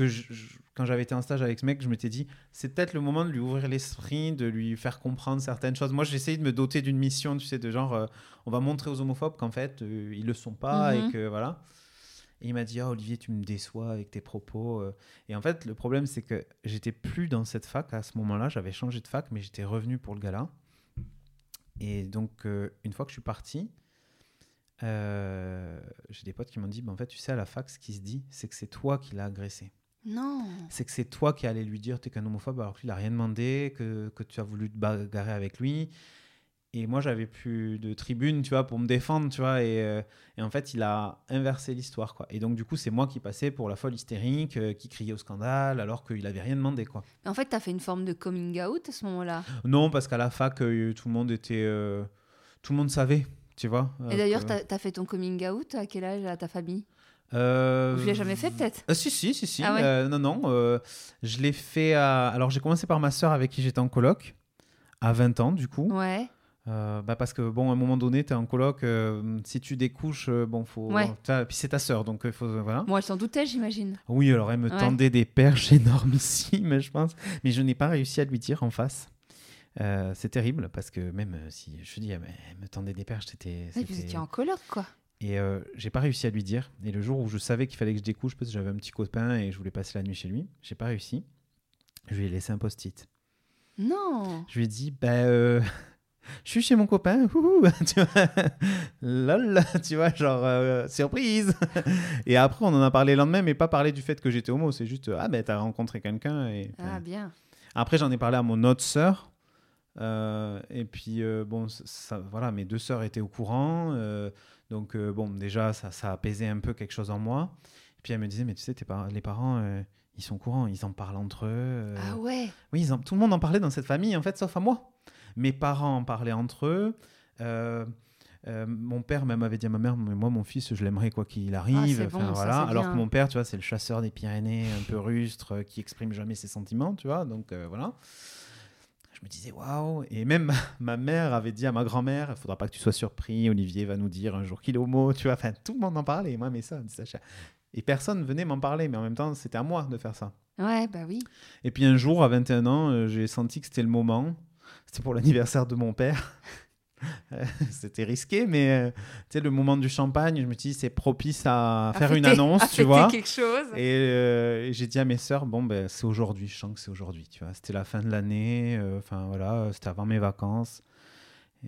que je- je- quand j'avais été en stage avec ce mec, je m'étais dit c'est peut-être le moment de lui ouvrir l'esprit, de lui faire comprendre certaines choses. Moi, j'ai essayé de me doter d'une mission, tu sais, de genre euh, on va montrer aux homophobes qu'en fait euh, ils le sont pas Mhm. et que voilà. Et il m'a dit oh, Olivier, tu me déçois avec tes propos. euh. Et en fait, le problème c'est que j'étais plus dans cette fac à ce moment-là. J'avais changé de fac, mais j'étais revenu pour le gala. Et donc, euh, une fois que je suis parti, euh, j'ai des potes qui m'ont dit, bah, en fait, tu sais, à la fac, ce qui se dit, c'est que c'est toi qui l'as agressé. Non. C'est que c'est toi qui allais lui dire, t'es qu'un homophobe, alors qu'il n'a rien demandé, que, que tu as voulu te bagarrer avec lui. Et moi, j'avais plus de tribune, tu vois, pour me défendre, tu vois. Et, euh, et en fait, il a inversé l'histoire, quoi. Et donc, du coup, c'est moi qui passais pour la folle hystérique, euh, qui criait au scandale, alors qu'il avait rien demandé, quoi. En fait, t'as fait une forme de coming out à ce moment-là? Non, parce qu'à la fac, euh, tout le monde était... tout le monde savait, tu vois. Et d'ailleurs, t'as as fait ton coming out à quel âge à ta famille? Euh, tu l'as jamais fait peut-être Ah, si, si, si, si. Ah ouais Euh, non, non. euh, je l'ai fait à... Alors, j'ai commencé par ma sœur avec qui j'étais en coloc, à 20 ans, du coup. Ouais. Euh, bah, parce que, bon, à un moment donné, tu es en coloc, euh, si tu découches, euh, bon, faut... Ouais. Puis c'est ta sœur, donc faut... Voilà. Moi, elle s'en doutait, j'imagine. Oui, alors elle me Ouais. tendait des perches énormissimes, je pense. Mais je n'ai pas réussi à lui dire en face. Euh, c'est terrible, parce que même euh, si je dis, elle me- tendait des perches, c'était... Puis vous étiez en coloc, quoi. Et euh, j'ai pas réussi à lui dire. Et le jour où je savais qu'il fallait que je découche, parce que j'avais un petit copain et je voulais passer la nuit chez lui, j'ai pas réussi. Je lui ai laissé un post-it. Non. Je lui ai dit, bah, euh, je suis chez mon copain, ouhou, tu vois, lol, tu vois, genre, euh, surprise. Et après, on en a parlé le lendemain, mais pas parler du fait que j'étais homo, c'est juste, ah, ben, t'as rencontré quelqu'un. Et, Ah, bien. Après, j'en ai parlé à mon autre sœur. euh, et puis, euh, bon, ça, voilà, mes deux sœurs étaient au courant. euh, donc, euh, bon, déjà, ça, ça apaisait un peu quelque chose en moi. Et puis, elle me disait, mais tu sais, tes par- les parents, euh, ils sont courants, ils en parlent entre eux. euh, Ah ouais. oui, ils en- tout le monde en parlait dans cette famille, en fait, sauf à moi. Mes parents en parlaient entre eux. euh, mon père même avait dit à ma mère, mais moi, mon fils, je l'aimerais quoi qu'il arrive. Ah, Enfin, ça, voilà. Alors que mon père, tu vois, c'est le chasseur des Pyrénées, un peu rustre, euh, qui exprime jamais ses sentiments, tu vois. Donc euh, voilà. Je me disais, waouh. Et même ma, mère avait dit à ma grand-mère, il faudra pas que tu sois surpris, Olivier va nous dire un jour qu'il est homo, tu vois. Enfin, tout le monde en parlait. Moi, mais ça. Et personne venait m'en parler, mais en même temps, c'était à moi de faire ça. Ouais, bah oui. Et puis un jour, à 21 ans, euh, j'ai senti que c'était le moment. C'était pour l'anniversaire de mon père. Euh, c'était risqué, mais euh, tu sais, le moment du champagne, je me suis dit, c'est propice à, À faire une annonce, à tu vois. quelque chose. Et, euh, et j'ai dit à mes sœurs, bon, ben, c'est aujourd'hui, je sens que c'est aujourd'hui, tu vois. C'était la fin de l'année, euh, enfin voilà, c'était avant mes vacances.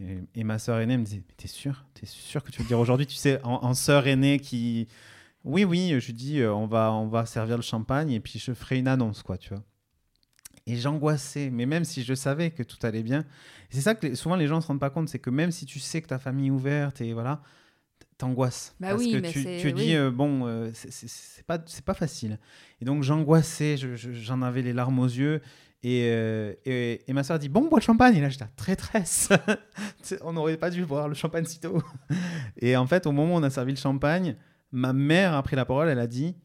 Et, et ma sœur aînée me disait, mais t'es sûr T'es sûr que tu veux le dire aujourd'hui? Tu sais, en, en sœur aînée qui... Oui, oui, je lui dis, euh, on va, on va servir le champagne et puis je ferai une annonce, quoi, tu vois. Et j'angoissais, mais même si je savais que tout allait bien. C'est ça que souvent les gens ne se rendent pas compte, c'est que même si tu sais que ta famille est ouverte et voilà, t'angoisses. Bah parce oui, que mais tu, tu dis, euh, bon, euh, c'est- pas, pas facile. Et donc j'angoissais, je- je- j'en avais les larmes aux yeux. Et, euh, et, et ma soeur dit, bon, bois le champagne. Et là, j'étais, traîtresse. on n'aurait pas dû boire le champagne si tôt. et en fait, au moment où on a servi le champagne, ma mère a pris la parole, elle a dit,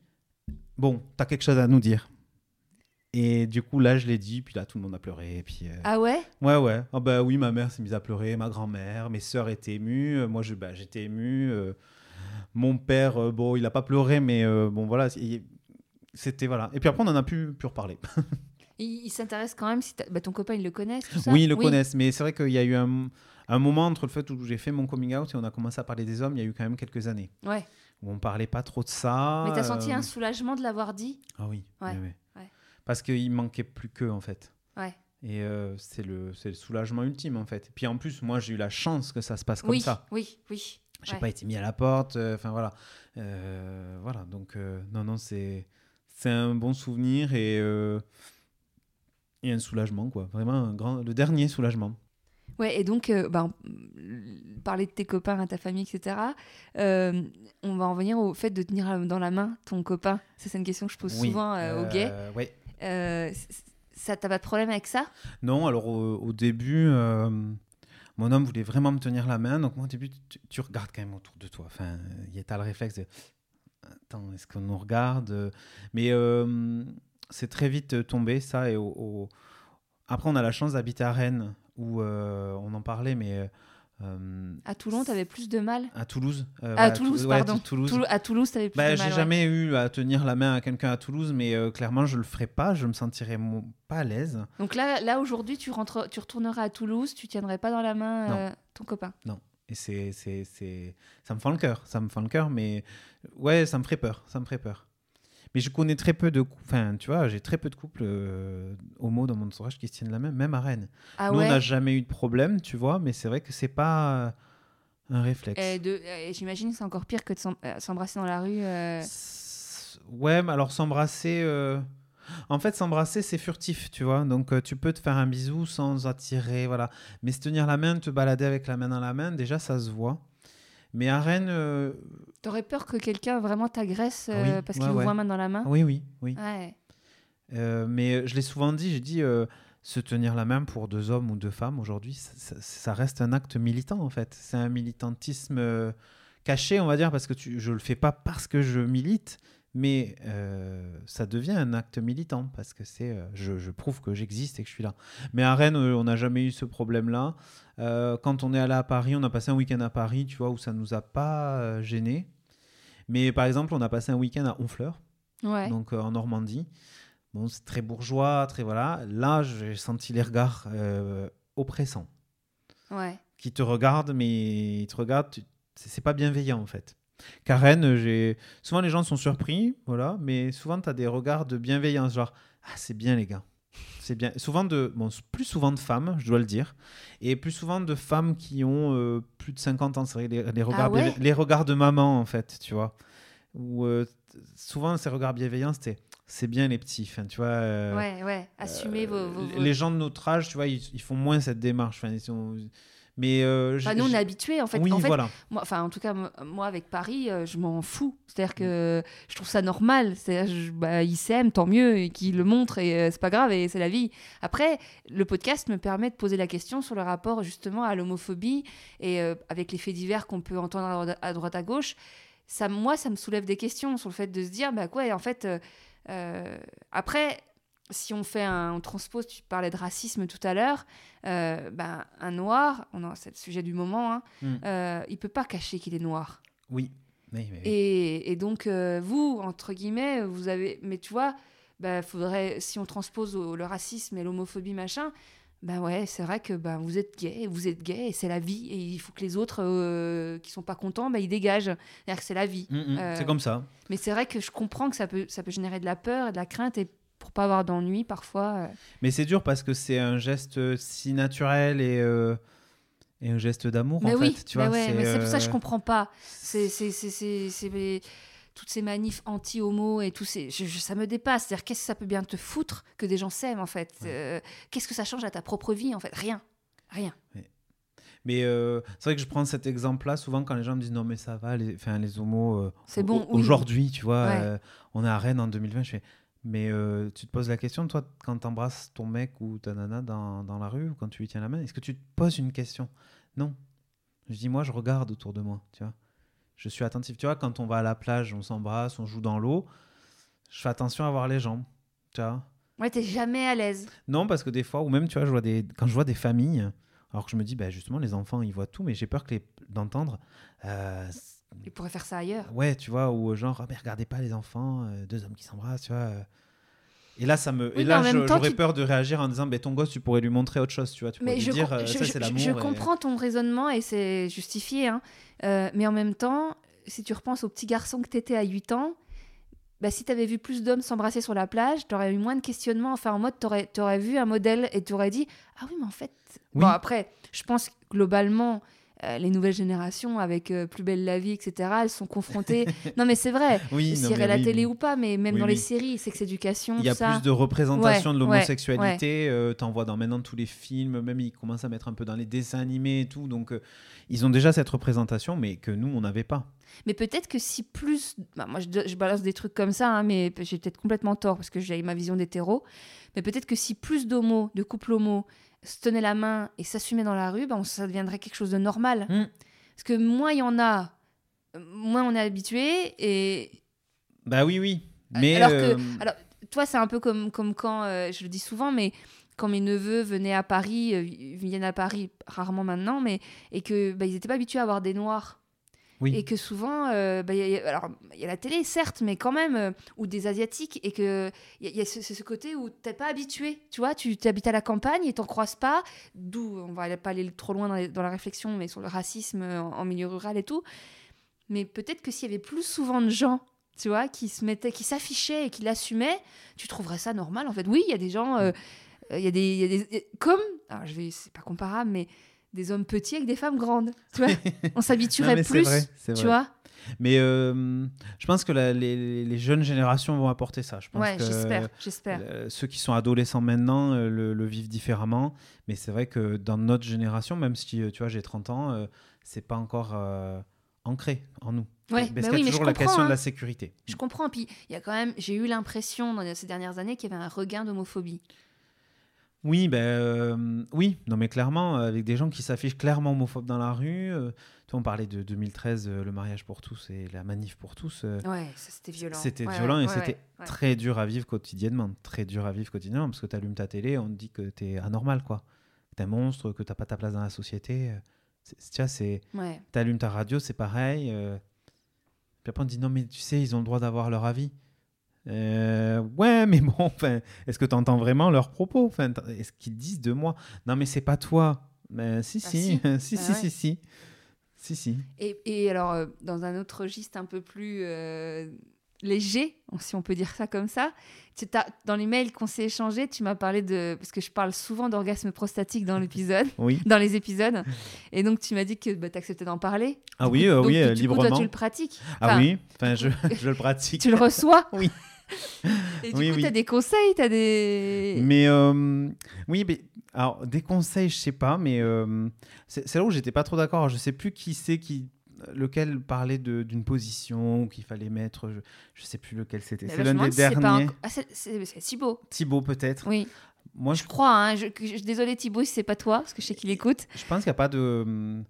bon, t'as quelque chose à nous dire. Et du coup, là, je l'ai dit, puis là, tout le monde a pleuré. Et puis, euh, Ah ouais? Ouais, ouais. Ah bah oui, ma mère s'est mise à pleurer, ma grand-mère, mes sœurs étaient émues, euh, moi je, bah, j'étais ému. euh, mon père, euh, bon, il a pas pleuré, mais bon, voilà. C'était voilà. Et puis après, on en a pu, pu reparler. Il, il s'intéresse quand même si bah, ton copain il le connaît, tout ça? Oui, ils le connaissent, mais c'est vrai qu'il y a eu un, un moment entre le fait où j'ai fait mon coming out et on a commencé à parler des hommes, il y a eu quand même quelques années Ouais. où on parlait pas trop de ça. Mais t'as senti euh, un soulagement de l'avoir dit? Ah oui. Ouais, ouais, ouais. ouais. Parce qu'il manquait plus qu'eux en fait. Ouais. Et euh, c'est le, soulagement ultime en fait. Puis en plus, moi j'ai eu la chance que ça se passe comme Oui, ça. oui, oui. J'ai Ouais. pas été mis à la porte. euh, Enfin voilà. Euh, voilà. Donc non, non, c'est c'est un bon souvenir et euh, et un soulagement quoi. Vraiment un grand, le dernier soulagement. Ouais, et donc, euh, bah, parler de tes copains, à ta famille, etc. euh, on va en venir au fait de tenir dans la main ton copain. C'est une question que je pose Oui, souvent aux gays. ouais. Euh, ça, t'as pas de problème avec ça? Non, alors au, début, euh, mon homme voulait vraiment me tenir la main. Donc moi au début, tu, regardes quand même autour de toi. Enfin, il y a le réflexe de attends, est-ce qu'on nous regarde? Mais euh, c'est très vite tombé ça. Et au, après, on a la chance d'habiter à Rennes où on en parlait, mais euh, À Toulon, t'avais plus de mal à Toulouse. euh, voilà, Toulouse, ouais, pardon. Toulouse. Toul- À Toulouse, t'avais plus Bah, de j'ai mal. ouais. jamais eu à tenir la main à quelqu'un à Toulouse, mais euh, clairement, je le ferai pas. Je me sentirais pas à l'aise. Donc là, là aujourd'hui, tu, rentres, tu retourneras à Toulouse, tu tiendrais pas dans la main euh, ton copain. Et c'est, c'est, c'est, ça me fend le cœur, ça me fend le cœur, mais ouais, ça me ferait peur, ça me ferait peur. Mais je connais très peu de, enfin, tu vois, j'ai très peu de couples euh, homo dans mon entourage qui se tiennent la main, même à Rennes. Ah Nous, on n'a jamais eu de problème, tu vois, mais c'est vrai que c'est pas euh, un réflexe. De- J'imagine que c'est encore pire que de euh, s'embrasser dans la rue. Ouais, mais alors s'embrasser. En fait, s'embrasser, c'est furtif, tu vois. Donc, euh, tu peux te faire un bisou sans attirer, voilà. Mais se tenir la main, te balader avec la main dans la main, déjà, ça se voit. Mais à Rennes, euh, T'aurais peur que quelqu'un vraiment t'agresse Ah euh, oui, parce ouais, qu'il vous ouais. voit main dans la main? Oui, oui, oui. Ouais. Euh, mais je l'ai souvent dit, j'ai dit, se tenir la main pour deux hommes ou deux femmes aujourd'hui, ça, ça- ça reste un acte militant en fait. C'est un militantisme caché, on va dire, parce que tu, je le fais pas parce que je milite, mais euh, ça devient un acte militant parce que c'est, euh, je, je prouve que j'existe et que je suis là. Mais à Rennes, euh, on n'a jamais eu ce problème-là. Euh, quand on est allé à Paris, on a passé un week-end à Paris, tu vois, où ça nous a pas gêné. Mais par exemple, on a passé un week-end à Honfleur Ouais. donc en Normandie. Bon, c'est très bourgeois, très voilà. Là, j'ai senti les regards oppressants ouais. qui te regardent, mais ils te regardent, tu- c'est pas bienveillant en fait. Karen, j'ai souvent les gens sont surpris, voilà, mais souvent tu as des regards de bienveillance, genre ah c'est bien les gars, c'est bien. Souvent de, bon, plus souvent de femmes, je dois le dire, et plus souvent de femmes qui ont euh, plus de 50 ans, c'est les, les regards, Ah ouais les regards de maman en fait, tu vois. Ou euh, souvent ces regards bienveillants, c'était c'est bien les petits, enfin, tu vois. euh, ouais, ouais. Assumez vos. vos, vos- Les gens de notre âge, tu vois, ils, ils font moins cette démarche. Enfin, ils sont- Mais euh, Enfin, nous, on est habitués, en fait. oui, en fait, voilà. moi, enfin, en tout cas, mo- moi, avec Paris, euh, je m'en fous. C'est-à-dire que je trouve ça normal. C'est-à-dire, je- bah, ils s'aiment, tant mieux, et qu'ils le montrent, et euh, c'est pas grave, et c'est la vie. Après, le podcast me permet de poser la question sur le rapport, justement, à l'homophobie, et euh, avec les faits divers qu'on peut entendre à, droite- à gauche. Ça, moi, ça me soulève des questions sur le fait de se dire, bah quoi, en fait, euh, après, si on fait un, on transpose, tu parlais de racisme tout à l'heure, euh, ben, un noir, on en- c'est le sujet du moment, hein, Mm. euh, il peut pas cacher qu'il est noir. Oui. Oui, mais oui. Et, et donc, euh, vous, entre guillemets, vous avez. Mais tu vois, bah, faudrait, si on transpose au- le racisme et l'homophobie, machin, ben ouais, c'est vrai que ben, vous êtes gay, vous êtes gay, et c'est la vie. Et il faut que les autres euh, qui sont pas contents, ben, ils dégagent. C'est-à-dire que c'est la vie. Mm, mm, Euh, C'est comme ça. Mais c'est vrai que je comprends que ça peut, ça peut générer de la peur et de la crainte. Et pour pas avoir d'ennui, parfois. euh, Mais c'est dur parce que c'est un geste si naturel et, euh, et un geste d'amour Mais en oui, fait. Tu mais vois, ouais, mais c'est pour ça que je euh, comprends pas. C'est toutes ces manifs anti-homo et tout ces, je- je- ça me dépasse. C'est-à-dire qu'est-ce que ça peut bien te foutre que des gens s'aiment en fait? Euh, Qu'est-ce que ça change à ta propre vie en fait? Rien, rien. Mais euh, c'est vrai que je prends cet exemple-là souvent quand les gens me disent non mais ça va, les, enfin, les homos. euh, C'est au- bon, au- oui. Aujourd'hui, tu vois, Ouais. euh, on est à Rennes en 2020. Je fais, mais euh, tu te poses la question, toi, quand tu embrasses ton mec ou ta nana dans, dans la rue ou quand tu lui tiens la main, est-ce que tu te poses une question? Non. Je dis, moi, je regarde autour de moi, tu vois. Je suis attentif. Tu vois, quand on va à la plage, on s'embrasse, on joue dans l'eau, je fais attention à voir les jambes, tu vois. Ouais, t'es jamais à l'aise. Non, parce que des fois, ou même, tu vois, je vois des... quand je vois des familles, alors que je me dis, bah, justement, les enfants, ils voient tout, mais j'ai peur que les... d'entendre. euh, Ils pourraient faire ça ailleurs. Ouais, tu vois, ou genre, ah, mais regardez pas les enfants, euh, deux hommes qui s'embrassent, tu vois. euh. Et là, ça me, Oui, et mais en là, même je- temps, j'aurais tu- peur de réagir en disant, ben ton gosse, tu pourrais lui montrer autre chose, tu vois. Tu pourrais Mais lui je, dire, com- euh, je, ça, je- c'est l'amour. je et- comprends ton raisonnement et c'est justifié. hein. Euh, mais en même temps, si tu repenses au petit garçon que t'étais à 8 ans, bah, si t'avais vu plus d'hommes s'embrasser sur la plage, t'aurais eu moins de questionnements. Enfin, en mode, t'aurais aurais vu un modèle et t'aurais dit Ah oui, mais en fait. Oui. Bon, après, je pense que globalement. Euh, les nouvelles générations avec euh, Plus belle la vie, etc., elles sont confrontées. non, mais c'est vrai. Oui, mais a la oui, télé oui. ou pas, mais même Oui, dans les séries, sexe éducation, Il y a ça. plus de représentation Ouais, de ouais, l'homosexualité. euh, T'en vois dans maintenant tous les films, même ils commencent à mettre un peu dans les dessins animés et tout. Donc, ils ont déjà cette représentation, mais que nous, on n'avait pas. Mais peut-être que si plus. bah, moi, je, je balance des trucs comme ça, hein, mais j'ai peut-être complètement tort parce que j'ai ma vision d'hétéro. Mais peut-être que si plus d'homos, de couples homos, se tenaient la main et s'assumaient dans la rue, bah, on- ça deviendrait quelque chose de normal. Mm. Parce que moins il y en a, euh, moins on est habitué. Et Bah oui, oui. Mais alors que- euh, alors, toi, c'est un peu comme, comme quand, euh, je le dis souvent, mais quand mes neveux venaient à Paris, euh, ils viennent à Paris rarement maintenant, mais et que bah, ils n'étaient pas habitués à avoir des noirs. Oui. Et que souvent, euh, bah, il y a- il y a- alors il y a la télé, certes, mais quand même, euh, ou des asiatiques, et que il y a, il ce, ce côté où t'es pas habitué, tu vois, tu habites à la campagne et t'en croises pas, d'où on va pas aller trop loin dans, les- dans la réflexion, mais sur le racisme en, en milieu rural et tout. Mais peut-être que s'il y avait plus souvent de gens, tu vois, qui se mettaient, qui s'affichaient et qui l'assumaient, tu trouverais ça normal. En fait, oui, il y a des gens, euh, euh, il y il y a des, comme, alors je vais, c'est pas comparable, mais des hommes petits avec des femmes grandes, tu vois, on s'habituerait plus, vrai, tu vrai. vois. Mais euh, je pense que la- les, les jeunes générations vont apporter ça. Je pense Ouais, que j'espère, j'espère. euh, ceux qui sont adolescents maintenant euh, le, le vivent différemment. Mais c'est vrai que dans notre génération, même si tu vois, j'ai 30 ans, euh, c'est pas encore euh, ancré en nous. Ouais, Parce bah qu'il y a oui, mais je toujours la question de hein. la sécurité. Je comprends. Puis il y a quand même, j'ai eu l'impression dans ces dernières années qu'il y avait un regain d'homophobie. Oui, ben euh, oui, non mais clairement, euh, avec des gens qui s'affichent clairement homophobes dans la rue. euh, on parlait de 2013, euh, le mariage pour tous et la manif pour tous. Ouais, c'était violent. C'était Ouais, violent ouais, et ouais, c'était très dur à vivre quotidiennement. Très dur à vivre quotidiennement parce que tu allumes ta télé, on te dit que tu es anormal, quoi. Que tu un monstre, que tu pas ta place dans la société. euh, c'est- Tu vois, c'est. Ouais. Tu allumes ta radio, c'est pareil. Puis après, on te dit non, mais tu sais, ils ont le droit d'avoir leur avis. Euh, ouais, mais bon, enfin, est-ce que tu entends vraiment leurs propos? Enfin, Est-ce qu'ils disent de moi? Non, mais c'est pas toi. Mais si, Ah, si, si. si, Bah si, si, si, si, si. Et, et alors, euh, dans un autre registre un peu plus euh, léger, si on peut dire ça comme ça, tu dans les mails qu'on s'est échangés, tu m'as parlé de. Parce que je parle souvent d'orgasme prostatique dans l'épisode, Oui. dans les épisodes. Et donc, tu m'as dit que bah, tu acceptais d'en parler. Ah oui, euh, Donc, oui, du euh, coup, librement. toi, tu le pratiques. Ah oui, enfin, je, je le pratique. Tu le reçois Oui. Et du Oui, coup, oui. tu as des conseils, as des. Mais euh, oui, mais alors des conseils, je sais pas, mais euh, c'est là où j'étais pas trop d'accord. Je sais plus qui c'est qui lequel parlait d'une position qu'il fallait mettre. Je, je sais plus lequel c'était. C'est bah, l'un des si derniers. Ah, c'est- Thibaut. Thibaut peut-être. Oui, Moi, je, je crois. Hein, je, désolé Thibaut si c'est pas toi, parce que je sais qu'il écoute. je pense qu'il n'y a pas de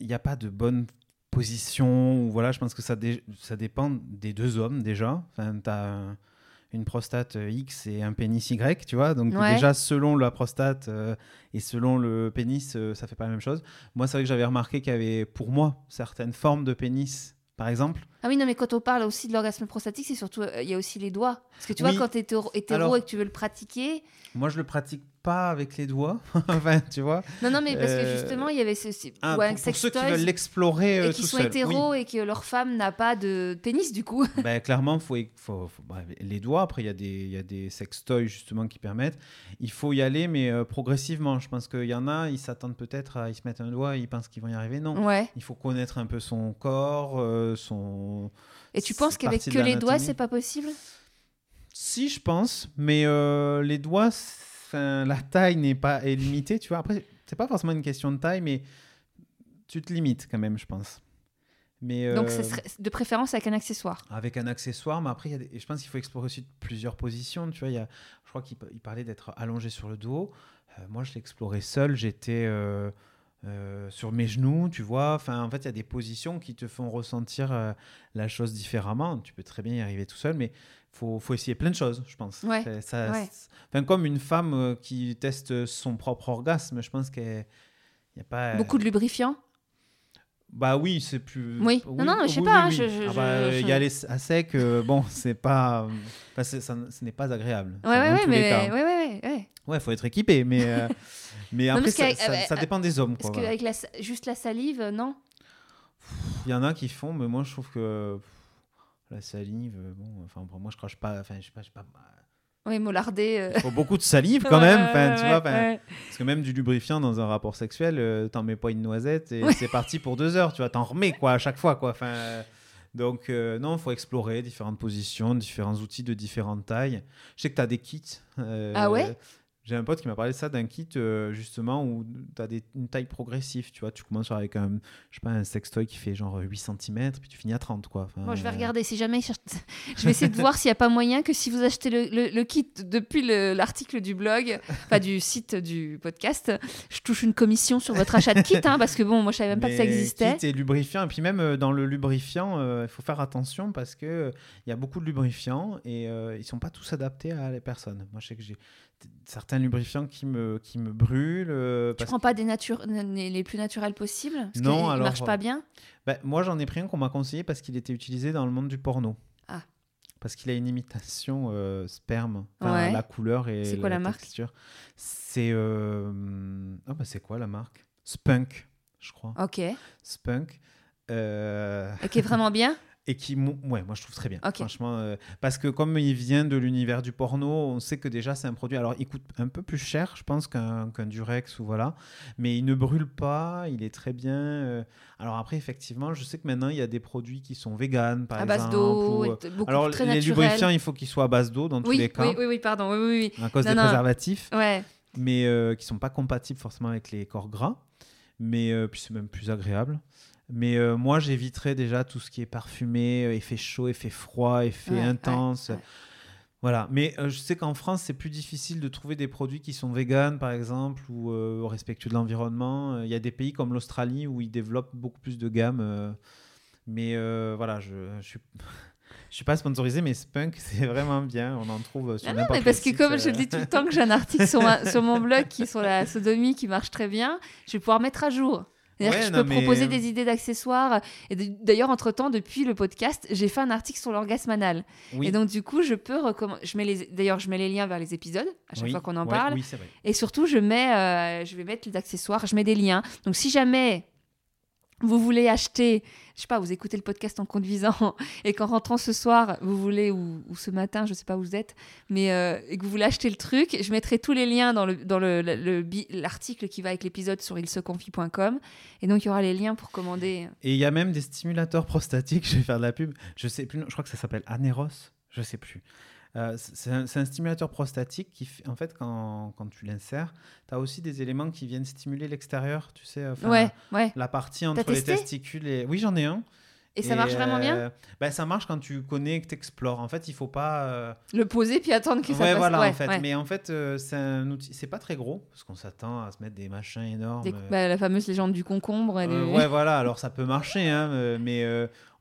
il n'y a pas de bonne position ou voilà. Je pense que ça dé- ça dépend des deux hommes déjà. Enfin, t'as un- une prostate euh, X et un pénis Y, tu vois. Donc Ouais. déjà, selon la prostate euh, et selon le pénis, euh, ça fait pas la même chose. Moi, c'est vrai que j'avais remarqué qu'il y avait, pour moi, certaines formes de pénis, par exemple. Ah oui, non, mais quand on parle aussi de l'orgasme prostatique, c'est surtout, euh, il y a aussi les doigts. Parce que tu Oui. vois, quand tu es hétéro, hétéro Alors- et que tu veux le pratiquer. Moi, je le pratique pas avec les doigts. enfin, tu vois. Non, non, mais parce que Euh, justement, il y avait ce. Ah, ou un pour, pour ceux qui veulent l'explorer euh, et qui sont seul. hétéros et que leur femme n'a pas de pénis, du coup. Ben, clairement, faut, faut, faut- bah, les doigts. Après, il y a des, il y a des sextoys justement qui permettent. Il faut y aller, mais euh, progressivement. Je pense qu'il y en a, ils s'attendent peut-être à, ils se mettent un doigt, ils pensent qu'ils vont y arriver. Non. Ouais. Il faut connaître un peu son corps, euh, son. Et tu penses qu'avec que les doigts, c'est pas possible? Si, je pense, mais les doigts, enfin, la taille n'est pas est limitée, tu vois. Après, c'est pas forcément une question de taille, mais tu te limites quand même, je pense. Mais Donc, euh, ce serait de préférence avec un accessoire. avec un accessoire, mais après, il y a des- et je pense qu'il faut explorer aussi plusieurs positions. Tu vois, il y a, je crois qu'il pa- il parlait d'être allongé sur le dos. Euh, moi, je l'ai exploré seul. J'étais euh, euh, sur mes genoux, tu vois. Enfin, en fait, il y a des positions qui te font ressentir euh, la chose différemment. Tu peux très bien y arriver tout seul, mais faut, faut essayer plein de choses, je pense. Ouais, ça- enfin, comme une femme euh, qui teste son propre orgasme, je pense qu'il n'y a pas. Beaucoup de lubrifiant. Bah oui, c'est plus. Oui. Non, non, mais je sais pas, hein, Ah bah, je- Y aller à sec, euh, bon, c'est pas. enfin, ça- ce n'est pas agréable. Ouais, ouais, ouais, les mais. cas. Ouais, ouais, ouais. faut être équipé, mais. euh, mais après, ça, dépend des hommes. Parce voilà. qu'avec la, juste la salive, euh, non Il y en a qui font, mais moi, je trouve que. pff, La salive, euh, bon, enfin, pour moi, je crache pas. Enfin, je sais pas, je sais pas. Oui, mollardé. euh. Il faut beaucoup de salive quand même, Ouais, tu ouais, vois. ouais. Parce que même du lubrifiant dans un rapport sexuel, euh, t'en mets pas une noisette et c'est parti pour deux heures, tu vois, t'en remets quoi à chaque fois quoi. Enfin, euh, donc euh, non, il faut explorer différentes positions, différents outils de différentes tailles. Je sais que tu as des kits. Ah ouais? J'ai un pote qui m'a parlé de ça, d'un kit euh, justement où tu as une taille progressive, tu vois. Tu commences avec un, je sais pas, un sextoy qui fait genre 8 cm, puis tu finis à 30 quoi. Enfin, Moi, je vais euh, regarder si jamais. cherche- Je vais essayer de voir s'il n'y a pas moyen que si vous achetez le, le- le kit depuis le- l'article du blog, enfin du site du podcast, je touche une commission sur votre achat de kit, hein, parce que bon, moi je savais même pas que ça existait. Kit et lubrifiant. Et puis même euh, dans le lubrifiant, euh, il faut faire attention parce que il y a beaucoup de lubrifiants et ils sont pas tous adaptés à les personnes. Moi, je sais que j'ai certains lubrifiants qui me, qui me brûlent. euh, Tu parce prends pas des natures les plus naturels possibles parce Non, alors, marchent pas euh, bien? Ben, moi, j'en ai pris un qu'on m'a conseillé parce qu'il était utilisé dans le monde du porno. Ah. Parce qu'il a une imitation euh, sperme, Enfin, Ouais. la couleur et C'est quoi la marque? texture. C'est euh, ah bah, c'est quoi la marque? Spunk, je crois. Ok. Spunk. Euh, Et qui est vraiment bien? et qui, ouais, moi je trouve très bien. Franchement, euh, parce que comme il vient de l'univers du porno, on sait que déjà c'est un produit. Alors il coûte un peu plus cher, je pense, qu'un qu'un Durex ou voilà, mais il ne brûle pas, il est très bien. euh. Alors après, effectivement, je sais que maintenant il y a des produits qui sont véganes, par à exemple. base d'eau, euh, alors très les naturel. lubrifiants, il faut qu'ils soient à base d'eau dans tous les cas, oui, oui, oui, pardon. Oui, oui, oui. à cause Non, des non. préservatifs, Ouais. mais euh, qui sont pas compatibles forcément avec les corps gras. Mais puis c'est même plus agréable. Mais euh, moi, j'éviterais déjà tout ce qui est parfumé, euh, effet chaud, effet froid, effet Ouais, intense. ouais. Voilà. Mais euh, je sais qu'en France, c'est plus difficile de trouver des produits qui sont véganes, par exemple, ou euh, respectueux de l'environnement. Euh, Il y a des pays comme l'Australie où ils développent beaucoup plus de gamme. euh, mais euh, voilà, je, je suis. Je suis pas sponsorisé, mais Spunk, c'est vraiment bien. On en trouve sur Ah non, mais parce que comme je euh, le dis tout le temps que j'ai un article sur, ma- sur mon blog qui est sur la sodomie qui marche très bien, je vais pouvoir mettre à jour. C'est-à-dire Ouais, que je peux mais- proposer des idées d'accessoires. Et d'ailleurs, entre-temps, depuis le podcast, j'ai fait un article sur l'orgasme anal. Oui. Et donc, du coup, je peux recommander. Je mets les... D'ailleurs, je mets les liens vers les épisodes à chaque Oui, fois qu'on en ouais, parle. Oui, c'est vrai. Et surtout, je mets, euh, je vais mettre les accessoires, je mets des liens. Donc, si jamais vous voulez acheter, je sais pas, vous écoutez le podcast en conduisant et qu'en rentrant ce soir, vous voulez, ou, ce matin, je sais pas où vous êtes, mais euh, et que vous voulez acheter le truc, je mettrai tous les liens dans le dans le, l'article qui va avec l'épisode sur ilseconfie.com. Et donc, il y aura les liens pour commander. Et il y a même des stimulateurs prostatiques, je vais faire de la pub, je sais plus, je crois que ça s'appelle Aneros, je sais plus. Euh, c'est un, stimulateur prostatique qui, fait- en fait, quand, quand tu l'insères, tu as aussi des éléments qui viennent stimuler l'extérieur, tu sais, ouais, ouais. la partie entre les testicules et... Oui, j'en ai un. Et ça marche vraiment bien euh, bah, Ça marche quand tu connais, que tu explores. En fait, il faut pas. euh, Le poser puis attendre que ça ouais, passe. voilà, Ouais, en fait. ouais. Mais en fait, euh, c'est un outil. C'est pas très gros, parce qu'on s'attend à se mettre des machins énormes. Des- bah, la fameuse légende du concombre. est- ouais, voilà, alors ça peut marcher, hein, mais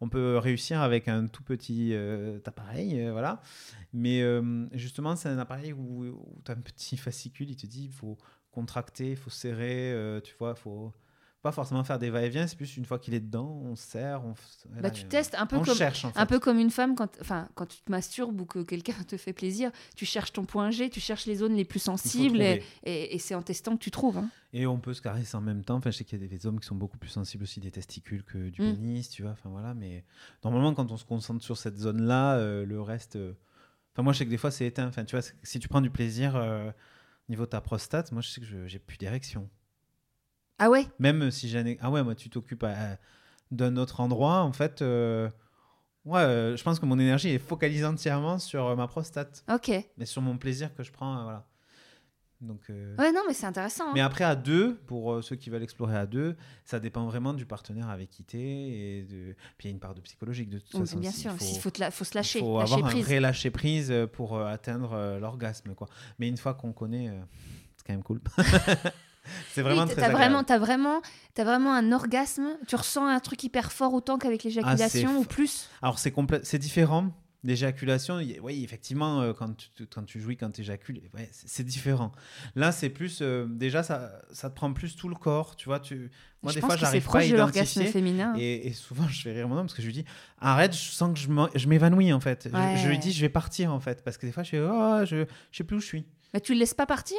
on peut réussir avec un tout petit appareil, voilà. Mais justement, c'est un appareil où, tu as un petit fascicule, il te dit il faut contracter, il faut serrer, tu vois, il faut pas forcément faire des va-et-vient, c'est plus une fois qu'il est dedans, on serre, on, Bah, tu testes un peu on comme. cherche en fait. Un peu comme une femme, quand, enfin, quand tu te masturbes ou que quelqu'un te fait plaisir, tu cherches ton point G, tu cherches les zones les plus sensibles et, et- et c'est en testant que tu trouves. hein. Et on peut se caresser en même temps. Enfin, je sais qu'il y a des hommes qui sont beaucoup plus sensibles aussi des testicules que du Mm. pénis, tu vois. Enfin voilà, mais normalement, quand on se concentre sur cette zone-là, euh, le reste. euh, Enfin, moi, je sais que des fois, c'est éteint. Enfin, tu vois, si tu prends du plaisir euh, au niveau de ta prostate, moi, je sais que je- j'ai plus d'érection. Ah ouais? Même si j'ai. Ah ouais, moi, tu t'occupes d'un autre endroit, en fait. euh, Ouais, euh, je pense que mon énergie est focalisée entièrement sur euh, ma prostate, Ok. mais sur mon plaisir que je prends, euh, voilà. Donc. euh, Ouais, non, mais c'est intéressant. hein. mais après, à deux, pour euh, ceux qui veulent explorer à deux, ça dépend vraiment du partenaire avec qui t'es. Et de... Puis il y a une part de psychologique de toute Oui, façon. bien Il sûr, il faut, te la- faut se il lâcher, faut lâcher avoir prise. un vrai lâcher prise pour euh, atteindre l'orgasme. quoi. Mais une fois qu'on connaît, c'est quand même cool. c'est vraiment Oui, très t'as agréable. vraiment, t'as vraiment, t'as vraiment un orgasme. Tu ressens un truc hyper fort autant qu'avec l'éjaculation Ah, ou plus? Alors c'est différent. L'éjaculation, oui, effectivement, euh, quand tu, quand tu jouis, quand tu éjacules, ouais, c'est différent. Là, c'est plus. euh, déjà, ça, ça te prend plus tout le corps. Tu vois, tu... moi, je des fois, j'arrive pas à identifier. féminin. Et, et souvent, je fais rire mon homme parce que je lui dis arrête, je sens que je m'évanouis en fait. Je- lui dis je vais partir en fait parce que des fois, je fais oh, je, je sais plus où je suis. Mais tu le laisses pas partir?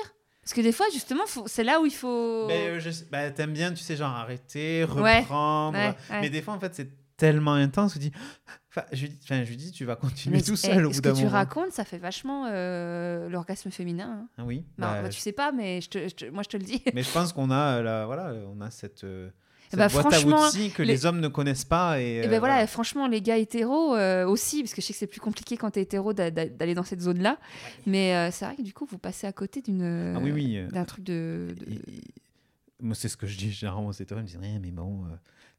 Parce que des fois, justement, faut- c'est là où il faut. Mais euh, je sais- bah, t'aimes bien, tu sais, genre arrêter, reprendre. ouais, ouais. Mais des fois, en fait, c'est tellement intense que je dis enfin, je, lui dis- enfin, je lui dis tu vas continuer Mais, tout eh, seul au bout ce d'un que tu moment. racontes, ça fait vachement euh, l'orgasme féminin. hein. Ah oui. Bah, bah, tu sais pas, mais je te- je te- moi je te le dis. Mais je pense qu'on a, euh, la, voilà, on a cette, euh, cette bah, boîte à franchement, outils que les- les... hommes ne connaissent pas. Et, Et euh, ben voilà, voilà. franchement, les gars hétéros euh, aussi, parce que je sais que c'est plus compliqué quand t'es hétéro d'a- d'a- d'aller dans cette zone-là. Mais euh, c'est vrai que du coup, vous passez à côté d'une Ah oui, oui. d'un truc de. de- Et- et- Moi, c'est ce que je dis généralement aux hétéros. Ils me disent rien, mais bon,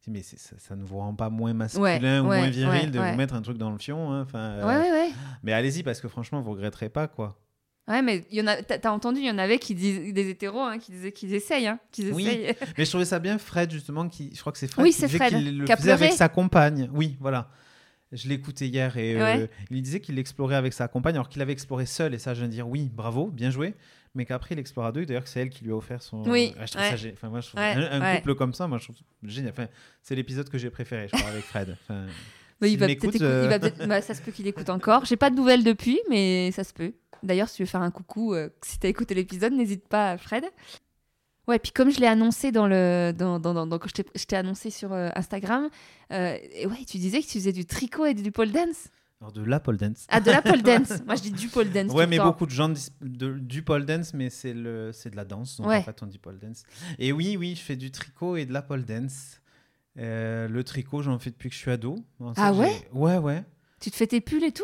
mais ça, ça ne vous rend pas moins masculin ou ouais, moins viril ouais, de vous mettre un truc dans le fion. hein, enfin, euh, Ouais, ouais, ouais. Mais allez-y, parce que franchement, vous regretterez pas, quoi. Ouais, mais il y en a. T'as entendu, il y en avait qui disent des hétéros hein, qui disaient qu'ils essayent, hein, qu'ils Oui. essayent. Mais je trouvais ça bien, Fred, justement, qui, je crois que c'est Fred Oui, qui Fred, qu'il le qui a faisait avec sa compagne. Oui, voilà. Je l'écoutais hier et euh, il disait qu'il l'explorait avec sa compagne, alors qu'il avait exploré seul. Et ça, je viens de dire oui, bravo, bien joué. Mais qu'après, il explore à deux. D'ailleurs, c'est elle qui lui a offert son. Oui, Ouais, je trouve ouais. ça enfin, moi, je trouve Ouais, un, couple comme ça, moi, je trouve génial. Enfin, c'est l'épisode que j'ai préféré, je crois, avec Fred. Enfin, Bah, il s'il va peut-être euh, il peut-être- bah, ça se peut qu'il écoute encore. J'ai pas de nouvelles depuis, mais ça se peut. D'ailleurs, si tu veux faire un coucou, euh, si t'as écouté l'épisode, n'hésite pas, Fred. Ouais, puis comme je l'ai annoncé dans le, dans, dans, dans- dans- quand je t'ai- annoncé sur euh, Instagram, euh, et ouais, tu disais que tu faisais du tricot et du pole dance. alors de la pole dance. Ah, de la pole dance. Moi, je dis du pole dance. Ouais, mais beaucoup de gens disent de- du pole dance, mais c'est le c'est de la danse. Donc Ouais. en fait, on dit pole dance. Et oui, oui, je fais du tricot et de la pole dance. Euh, le tricot, j'en fais depuis que je suis ado. En Ah fait, ouais? Ouais, ouais. Tu te fais tes pulls et tout?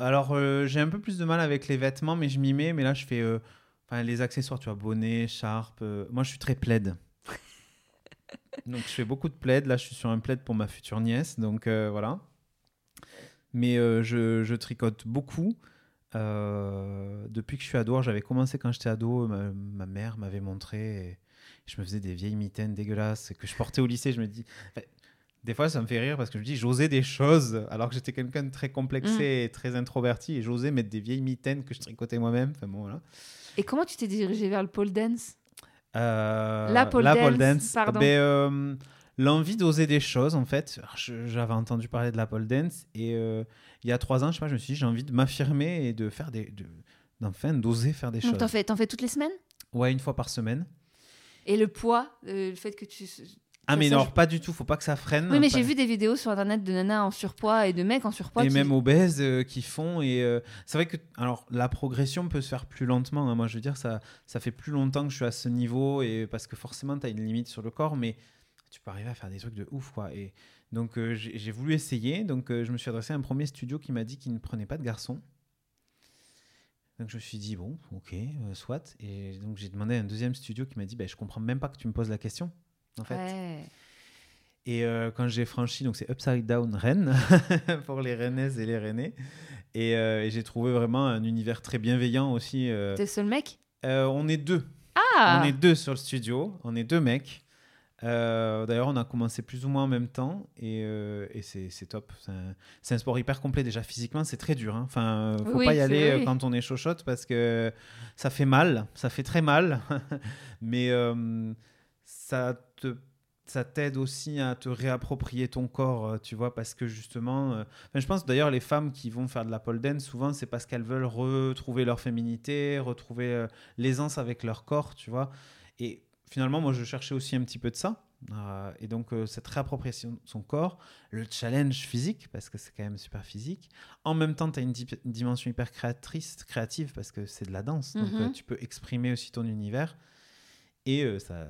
Alors, euh, j'ai un peu plus de mal avec les vêtements, mais je m'y mets. Mais là, je fais euh, enfin, les accessoires, tu vois, bonnet, charpe. euh, moi, je suis très plaid. donc, je fais beaucoup de plaid. Là, je suis sur un plaid pour ma future nièce. Donc, voilà. Mais je, je tricote beaucoup. Depuis que je suis ado, j'avais commencé quand j'étais ado, ma, ma mère m'avait montré, et je me faisais des vieilles mitaines dégueulasses que je portais au lycée. Je me dis, des fois ça me fait rire parce que je me dis, j'osais des choses alors que j'étais quelqu'un de très complexé et très introverti et j'osais mettre des vieilles mitaines que je tricotais moi-même. Enfin bon, voilà. Et comment tu t'es dirigé vers le pole dance? Euh, La pole dance, pardon. Ben, euh, L'envie d'oser des choses, en fait. Je- J'avais entendu parler de la pole dance et euh, il y a trois ans, je sais pas, je me suis dit, j'ai envie de m'affirmer et de faire des. de- d'oser faire des Donc, choses. t'en fais, t'en fais toutes les semaines? Ouais, une fois par semaine. Et le poids, le fait que tu. Ah, mais non, pas du tout, faut pas que ça freine. Oui, mais Pas- j'ai vu des vidéos sur internet de nanas en surpoids et de mecs en surpoids. et qui- même obèses euh, qui font et euh, c'est vrai que alors la progression peut se faire plus lentement hein. moi je veux dire ça ça fait plus longtemps que je suis à ce niveau et parce que forcément tu as une limite sur le corps mais tu peux arriver à faire des trucs de ouf quoi et donc euh, j'ai voulu essayer donc je me suis adressé à un premier studio qui m'a dit qu'il ne prenait pas de garçons donc je me suis dit bon ok soit et donc j'ai demandé à un deuxième studio qui m'a dit bah, je comprends même pas que tu me poses la question en fait Ouais. Et euh, quand j'ai franchi, donc c'est Upside Down Rennes pour les Rennaises et les Rennais. Et, euh, et j'ai trouvé vraiment un univers très bienveillant aussi. euh. T'es le seul mec? Euh, on est deux. Ah On est deux sur le studio. On est deux mecs. Euh, D'ailleurs, on a commencé plus ou moins en même temps et, euh, et c'est c'est top. C'est un, sport hyper complet. Déjà, physiquement, c'est très dur. hein. Enfin, faut Oui, pas y aller vrai, quand on est chochotte parce que ça fait mal. Ça fait très mal. Mais euh, ça te ça t'aide aussi à te réapproprier ton corps, euh, tu vois, parce que justement, euh, je pense d'ailleurs les femmes qui vont faire de la pole dance, souvent c'est parce qu'elles veulent retrouver leur féminité, retrouver euh, l'aisance avec leur corps, tu vois. Et finalement, moi, je cherchais aussi un petit peu de ça. Euh, et donc, cette réappropriation de son corps, le challenge physique, parce que c'est quand même super physique. En même temps, tu as une, di- une dimension hyper créatrice, créative, parce que c'est de la danse. Donc, Mhm. euh, tu peux exprimer aussi ton univers. Et euh, ça,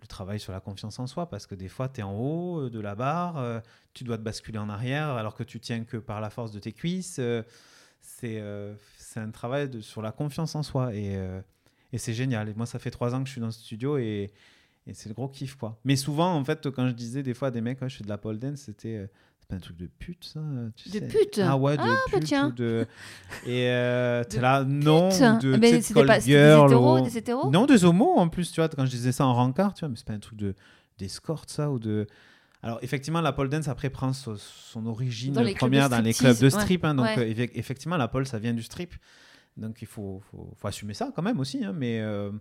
le travail sur la confiance en soi, parce que des fois, tu es en haut euh, de la barre, euh, tu dois te basculer en arrière, alors que tu tiens que par la force de tes cuisses. c'est un travail de- sur la confiance en soi. Et, et c'est génial. Et moi, ça fait trois ans que je suis dans ce studio et, et c'est le gros kiff, quoi. Mais souvent, en fait, quand je disais des fois à des mecs, je fais de la pole dance, c'était. C'est pas un truc de pute, ça tu De sais? pute? Ah ouais, de Ah, bah pute. tiens. ou de... Et euh, t'es là, non, ou de Mais tu sais, de c'était call pas des hétéros, ou- des hétéros? Non, des homos en plus, tu vois, quand je disais ça en rencard, tu vois, mais c'est pas un truc de d'escorte, ça, ou de. Alors, effectivement, la pole dance, après, prend so- son origine Dans première dans les clubs de ouais. strip. hein, donc, Ouais. euh, effe- effectivement, la pole, ça vient du strip. Donc, il faut, faut, faut assumer ça quand même aussi. hein, mais, euh,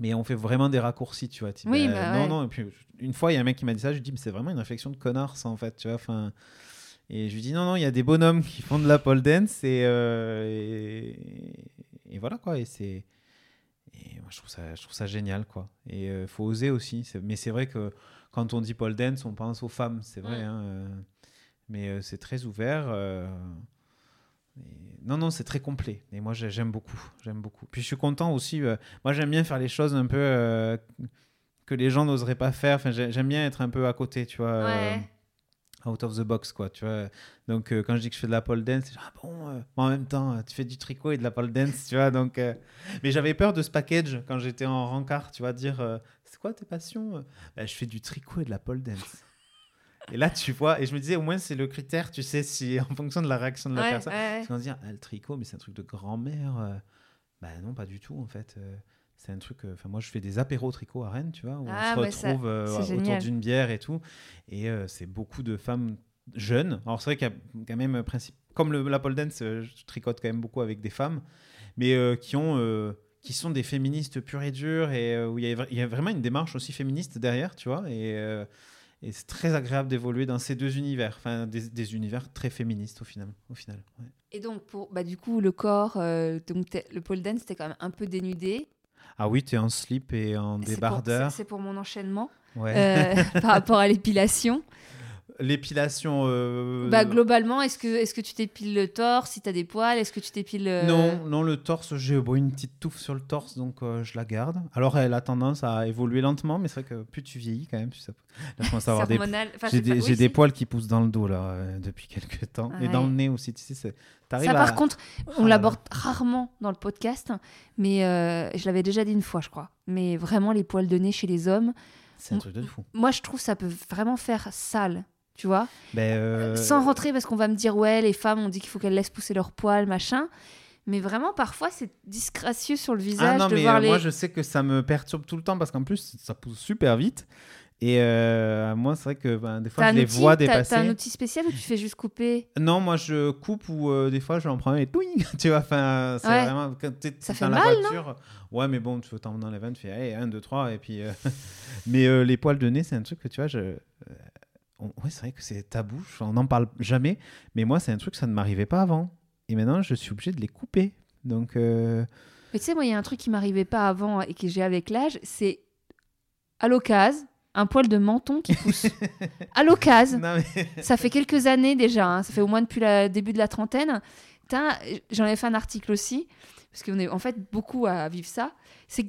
mais on fait vraiment des raccourcis, tu vois. Oui, bah, bah non, ouais. non. Et puis, une fois, il y a un mec qui m'a dit ça, je lui dis, mais c'est vraiment une réflexion de connard, ça, en fait, tu vois. Enfin. Et je lui dis non, non, il y a des bonhommes qui font de la pole dance et, euh, et, et voilà quoi. Et c'est. Et moi, je trouve ça, je trouve ça génial quoi. Et il faut oser aussi. Mais c'est vrai que quand on dit pole dance, on pense aux femmes, c'est vrai. Mm. hein, euh, mais euh, c'est très ouvert. Et- Non, non, c'est très complet. Et moi, j'ai- j'aime beaucoup. J'aime beaucoup. Puis je suis content aussi. euh, Moi, j'aime bien faire les choses un peu euh, que les gens n'oseraient pas faire. Enfin, j'aime bien être un peu à côté, tu vois. euh, out of the box, quoi, tu vois. Donc, quand je dis que je fais de la pole dance, c'est genre, ah bon, en même temps, tu fais du tricot et de la pole dance, tu vois. Donc, Mais j'avais peur de ce package quand j'étais en rencard, tu vois, dire, c'est quoi tes passions Bah, Je fais du tricot et de la pole dance. Et là, tu vois, et je me disais, au moins, c'est le critère, tu sais, si en fonction de la réaction de la Ouais, personne. ouais. Parce qu'on se dit, ah, le tricot, mais c'est un truc de grand-mère. euh. Bah non, pas du tout, en fait. euh, C'est un truc. euh, Enfin, moi, je fais des apéros tricot à Rennes, tu vois, où Ah, on se ouais, ça, retrouve euh, autour d'une bière et tout. Et c'est beaucoup de femmes jeunes. Alors, c'est vrai qu'il y a quand même un principe. Comme le, la pole dance, je tricote quand même beaucoup avec des femmes, mais qui ont. qui sont des féministes pures et dures et euh, où il y, a, il y a vraiment une démarche aussi féministe derrière, tu vois. Et, euh, et c'est très agréable d'évoluer dans ces deux univers, enfin des, des univers très féministes au final. Au final ouais. Et donc, pour, bah, du coup, le corps, euh, donc le pole dance, c'était quand même un peu dénudé. Ah oui, tu es en slip et en débardeur. C'est pour mon enchaînement Ouais. euh, par rapport à l'épilation. L'épilation. euh, Bah, globalement, est-ce que, est que tu t'épiles le torse si t'as des poils? Est-ce que tu t'épiles. euh, Non, non, le torse, j'ai bon, une petite touffe sur le torse, donc euh, je la garde. Alors, elle a tendance à évoluer lentement, mais c'est vrai que plus tu vieillis, quand même, plus ça... là, je commence à avoir des, Enfin, j'ai des, oui, poils qui poussent dans le dos là euh, depuis quelques temps et dans le nez aussi. Tu sais, Ça, à- par contre, Ah on là l'aborde rarement dans le podcast, mais je l'avais déjà dit une fois, je crois. Mais vraiment, les poils de nez chez les hommes, c'est un truc de fou. moi, je trouve ça peut vraiment faire sale, tu vois. Ben, euh, Sans rentrer, parce qu'on va me dire, ouais, les femmes, on dit qu'il faut qu'elles laissent pousser leurs poils, machin. Mais vraiment, parfois, c'est disgracieux sur le Ah visage non, de mais voir euh, les. moi je sais que ça me perturbe tout le temps parce qu'en plus ça pousse super vite. Et euh, moi, c'est vrai que ben, des fois je les outil, vois dépasser. t'as un outil spécial ou tu fais juste couper? Non, moi je coupe ou euh, des fois je en prends un et touing, tu vois. Enfin, c'est Ouais. vraiment quand t'es Ça fait dans mal, la voiture. ouais, mais bon, tu t'en dans les vannes, tu fais hey, 1, 2, 3 et puis. euh, mais les poils de nez, c'est un truc que tu vois, je. On- Ouais, c'est vrai que c'est tabou, on n'en parle jamais. Mais moi, c'est un truc, ça ne m'arrivait pas avant. Et maintenant, je suis obligé de les couper. Donc. euh, Mais tu sais, moi, il y a un truc qui m'arrivait pas avant et que j'ai avec l'âge, c'est à l'occasion, un poil de menton qui pousse. à l'occasion. mais- Ça fait quelques années déjà, hein, ça fait au moins depuis le début de la trentaine. J'en ai fait un article aussi, parce qu'on est en fait beaucoup à vivre ça. C'est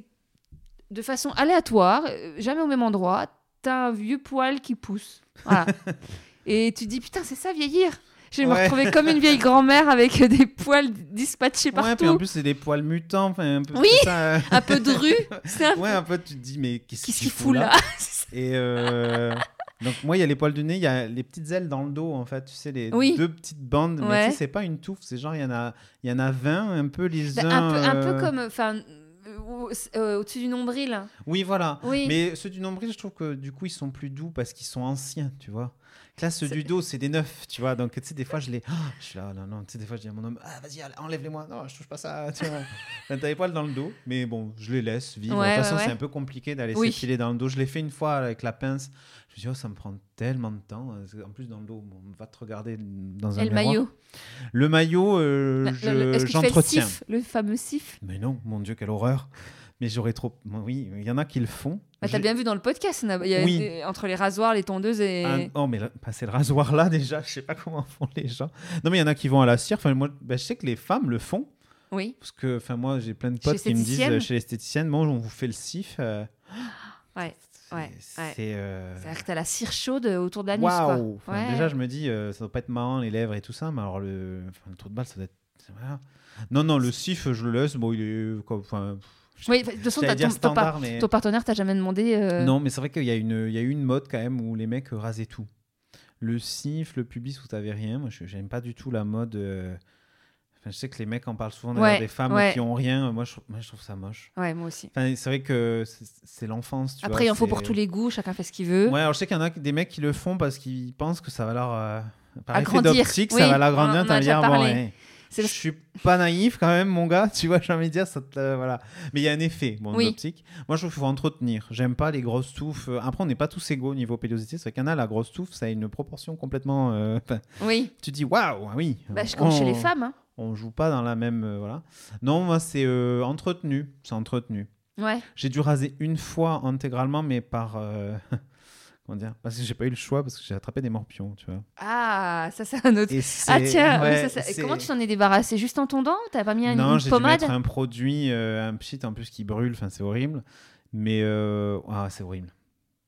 de façon aléatoire, euh, jamais au même endroit, un vieux poil qui pousse. Voilà. Et tu te dis, putain, c'est ça vieillir. Je vais me retrouver comme une vieille grand-mère avec des poils dispatchés Ouais, puis en partout. plus, c'est des poils mutants. Enfin, un peu Oui. ça, un peu de rue. Un Ouais, un peu, tu te dis, mais qu'est-ce qu'il fout là Et, euh, Donc moi, il y a les poils de nez, il y a les petites ailes dans le dos, en fait. Tu sais, les Oui. deux petites bandes. Mais Ouais. tu sais, c'est pas une touffe. C'est genre, il y en a, y en a 20, un peu les Bah, uns... un, peu, un peu euh, comme, enfin, au-dessus du nombril. Oui, voilà. Oui. Mais ceux du nombril, je trouve que du coup, ils sont plus doux parce qu'ils sont anciens, tu vois. Que Là, ceux C'est- du dos, c'est des neufs, tu vois. Donc, tu sais, des fois, je les. Ah, je suis là, non, non. Tu sais, des fois, je dis à mon homme, ah, vas-y, enlève-les-moi. Non, je touche pas ça, tu vois. T'as les poils dans le dos, mais bon, je les laisse vivre. Ouais, de toute façon, ouais, c'est un peu compliqué d'aller Oui. s'épiler dans le dos. Je l'ai fait une fois avec la pince. Je me suis dit, oh, ça me prend tellement de temps. En plus, dans le dos, on va te regarder dans un Et le miroir. maillot. Le maillot, euh, je- le- j'entretiens. le fameux sif? Mais non, mon Dieu, quelle horreur. Mais j'aurais trop. Oui, il y en a qui le font. bah, T'as bien vu dans le podcast, on a- il y a Oui. des- entre les rasoirs, les tondeuses et. Ah, oh, mais là, passer le rasoir là, déjà, je sais pas comment font les gens. Non, mais il y en a qui vont à la cire. Enfin, moi, bah, je sais que les femmes le font. Oui, Parce que, enfin, moi, j'ai plein de Chez potes qui me disent euh, chez l'esthéticienne, bon, on vous fait le sif. euh, ouais. c'est- Ouais, C'est. ouais. euh, C'est-à-dire que t'as la cire chaude autour de quoi. Waouh Enfin, Ouais. Déjà, je me dis, euh, ça doit pas être marrant, les lèvres et tout ça, mais alors le, enfin, le trou de balle, ça doit être. voilà. Non, non, le sif, je le laisse. Bon, il est. Enfin, Oui, de toute façon, ton, ton standard, mais. ton partenaire t'a jamais demandé. euh, Non, mais c'est vrai qu'il y, a une- il y a eu une mode quand même où les mecs rasaient tout. Le sif, le pubis où t'avais rien. Moi, je j'aime pas du tout la mode. euh, Enfin, je sais que les mecs en parlent souvent d'ailleurs, Ouais, des femmes ouais. qui ont rien. Moi je, trouve- moi, je trouve ça moche. Ouais, moi aussi. Enfin, c'est vrai que c'est l'enfance. Après, il en faut pour tous les goûts, chacun fait ce qu'il veut. Ouais, alors je sais qu'il y en a des mecs qui le font parce qu'ils pensent que ça va leur. euh, par Agrandir. d'optique, Oui, ça va l'agrandir. T'as dire, bon, ouais, je suis pas naïf quand même, mon gars. Tu vois, j'ai envie de dire, ça te- euh, voilà. Mais il y a un effet, bon, Oui. d'optique. Moi, je trouve qu'il faut entretenir. J'aime pas les grosses touffes. Euh, Après, on n'est pas tous égaux au niveau pédosité. C'est vrai qu'il y en a, la grosse touffe, ça a une proportion complètement. euh, Oui, tu dis, waouh, oui. bah, je- comme chez On- les femmes. hein. On joue pas dans la même. euh, voilà. Non, moi, c'est entretenu. C'est entretenu. Ouais. J'ai dû raser une fois intégralement, mais par. Comment dire? Parce que j'ai pas eu le choix, parce que j'ai attrapé des morpions, tu vois. Ah, ça, c'est un autre. Ah, tiens, oui, ouais, ça, ça- c'est- comment tu t'en es débarrassé? Juste en tondant T'as pas mis un, Non, une j'ai dû pommade? mettre un produit, euh, un pchit en plus qui brûle, enfin c'est horrible. Mais euh, ah, c'est horrible.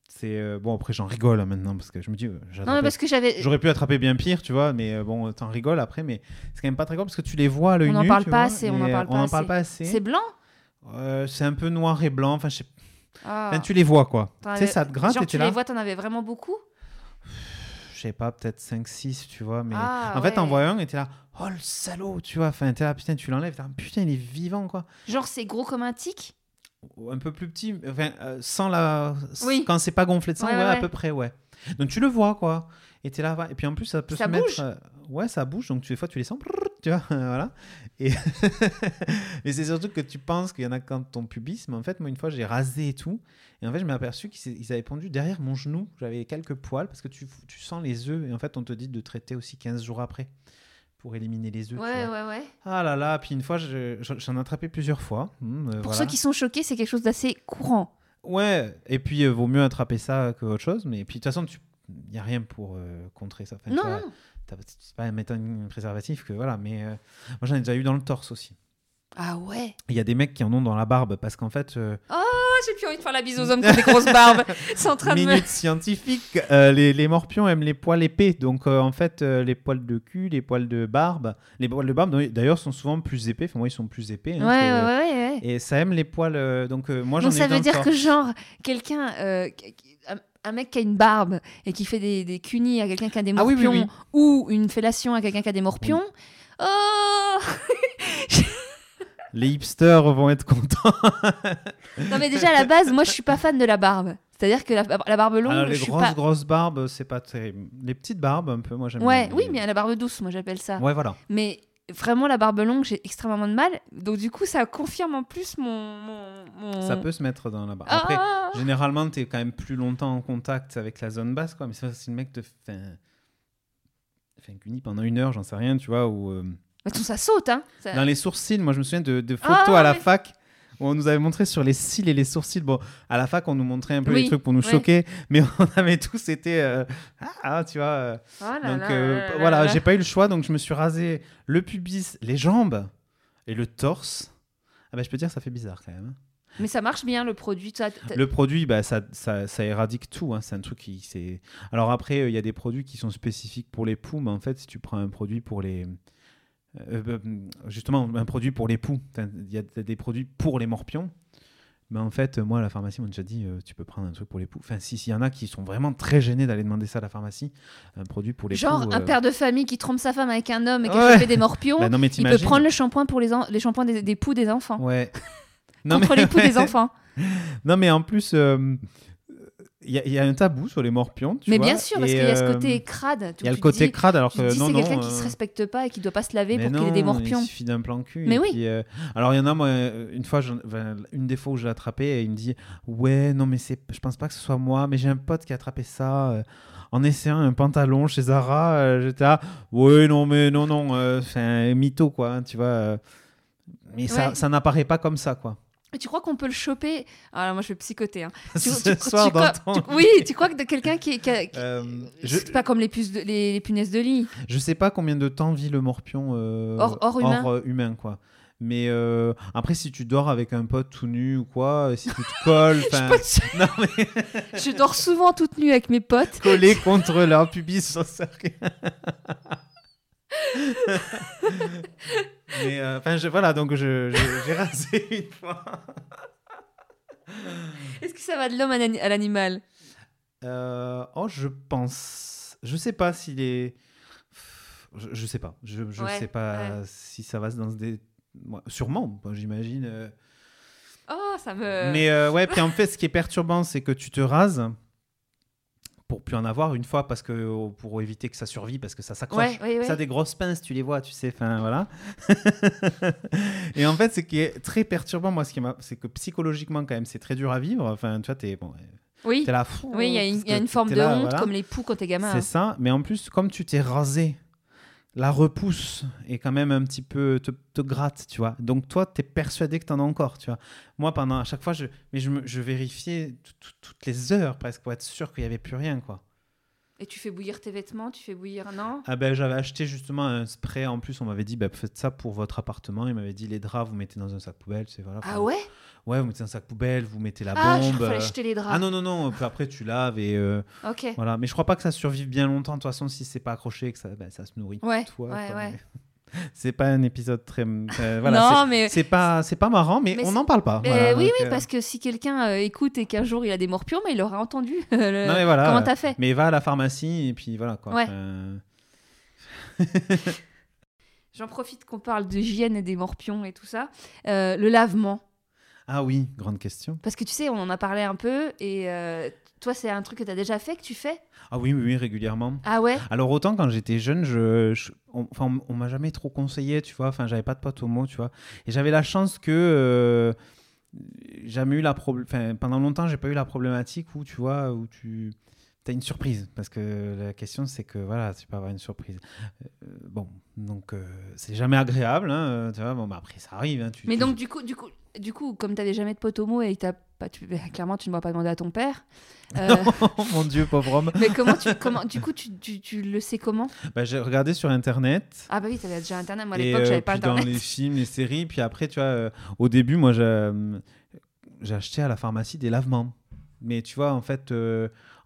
C'est euh, bon après j'en rigole hein, maintenant parce que je me dis j'ai Non, parce que j'avais. j'aurais pu attraper bien pire, tu vois, mais bon t'en rigoles après, mais c'est quand même pas très grave parce que tu les vois à l'œil On en nu, parle pas assez, on en parle pas assez. C'est blanc? C'est un peu noir et blanc, enfin je sais- Ah. enfin, tu les vois quoi. Tu sais ça te gratte Genre, et tu les vois, t'en avais vraiment beaucoup Je sais pas, peut-être 5 6, tu vois, mais Ah, en fait t'en ouais. vois un et t'es là "Oh le salaud", tu vois, enfin t'es là putain, tu l'enlèves, putain, il est vivant quoi. Genre, c'est gros comme un tic? Un peu plus petit, enfin, euh, sans la. Oui. Quand c'est pas gonflé de sang, Ouais, ouais, ouais, à peu près, ouais. Donc tu le vois, quoi. Et t'es là, et puis en plus, ça peut Ça se bouge? mettre. euh, ouais, ça bouge, donc tu, des fois, tu les sens, brrr, tu vois, voilà. Et mais c'est surtout que tu penses qu'il y en a quand ton pubis, mais en fait, moi, une fois, j'ai rasé et tout, et en fait, je m'ai aperçu qu'ils avaient pondu derrière mon genou, j'avais quelques poils, parce que tu, tu sens les œufs, et en fait, on te dit de traiter aussi 15 jours après pour éliminer les œufs. Ouais, ouais, ouais. Ah là là, puis une fois, je- j'en ai attrapé plusieurs fois. Hum, euh, Pour voilà. ceux qui sont choqués, c'est quelque chose d'assez courant. Ouais, et puis euh, vaut mieux attraper ça que autre chose. Mais puis de toute façon, il n'y a rien pour euh, contrer ça. Enfin, Non, vois, non, C'est pas mettre un préservatif que voilà. Mais euh, moi, j'en ai déjà eu dans le torse aussi. Ah ouais? Il y a des mecs qui en ont dans la barbe parce qu'en fait, euh, Ah, j'ai plus envie de faire la bise aux hommes qui ont des grosses barbes. C'est en train de me... minute scientifique, euh, les, les morpions aiment les poils épais. Donc euh, en fait, euh, les poils de cul, les poils de barbe, les poils de barbe d'ailleurs sont souvent plus épais. Enfin, moi, ils sont plus épais. Ouais, hein, ouais, que- ouais, ouais. Et ça aime les poils. donc moi, j'en Donc ai ça veut dire que genre, quelqu'un... un- mec qui a une barbe et qui fait des, des cunis à quelqu'un qui a des Ah oui, morpions oui, oui. ou une fellation à quelqu'un qui a des morpions. Oh Les hipsters vont être contents. Non mais déjà à la base, moi je suis pas fan de la barbe. C'est-à-dire que la, la barbe longue, Alors, je les suis grosses, pas... grosses barbes, c'est pas terrible. Les petites barbes, un peu, moi j'aime Ouais, bien. oui, mais la barbe douce, moi j'appelle ça. Ouais, voilà. Mais vraiment la barbe longue, j'ai extrêmement de mal. Donc du coup, ça confirme en plus mon... mon, mon- Ça peut se mettre dans la barbe. Ah Après, généralement, t'es quand même plus longtemps en contact avec la zone basse, quoi. Mais ça, si le mec te fait un, fait un cuni pendant une heure, j'en sais rien, tu vois, ou. euh, ça saute, hein. Ça- Dans les sourcils, moi je me souviens de, de photos Ah, à la fac où on nous avait montré sur les cils et les sourcils. Bon, à la fac, on nous montrait un peu Oui, les trucs pour nous ouais. choquer, mais on avait tous été. euh, ah, tu vois. euh, Oh là donc là euh, là là voilà, là. j'ai pas eu le choix, donc je me suis rasé le pubis, les jambes et le torse. Ah bah je peux dire, ça fait bizarre quand même. hein. Mais ça marche bien le produit. ça- Le produit, bah, ça, ça, ça éradique tout. hein. C'est un truc qui. Alors après, euh, il y a des produits qui sont spécifiques pour les poux, mais en fait, si tu prends un produit pour les. Euh, euh, justement, un produit pour les poux, il y a des produits pour les morpions. Mais en fait, moi, à la pharmacie, on m'a déjà dit, euh, tu peux prendre un truc pour les poux. Enfin, si, s'il y en a qui sont vraiment très gênés d'aller demander ça à la pharmacie, un produit pour les Genre poux. un euh, père de famille qui trompe sa femme avec un homme et qui Ouais. chopé des morpions, bah non, mais il peut prendre le shampoing pour les, en- les shampoings des, des poux des enfants. Ouais. Contre les poux des enfants. Non, mais en plus, euh, il y, a- il y a un tabou sur les morpions. tu Mais vois, bien sûr, parce qu'il y a ce euh, côté crade. Il y a le côté crade, alors que c'est quelqu'un qui euh, se respecte pas et qui doit pas se laver mais pour qu'il ait des morpions. Il suffit d'un plan cul. Mais oui. puis, euh, alors il y en a, moi, euh, une fois, enfin, une des fois où je l'ai attrapé, et il me dit Ouais, non, mais c'est, je pense pas que ce soit moi, mais j'ai un pote qui a attrapé ça. euh, en essayant un pantalon chez Zara, euh, j'étais là, ouais, non, mais non, non, euh, c'est un mytho, quoi, hein, tu vois. euh. mais ça, ça n'apparaît pas comme ça, quoi. Tu crois qu'on peut le choper? Alors moi je vais psychoter. hein. Tu- Ce tu- soir tu dans ton- Oui, tu crois que quelqu'un qui, qui qui- Euh, je, C'est pas comme les, puces de- les, les punaises de lit. Je sais pas combien de temps vit le morpion euh, Hors- hors humain. euh, humain, quoi. Mais euh, après, si tu dors avec un pote tout nu ou quoi, si tu te colles, Je, non mais je dors souvent toute nue avec mes potes. collé contre leur pubis, j'en sais rien. mais euh, enfin, voilà, donc je- je- j'ai rasé une fois. Est-ce que ça va de l'homme à l'ani- à l'animal? Euh, oh, je pense. Je sais pas s'il est. Je, je sais pas. Je, Ouais, sais pas ouais. si ça va se dans des. Moi, sûrement, j'imagine. euh. Oh, ça me. Mais euh, ouais, puis en fait, ce qui est perturbant, c'est que tu te rases pour plus en avoir une fois parce que pour éviter que ça survive parce que ça s'accroche. Ouais, ouais, ouais. Ça a des grosses pinces, tu les vois, tu sais. Enfin voilà. et en fait, ce qui est très perturbant, moi, ce qui c'est que psychologiquement quand même, c'est très dur à vivre. Enfin, tu vois, t'es bon, Oui, là. fou, oui, il y a une, y a forme de là, honte voilà. comme les poux quand t'es gamin. C'est hein. ça, mais en plus, comme tu t'es rasé, la repousse et quand même un petit peu te, te gratte, tu vois. Donc toi, tu es persuadé que tu en as encore, tu vois. Moi, pendant à chaque fois, je, mais je, me- je vérifiais tout- tout- toutes les heures presque pour être sûr qu'il n'y avait plus rien, quoi. Et tu fais bouillir tes vêtements, tu fais bouillir. Non? Ah ben, j'avais acheté justement un spray. En plus, on m'avait dit, bah, faites ça pour votre appartement. Il m'avait dit, les draps, vous mettez dans un sac poubelle, c'est voilà. Ah ouais? Ouais, vous mettez un sac poubelle, vous mettez la Ah, bombe. euh. jeter les draps. Ah non, non, non, puis après tu laves et euh, Ok. voilà. Mais je crois pas que ça survive bien longtemps, de toute façon, si c'est pas accroché, que ça, ben, ça se nourrit. Ouais, toi, ouais, ouais. mais- C'est pas un épisode très. euh, voilà, non, mais. c'est pas, c'est pas marrant, mais, Mais on n'en parle pas. voilà, oui, donc, oui, euh, parce que si quelqu'un euh, écoute et qu'un jour il a des morpions, mais il aura entendu euh, le- Non, mais voilà. comment euh, t'as fait? Mais va à la pharmacie et puis voilà quoi. Ouais. J'en profite qu'on parle d'hygiène et des morpions et tout ça. Euh, le lavement. Ah oui, grande question. Parce que tu sais, on en a parlé un peu et euh, toi, c'est un truc que tu as déjà fait, que tu fais? Ah oui, oui, oui, régulièrement. Ah ouais? Alors autant quand j'étais jeune, je, je- on, enfin, on, on m'a jamais trop conseillé, tu vois. Enfin, j'avais pas de pote homo, tu vois. Et j'avais la chance que euh, jamais eu la problème. Enfin, pendant longtemps, j'ai pas eu la problématique où tu vois où tu as une surprise parce que la question c'est que voilà, tu peux avoir une surprise. Euh, bon, donc euh, c'est jamais agréable, hein, tu vois. Bon, bah, après ça arrive. hein, tu- Mais tu- donc, du coup, du coup, du coup comme tu jamais de pote homo et t'as pas, tu, clairement, tu ne vas pas demander à ton père. euh, oh mon dieu, pauvre homme. mais comment tu, comment, du coup, tu, tu, tu le sais comment? Bah, j'ai regardé sur internet. Ah bah oui, t'avais déjà internet. Moi, à l'époque, euh, j'avais pas puis dans internet. les films, les séries, puis après, tu vois, euh, au début, moi, j'ai euh, j'ai acheté à la pharmacie des lavements. Mais tu vois, en fait,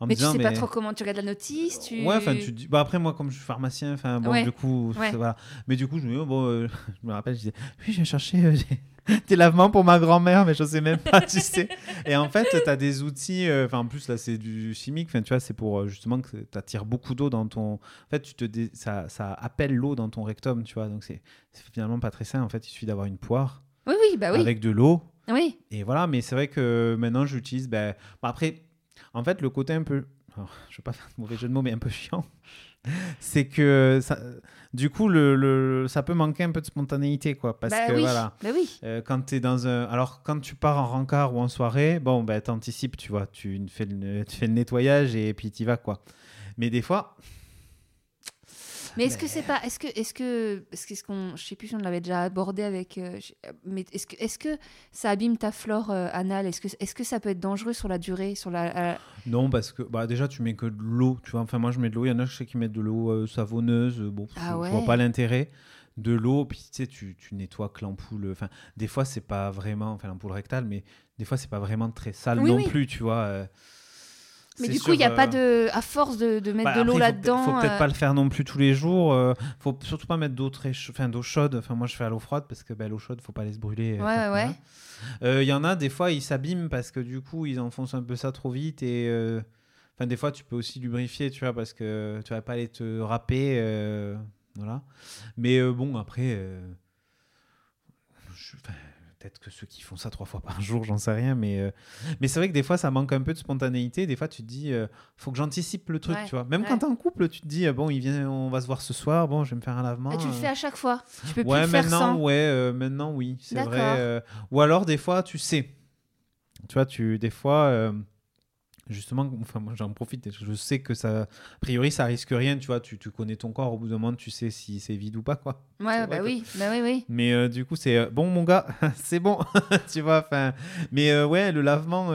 en me Mais tu disant, sais mais... pas trop comment tu regardes la notice. Tu... Ouais, enfin, tu dis. Bah, après, moi, comme je suis pharmacien, enfin, bon, Ouais, du coup, ouais. voilà. Mais du coup, je me dis, oh, bon, euh, je me rappelle, je disais, oui, j'ai cherché euh, des lavements pour ma grand-mère, mais je sais même pas, tu sais. Et en fait, tu as des outils, euh, enfin, en plus, là, c'est du chimique, enfin, tu vois, c'est pour euh, justement que tu attires beaucoup d'eau dans ton. En fait, tu te dé- ça, ça appelle l'eau dans ton rectum, tu vois, donc c'est finalement pas très sain. En fait, il suffit d'avoir une poire Oui, oui, bah oui. avec de l'eau. Oui. Et voilà, mais c'est vrai que maintenant j'utilise. Ben, bon, après, en fait, le côté un peu. alors, je veux pas faire de mauvais jeu de mots, mais un peu chiant. c'est que ça, du coup, le, le- ça peut manquer un peu de spontanéité, quoi. Parce bah que oui. voilà. Bah oui. euh, quand es dans un. Alors, quand tu pars en rencard ou en soirée, bon, ben, t'anticipes, tu vois. Tu fais, le, tu fais le nettoyage et puis tu vas, quoi. Mais des fois, Mais est-ce que c'est pas, est-ce que, est-ce que, est-ce qu'on, je sais plus si on l'avait déjà abordé avec, euh, mais est-ce que, est-ce que ça abîme ta flore euh, anale? Est-ce que, est-ce que ça peut être dangereux sur la durée, sur la, euh, non, parce que bah, déjà, tu mets que de l'eau, tu vois. Enfin, moi, je mets de l'eau. Il y en a, je sais qui mettent de l'eau euh, savonneuse. Bon, Ah je, ouais. je vois pas l'intérêt. De l'eau, puis tu sais, tu, tu nettoies que l'ampoule. Enfin, des fois, c'est pas vraiment. Enfin, l'ampoule rectale, mais des fois, c'est pas vraiment très sale Oui, non oui. plus, tu vois. Mais du coup, il n'y a pas euh, de. À force de, de mettre bah, de l'eau il faut là-dedans. Faut peut-être euh, pas le faire non plus tous les jours. euh, faut surtout pas mettre d'eau enfin d'eau chaude. Enfin moi je fais à l'eau froide parce que bah, l'eau chaude faut pas aller se brûler. euh, Ouais, ouais, Il y en a des fois ils s'abîment parce que du coup ils enfoncent un peu ça trop vite et enfin des fois tu peux aussi lubrifier tu vois parce que tu vas pas aller te râper voilà. Mais bon après je- enfin, peut-être que ceux qui font ça trois fois par jour j'en sais rien mais euh, mais c'est vrai que des fois ça manque un peu de spontanéité. Des fois tu te dis euh, faut que j'anticipe le truc Ouais, tu vois. Même ouais. quand t'es en couple tu te dis euh, bon il vient on va se voir ce soir bon je vais me faire un lavement. Et tu le euh. fais à chaque fois. Tu peux plus faire sans. ouais, maintenant, oui, c'est vrai. ou alors, des fois, tu sais. Tu vois, tu, des fois, justement, enfin, moi, j'en profite. Je sais que ça, a priori, ça risque rien. Tu vois, tu, tu connais ton corps. Au bout d'un moment, tu sais si c'est vide ou pas, quoi. Ouais, bah vrai que- oui, bah oui, oui. Mais euh, du coup, c'est euh, bon, mon gars, c'est bon. tu vois, enfin. Mais euh, ouais, le lavement,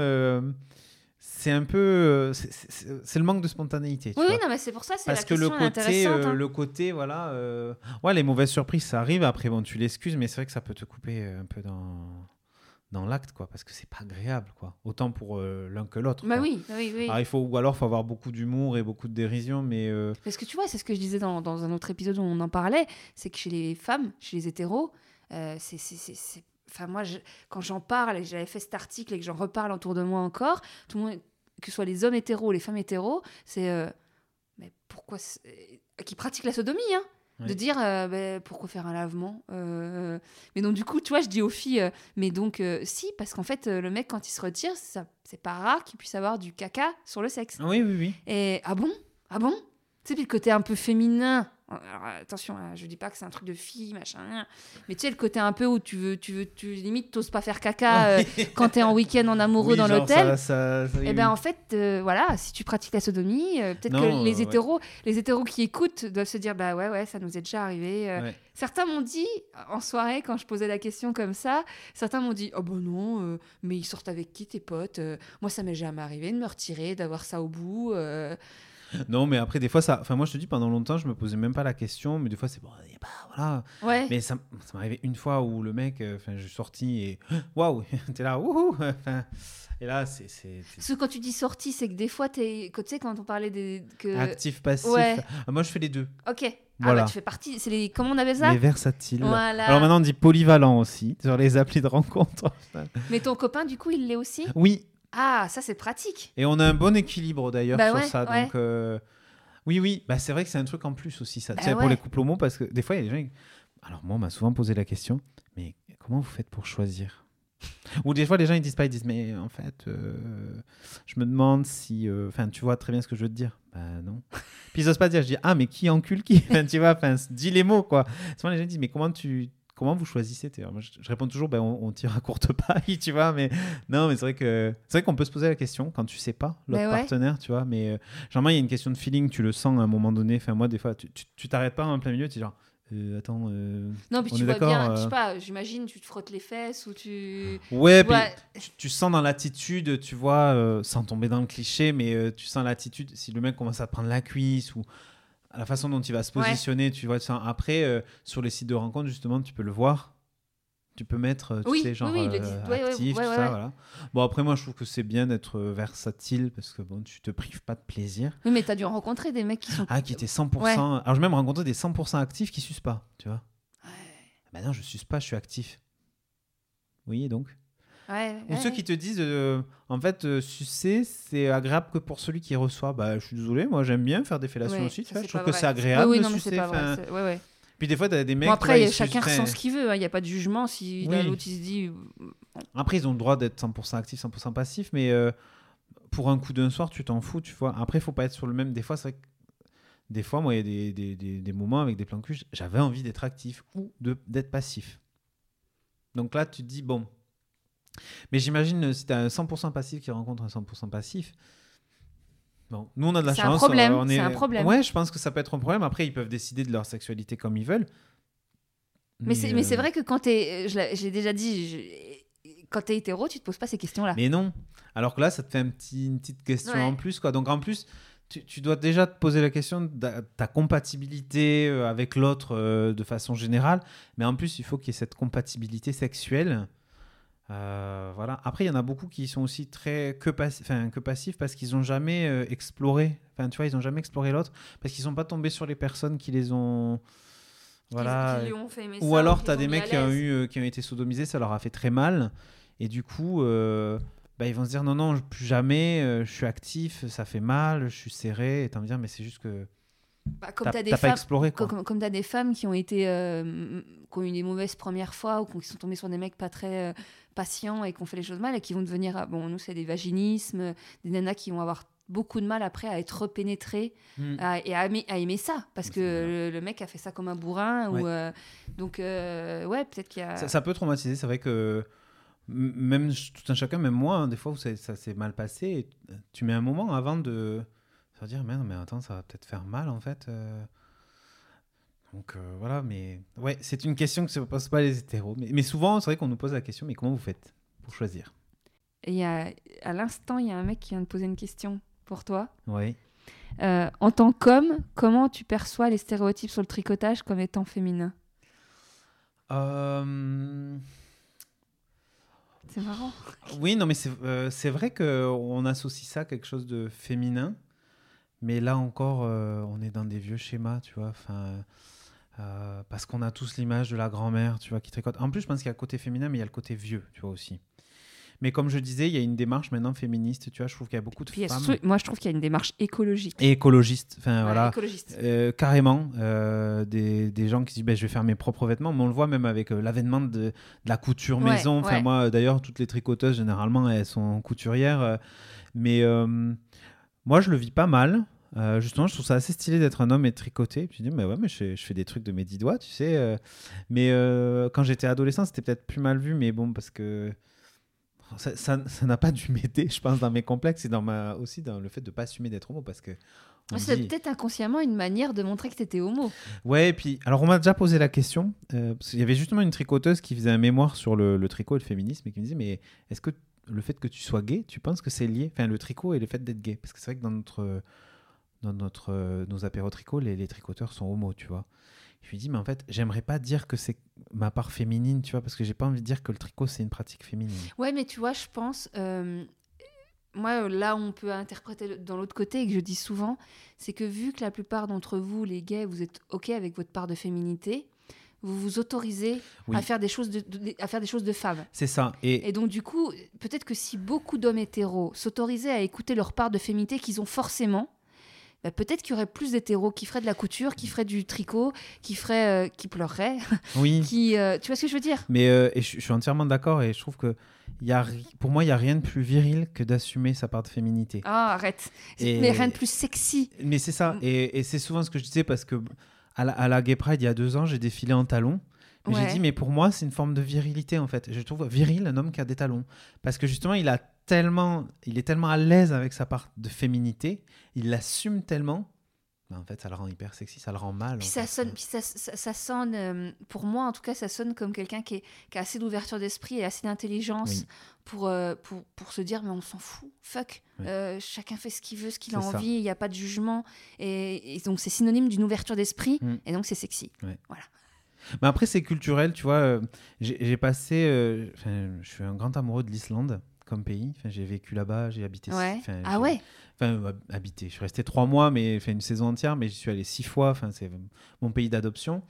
c'est un peu. c'est- le manque de spontanéité. tu Oui, vois. oui, non, mais c'est pour ça, c'est Parce la que le côté, hein. le côté, voilà, ouais, les mauvaises surprises, ça arrive. Après, bon, tu l'excuses, mais c'est vrai que ça peut te couper un peu dans dans l'acte, quoi, parce que c'est pas agréable, quoi. Autant pour euh, l'un que l'autre. Bah quoi. oui, bah oui, oui. Alors, il faut, ou alors, faut avoir beaucoup d'humour et beaucoup de dérision, mais euh, Parce que tu vois, c'est ce que je disais dans, dans un autre épisode où on en parlait, c'est que chez les femmes, chez les hétéros, euh, c'est... Enfin, moi, je- quand j'en parle, et j'avais fait cet article et que j'en reparle autour de moi encore, tout le monde, que ce soit les hommes hétéros ou les femmes hétéros, c'est... euh, mais pourquoi... Qui pratiquent la sodomie, hein de dire euh, ben, pourquoi faire un lavement Euh, mais donc du coup tu vois je dis aux filles euh, mais donc euh, si parce qu'en fait le mec quand il se retire ça c'est pas rare qu'il puisse avoir du caca sur le sexe oui, oui, oui. et ah bon? Ah bon? Tu sais, puis le côté un peu féminin. Alors, attention, hein, je dis pas que c'est un truc de fille, machin, rien. mais tu sais, le côté un peu où tu veux, tu veux, tu limite, t'oses pas faire caca euh, quand t'es en week-end en amoureux Oui, dans l'hôtel. ça- ça- ça- oui, Et ben oui. en fait, euh, voilà, si tu pratiques la sodomie, euh, peut-être que les euh, hétéros, les hétéros qui écoutent doivent se dire bah ouais ouais, ça nous est déjà arrivé. Ouais. Certains m'ont dit en soirée quand je posais la question comme ça, certains m'ont dit oh ben non, mais ils sortent avec qui tes potes Moi ça m'est jamais arrivé de me retirer, d'avoir ça au bout. Non, mais après, des fois, ça. Enfin, moi, je te dis, pendant longtemps, je me posais même pas la question, mais des fois, c'est bon, y a pas, voilà. Ouais. Mais ça, ça m'est arrivé une fois où le mec, euh, enfin, je suis sorti et waouh, t'es là, wouhou, enfin, et là, c'est Parce que quand tu dis sortie, c'est que des fois, t'es, que tu sais, quand on parlait des. Que... actif, passif. ouais. Ah, moi, je fais les deux. Ok. Ah Voilà. bah, tu fais partie. C'est les. Comment on appelle ça? Les versatiles. Voilà. Alors maintenant, on dit polyvalent aussi sur les applis de rencontre. Mais ton copain, du coup, il l'est aussi? Oui, Ah, ça, c'est pratique. et on a un bon équilibre d'ailleurs Bah sur ouais, ça. ouais. Donc, euh, oui, oui, bah, c'est vrai que c'est un truc en plus aussi, ça. Bah tu sais, pour les couples homo, parce que des fois, il y a des gens. Alors, moi, on m'a souvent posé la question, mais comment vous faites pour choisir? Ou des fois, les gens ils disent pas, ils disent, mais en fait, euh, je me demande si. euh, Enfin, tu vois très bien ce que je veux te dire. Bah non. Puis ils osent pas dire, je dis, ah, mais qui encule qui? Enfin, Tu vois, enfin, dis les mots, quoi. Souvent, les gens disent, mais comment tu. Comment vous choisissez Moi, je, je réponds toujours, ben, on, on tire à courte paille, tu vois. Mais non, mais c'est vrai que c'est vrai qu'on peut se poser la question quand tu sais pas l'autre Ben ouais. partenaire, tu vois. Mais euh, généralement, il y a une question de feeling, tu le sens à un moment donné. Enfin, moi, des fois, tu tu- tu t'arrêtes pas en plein milieu, tu dis genre, euh, attends. euh, Non, puis On tu est vois bien, je sais pas, j'imagine, tu te frottes les fesses ou tu. Ouais, Ouais. tu, tu sens dans l'attitude, tu vois, sans tomber dans le cliché, mais tu sens l'attitude. Si le mec commence à te prendre la cuisse ou la façon dont il va se Ouais. positionner, tu vois. sens- Après, euh, sur les sites de rencontres, justement, tu peux le voir. Tu peux mettre, euh, tu Oui, sais, genre oui, oui, euh. Ouais, actif, ouais, tout ça, voilà. Bon, après, moi, je trouve que c'est bien d'être euh, versatile parce que bon, tu te prives pas de plaisir. Oui, mais t'as dû rencontrer des mecs qui sont. Ah, qui était 100%. Ouais. Alors, j'ai même rencontré des 100% actifs qui sucent pas, tu vois. Ouais. Bah non, je suce pas, je suis actif. Oui, et donc Ouais, Ou ouais. ceux qui te disent, euh, en fait, euh, sucer, c'est agréable que pour celui qui reçoit. Bah, je suis désolé, moi j'aime bien faire des fellations aussi. Tu vois, je trouve que c'est agréable Oui, oui, de non, mais sucer. pas vrai. Ouais. Puis des fois, t'as des mecs. Bon, vois, après, chacun ressent ce qu'il veut. hein, Il n'y a pas de jugement. Si Oui. l'autre, il se dit. Après, ils ont le droit d'être 100% actif, 100% passif, mais euh, pour un coup d'un soir, tu t'en fous, tu vois. Après, il faut pas être sur le même. Des fois, c'est vrai que. Des fois, moi, il y a des, des, des, des moments avec des plans cul, j'avais envie d'être actif ou d'être passif. Donc là, tu te dis, bon. Mais j'imagine, euh, si tu as un 100% passif qui rencontre un 100% passif. Bon, nous, on a de la C'est un chance. problème, on est... c'est un problème. Ouais, je pense que ça peut être un problème. Après, ils peuvent décider de leur sexualité comme ils veulent. Mais, c'est, mais c'est euh, vrai que quand t'es. je l'ai- J'ai déjà dit. je- Quand t'es hétéro, tu te poses pas ces questions-là. Mais non. Alors que là, ça te fait un petit, une petite question Ouais. en plus. Quoi. Donc en plus, tu, tu dois déjà te poser la question de ta- compatibilité euh, avec l'autre euh, de façon générale. Mais en plus, il faut qu'il y ait cette compatibilité sexuelle. Euh, voilà. Après, il y en a beaucoup qui sont aussi très que, passi- que passifs parce qu'ils n'ont jamais euh, exploré. Enfin, tu vois, ils n'ont jamais exploré l'autre parce qu'ils sont pas tombés sur les personnes qui les ont. Voilà. Qui- qui lui ont fait aimer Ou ça, alors, tu as des mecs qui ont, eu, euh, qui ont été sodomisés, ça leur a fait très mal. Et du coup, bah, ils vont se dire non, non, plus jamais, je suis actif, ça fait mal, je suis serré. Et tu vas me dire, mais c'est juste que Bah, comme t'as t'as des femmes, exploré. Comme, comme t'as des femmes qui ont été, euh, qui ont eu des mauvaises premières fois ou qui sont tombées sur des mecs pas très euh, patients et qui ont fait les choses mal et qui vont devenir, ah, bon, nous c'est des vaginismes, des nanas qui vont avoir beaucoup de mal après à être repénétrées Mm. à- et à aimer, à aimer ça parce que le, le mec a fait ça comme un bourrin Ouais. ou euh, donc ouais peut-être qu'il y a Ça, ça peut traumatiser. C'est vrai que même tout un chacun, même moi, hein, des fois où ça, ça s'est mal passé, tu mets un moment avant de se dire, mais non, mais attends, ça va peut-être faire mal en fait. euh. Donc euh, voilà, mais ouais, c'est une question que se posent pas les hétéros. Mais, mais souvent, c'est vrai qu'on nous pose la question, mais comment vous faites pour choisir? Et il y a, à l'instant il y a un mec qui vient de poser une question pour toi Oui. Euh, en tant qu'homme comment tu perçois les stéréotypes sur le tricotage comme étant féminin? Euh, c'est marrant Oui, non, mais c'est euh, c'est vrai qu'on associe ça à quelque chose de féminin, mais là encore, euh, on est dans des vieux schémas, tu vois. Enfin, euh, parce qu'on a tous l'image de la grand-mère, tu vois, qui tricote. En plus, je pense qu'il y a le côté féminin, mais il y a le côté vieux, tu vois aussi. Mais comme je disais, il y a une démarche maintenant féministe, tu vois. Je trouve qu'il y a beaucoup de Puis femmes surtout- moi je trouve qu'il y a une démarche écologique et écologistes. Enfin, Ouais, voilà. écologiste Euh, carrément, euh, des, des gens qui se disent ben, je vais faire mes propres vêtements, mais on le voit même avec euh, l'avènement de, de la couture Ouais, maison. Enfin, ouais. moi, euh, d'ailleurs, toutes les tricoteuses, généralement, elles sont couturières. euh, mais euh, moi, je le vis pas mal. Euh, justement, je trouve ça assez stylé d'être un homme et de tricoter. Puis je dis, mais ouais, mais je, fais- je fais des trucs de mes dix doigts, tu sais. euh. mais euh, quand j'étais adolescent, c'était peut-être plus mal vu, mais bon, parce que ça n'a pas dû m'aider, je pense, dans mes complexes et dans ma, aussi dans le fait de pas assumer d'être homo, parce que. c'est dit- peut-être inconsciemment une manière de montrer que t'étais homo Ouais, et puis, alors on m'a déjà posé la question, parce qu'il y avait justement une tricoteuse qui faisait un mémoire sur le, le tricot et le féminisme, et qui me disait, mais est-ce que le fait que tu sois gay, tu penses que c'est lié Enfin, le tricot et le fait d'être gay? Parce que c'est vrai que dans notre, dans notre, nos apéros tricot, les, les tricoteurs sont homos, tu vois. Je lui dis, mais en fait, j'aimerais pas dire que c'est ma part féminine, tu vois, parce que j'ai pas envie de dire que le tricot, c'est une pratique féminine. Ouais, mais tu vois, je pense. euh, moi, là, on peut interpréter dans l'autre côté et que je dis souvent, c'est que vu que la plupart d'entre vous, les gays, vous êtes OK avec votre part de féminité, vous vous autorisez Oui. à, faire des choses de, de- à faire des choses de femmes. C'est ça. Et, Et donc, du coup, peut-être que si beaucoup d'hommes hétéros s'autorisaient à écouter leur part de féminité qu'ils ont forcément, bah, peut-être qu'il y aurait plus d'hétéros qui feraient de la couture, qui feraient du tricot, qui, feraient, euh, qui pleureraient, oui. qui... euh, tu vois ce que je veux dire? Mais euh, et je, je suis entièrement d'accord et je trouve que y a, ri- pour moi, il y a rien de plus viril que d'assumer sa part de féminité. Ah, arrête. Et- Mais rien de plus sexy. Mais c'est ça, Mm. et, et c'est souvent ce que je disais parce que à la, à la Gay Pride, il y a deux ans, j'ai défilé en talons. Ouais. J'ai dit, mais pour moi, c'est une forme de virilité en fait. Je trouve viril un homme qui a des talons. Parce que justement, il, a tellement, il est tellement à l'aise avec sa part de féminité, il l'assume tellement. Bah, en fait, ça le rend hyper sexy, ça le rend mal. Puis ça fait. sonne, puis ça, ça, ça sonne, euh, pour moi en tout cas, ça sonne comme quelqu'un qui, qui a assez d'ouverture d'esprit et assez d'intelligence Oui. pour, euh, pour, pour se dire mais on s'en fout, fuck, Oui. Euh, chacun fait ce qu'il veut, ce qu'il a envie, il n'y a pas de jugement. Et, et donc c'est synonyme d'une ouverture d'esprit Mm. et donc c'est sexy. Mais après, c'est culturel, tu vois. euh, j'ai passé. euh, je suis un grand amoureux de l'Islande comme pays. Enfin, j'ai vécu là-bas, j'ai habité. Ouais. enfin, Ah ouais Enfin, euh, habité. Je suis resté trois mois, mais fait une saison entière, mais j'y suis allé six fois. Enfin, c'est mon pays d'adoption.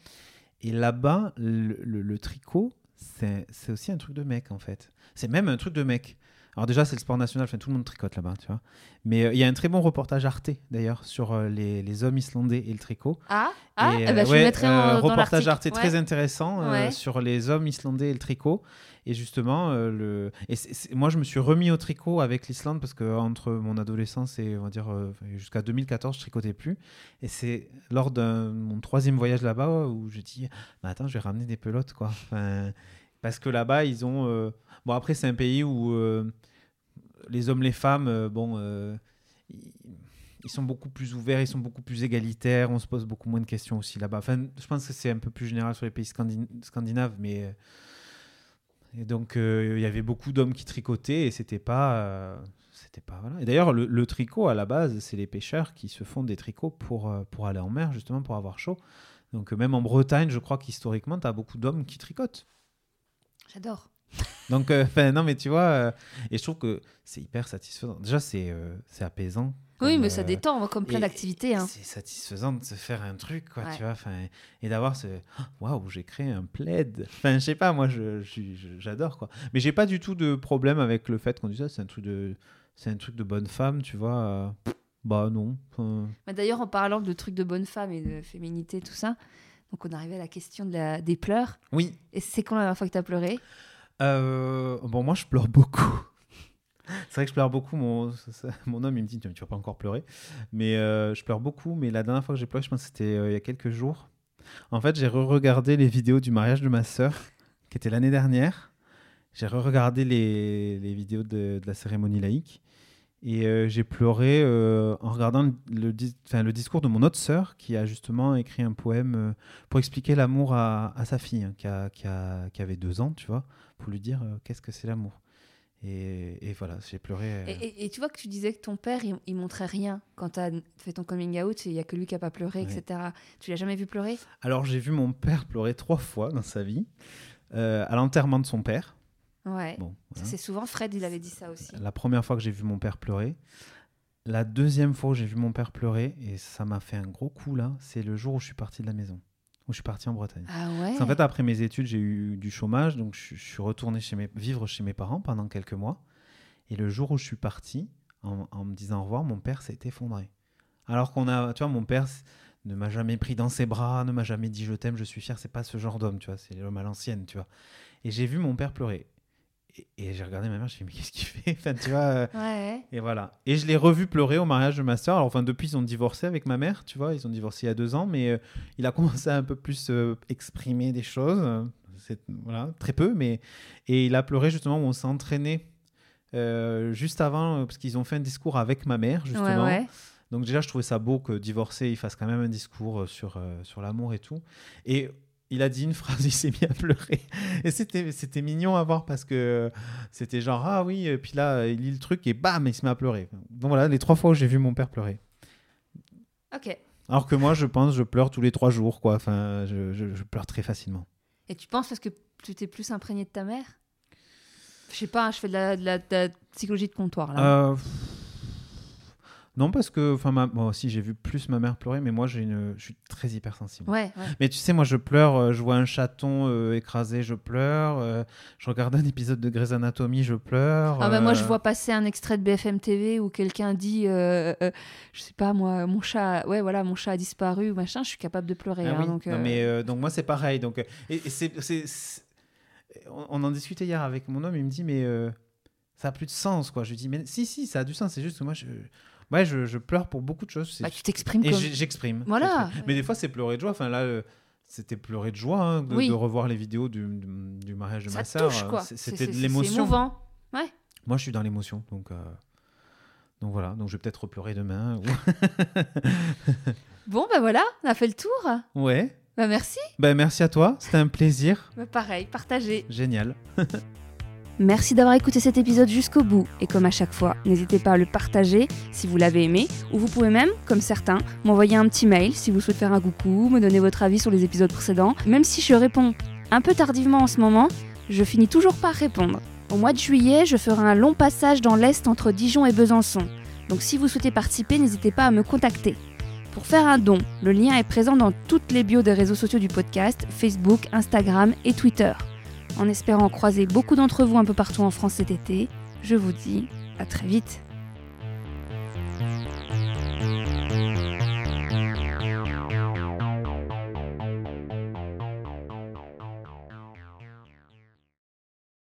Et là-bas, le, le- le tricot, c'est c'est aussi un truc de mec, en fait. C'est même un truc de mec. Alors déjà, c'est le sport national, enfin, tout le monde tricote là-bas, tu vois. Mais euh, il y a un très bon reportage Arte, d'ailleurs, sur euh, les, les hommes islandais et le tricot. Ah, ah Et, eh ben, euh, je ouais, le mettrai en, euh, reportage. Arte Ouais. très intéressant Ouais. sur les hommes islandais et le tricot. Et justement, le... et moi, je me suis remis au tricot avec l'Islande parce que entre mon adolescence et on va dire jusqu'à 2014, je tricotais plus. Et c'est lors de mon troisième voyage là-bas où je dis, bah, attends, je vais ramener des pelotes, quoi. Enfin, parce que là-bas, ils ont. Bon, après, c'est un pays où les hommes, les femmes, euh, bon. euh, ils- sont beaucoup plus ouverts, ils sont beaucoup plus égalitaires, on se pose beaucoup moins de questions aussi là-bas. Enfin, je pense que c'est un peu plus général sur les pays scandin- scandinaves, mais euh, donc il y avait beaucoup d'hommes qui tricotaient et c'était pas, pas voilà. Et d'ailleurs le, tricot à la base, c'est les pêcheurs qui se font des tricots pour pour aller en mer justement pour avoir chaud. Donc même en Bretagne, je crois qu'historiquement, tu as beaucoup d'hommes qui tricotent. J'adore. Donc, euh, non, mais tu vois, euh, et je trouve que c'est hyper satisfaisant. Déjà, c'est euh, c'est apaisant. Oui, mais ça euh, détend, comme plein d'activités. hein. C'est satisfaisant de se faire un truc, quoi, Ouais. tu vois, 'fin, et d'avoir ce Ah, waouh, j'ai créé un plaid. Enfin, je sais pas, moi, je je- j'adore, quoi. Mais j'ai pas du tout de problème avec le fait qu'on dise ça, c'est un truc de, c'est un truc de bonne femme, tu vois. bah non. Mais D'ailleurs, en parlant de trucs de bonne femme et de féminité, tout ça, donc on arrivait à la question de la... des pleurs. Oui. Et c'est quand la dernière fois que tu as pleuré? Euh, bon, moi, je pleure beaucoup. C'est vrai que je pleure beaucoup. Mon, mon homme, il me dit, tu vas pas encore pleurer. Mais euh, je pleure beaucoup. Mais la dernière fois que j'ai pleuré, je pense que c'était euh, il y a quelques jours. En fait, j'ai re-regardé les vidéos du mariage de ma sœur, qui était l'année dernière. J'ai re-regardé les, les vidéos de, de la cérémonie laïque. Et euh, j'ai pleuré euh, en regardant le, le dis- enfin, le discours de mon autre sœur, qui a justement écrit un poème euh, pour expliquer l'amour à, à sa fille, hein, qui, a- qui a- qui avait deux ans, tu vois pour lui dire qu'est-ce que c'est l'amour. Et, et voilà, j'ai pleuré. et, et- et tu vois que tu disais que ton père, il, il montrait rien quand tu as fait ton coming out, il y a que lui qui a pas pleuré, Ouais. etc. Tu l'as jamais vu pleurer? Alors j'ai vu mon père pleurer trois fois dans sa vie, à l'enterrement de son père. Ouais. Bon, Ça, voilà. C'est souvent Fred, il avait dit ça aussi. La première fois que j'ai vu mon père pleurer. La deuxième fois où j'ai vu mon père pleurer, et ça m'a fait un gros coup là, c'est le jour où je suis parti de la maison, où je suis parti en Bretagne. Ah ouais qu'en fait, après mes études, j'ai eu du chômage, donc je, je suis retourné chez mes, vivre chez mes parents pendant quelques mois. Et le jour où je suis parti, en, en me disant au revoir, mon père s'est effondré. Alors qu'on a, tu vois, mon père ne m'a jamais pris dans ses bras, ne m'a jamais dit je t'aime, je suis fier. C'est pas ce genre d'homme, tu vois, c'est l'homme à l'ancienne, tu vois. Et j'ai vu mon père pleurer. Et, j'ai regardé ma mère, je me suis dit, mais qu'est-ce qu'il fait? Enfin, tu vois. euh, Ouais. et voilà. Et je l'ai revu pleurer au mariage de ma soeur. Alors, enfin, depuis, ils ont divorcé avec ma mère, tu vois. Ils ont divorcé il y a deux ans, mais euh, il a commencé à un peu plus euh, exprimer des choses. voilà, très peu, mais. Et il a pleuré justement où on s'est entraîné euh, juste avant, parce qu'ils ont fait un discours avec ma mère, justement. ouais. Donc, déjà, je trouvais ça beau que divorcé, il fasse quand même un discours sur, sur l'amour et tout. Et. Il a dit une phrase, il s'est mis à pleurer. Et c'était, c'était mignon à voir parce que c'était genre, ah oui, et puis là, il lit le truc et bam, il se met à pleurer. Donc voilà, les trois fois où j'ai vu mon père pleurer. Ok. Alors que moi, je pense, je pleure tous les trois jours, quoi. Enfin, je, je- je pleure très facilement. Et tu penses parce que tu t'es plus imprégné de ta mère? Je sais pas, je fais de la, de la- de la psychologie de comptoir là. Euh, Non, parce que, enfin, moi aussi, j'ai vu plus ma mère pleurer, mais moi, j'ai une... je suis très hypersensible. Ouais, ouais. Mais tu sais, moi, je pleure, euh, je vois un chaton euh, écrasé, je pleure. euh, je regarde un épisode de Grey's Anatomy, je pleure. Ah bah moi je vois passer un extrait de BFM TV où quelqu'un dit je sais pas moi mon chat ouais voilà mon chat a disparu machin je suis capable de pleurer Ah hein, oui. donc Non, mais donc moi c'est pareil. Donc et, et c'est, c'est- c'est- on, on en discutait hier avec mon homme. Il me dit mais ça a plus de sens quoi. Je lui dis mais si si ça a du sens. C'est juste que moi je ouais je, je pleure pour beaucoup de choses. C'est- bah, tu t'exprimes et comme j'exprime. Voilà. Mais des fois c'est pleurer de joie. Enfin là. euh, c'était pleurer de joie hein, de, Oui. de revoir les vidéos du, du, du mariage de ça ma sœur. C'est- C'est- C'était c'est- de c'est l'émotion. émouvant Moi, je suis dans l'émotion, donc euh, donc voilà. Donc je vais peut-être pleurer demain. bon bah voilà on a fait le tour ouais. bah merci Ben merci à toi. C'était un plaisir. bah, pareil partagez Génial. Merci d'avoir écouté cet épisode jusqu'au bout et comme à chaque fois, n'hésitez pas à le partager si vous l'avez aimé ou vous pouvez même, comme certains, m'envoyer un petit mail si vous souhaitez faire un coucou, me donner votre avis sur les épisodes précédents. Même si je réponds un peu tardivement en ce moment, je finis toujours par répondre. Au mois de juillet, je ferai un long passage dans l'Est entre Dijon et Besançon. Donc si vous souhaitez participer, n'hésitez pas à me contacter. Pour faire un don, le lien est présent dans toutes les bios des réseaux sociaux du podcast, Facebook, Instagram et Twitter. En espérant croiser beaucoup d'entre vous un peu partout en France cet été, je vous dis à très vite.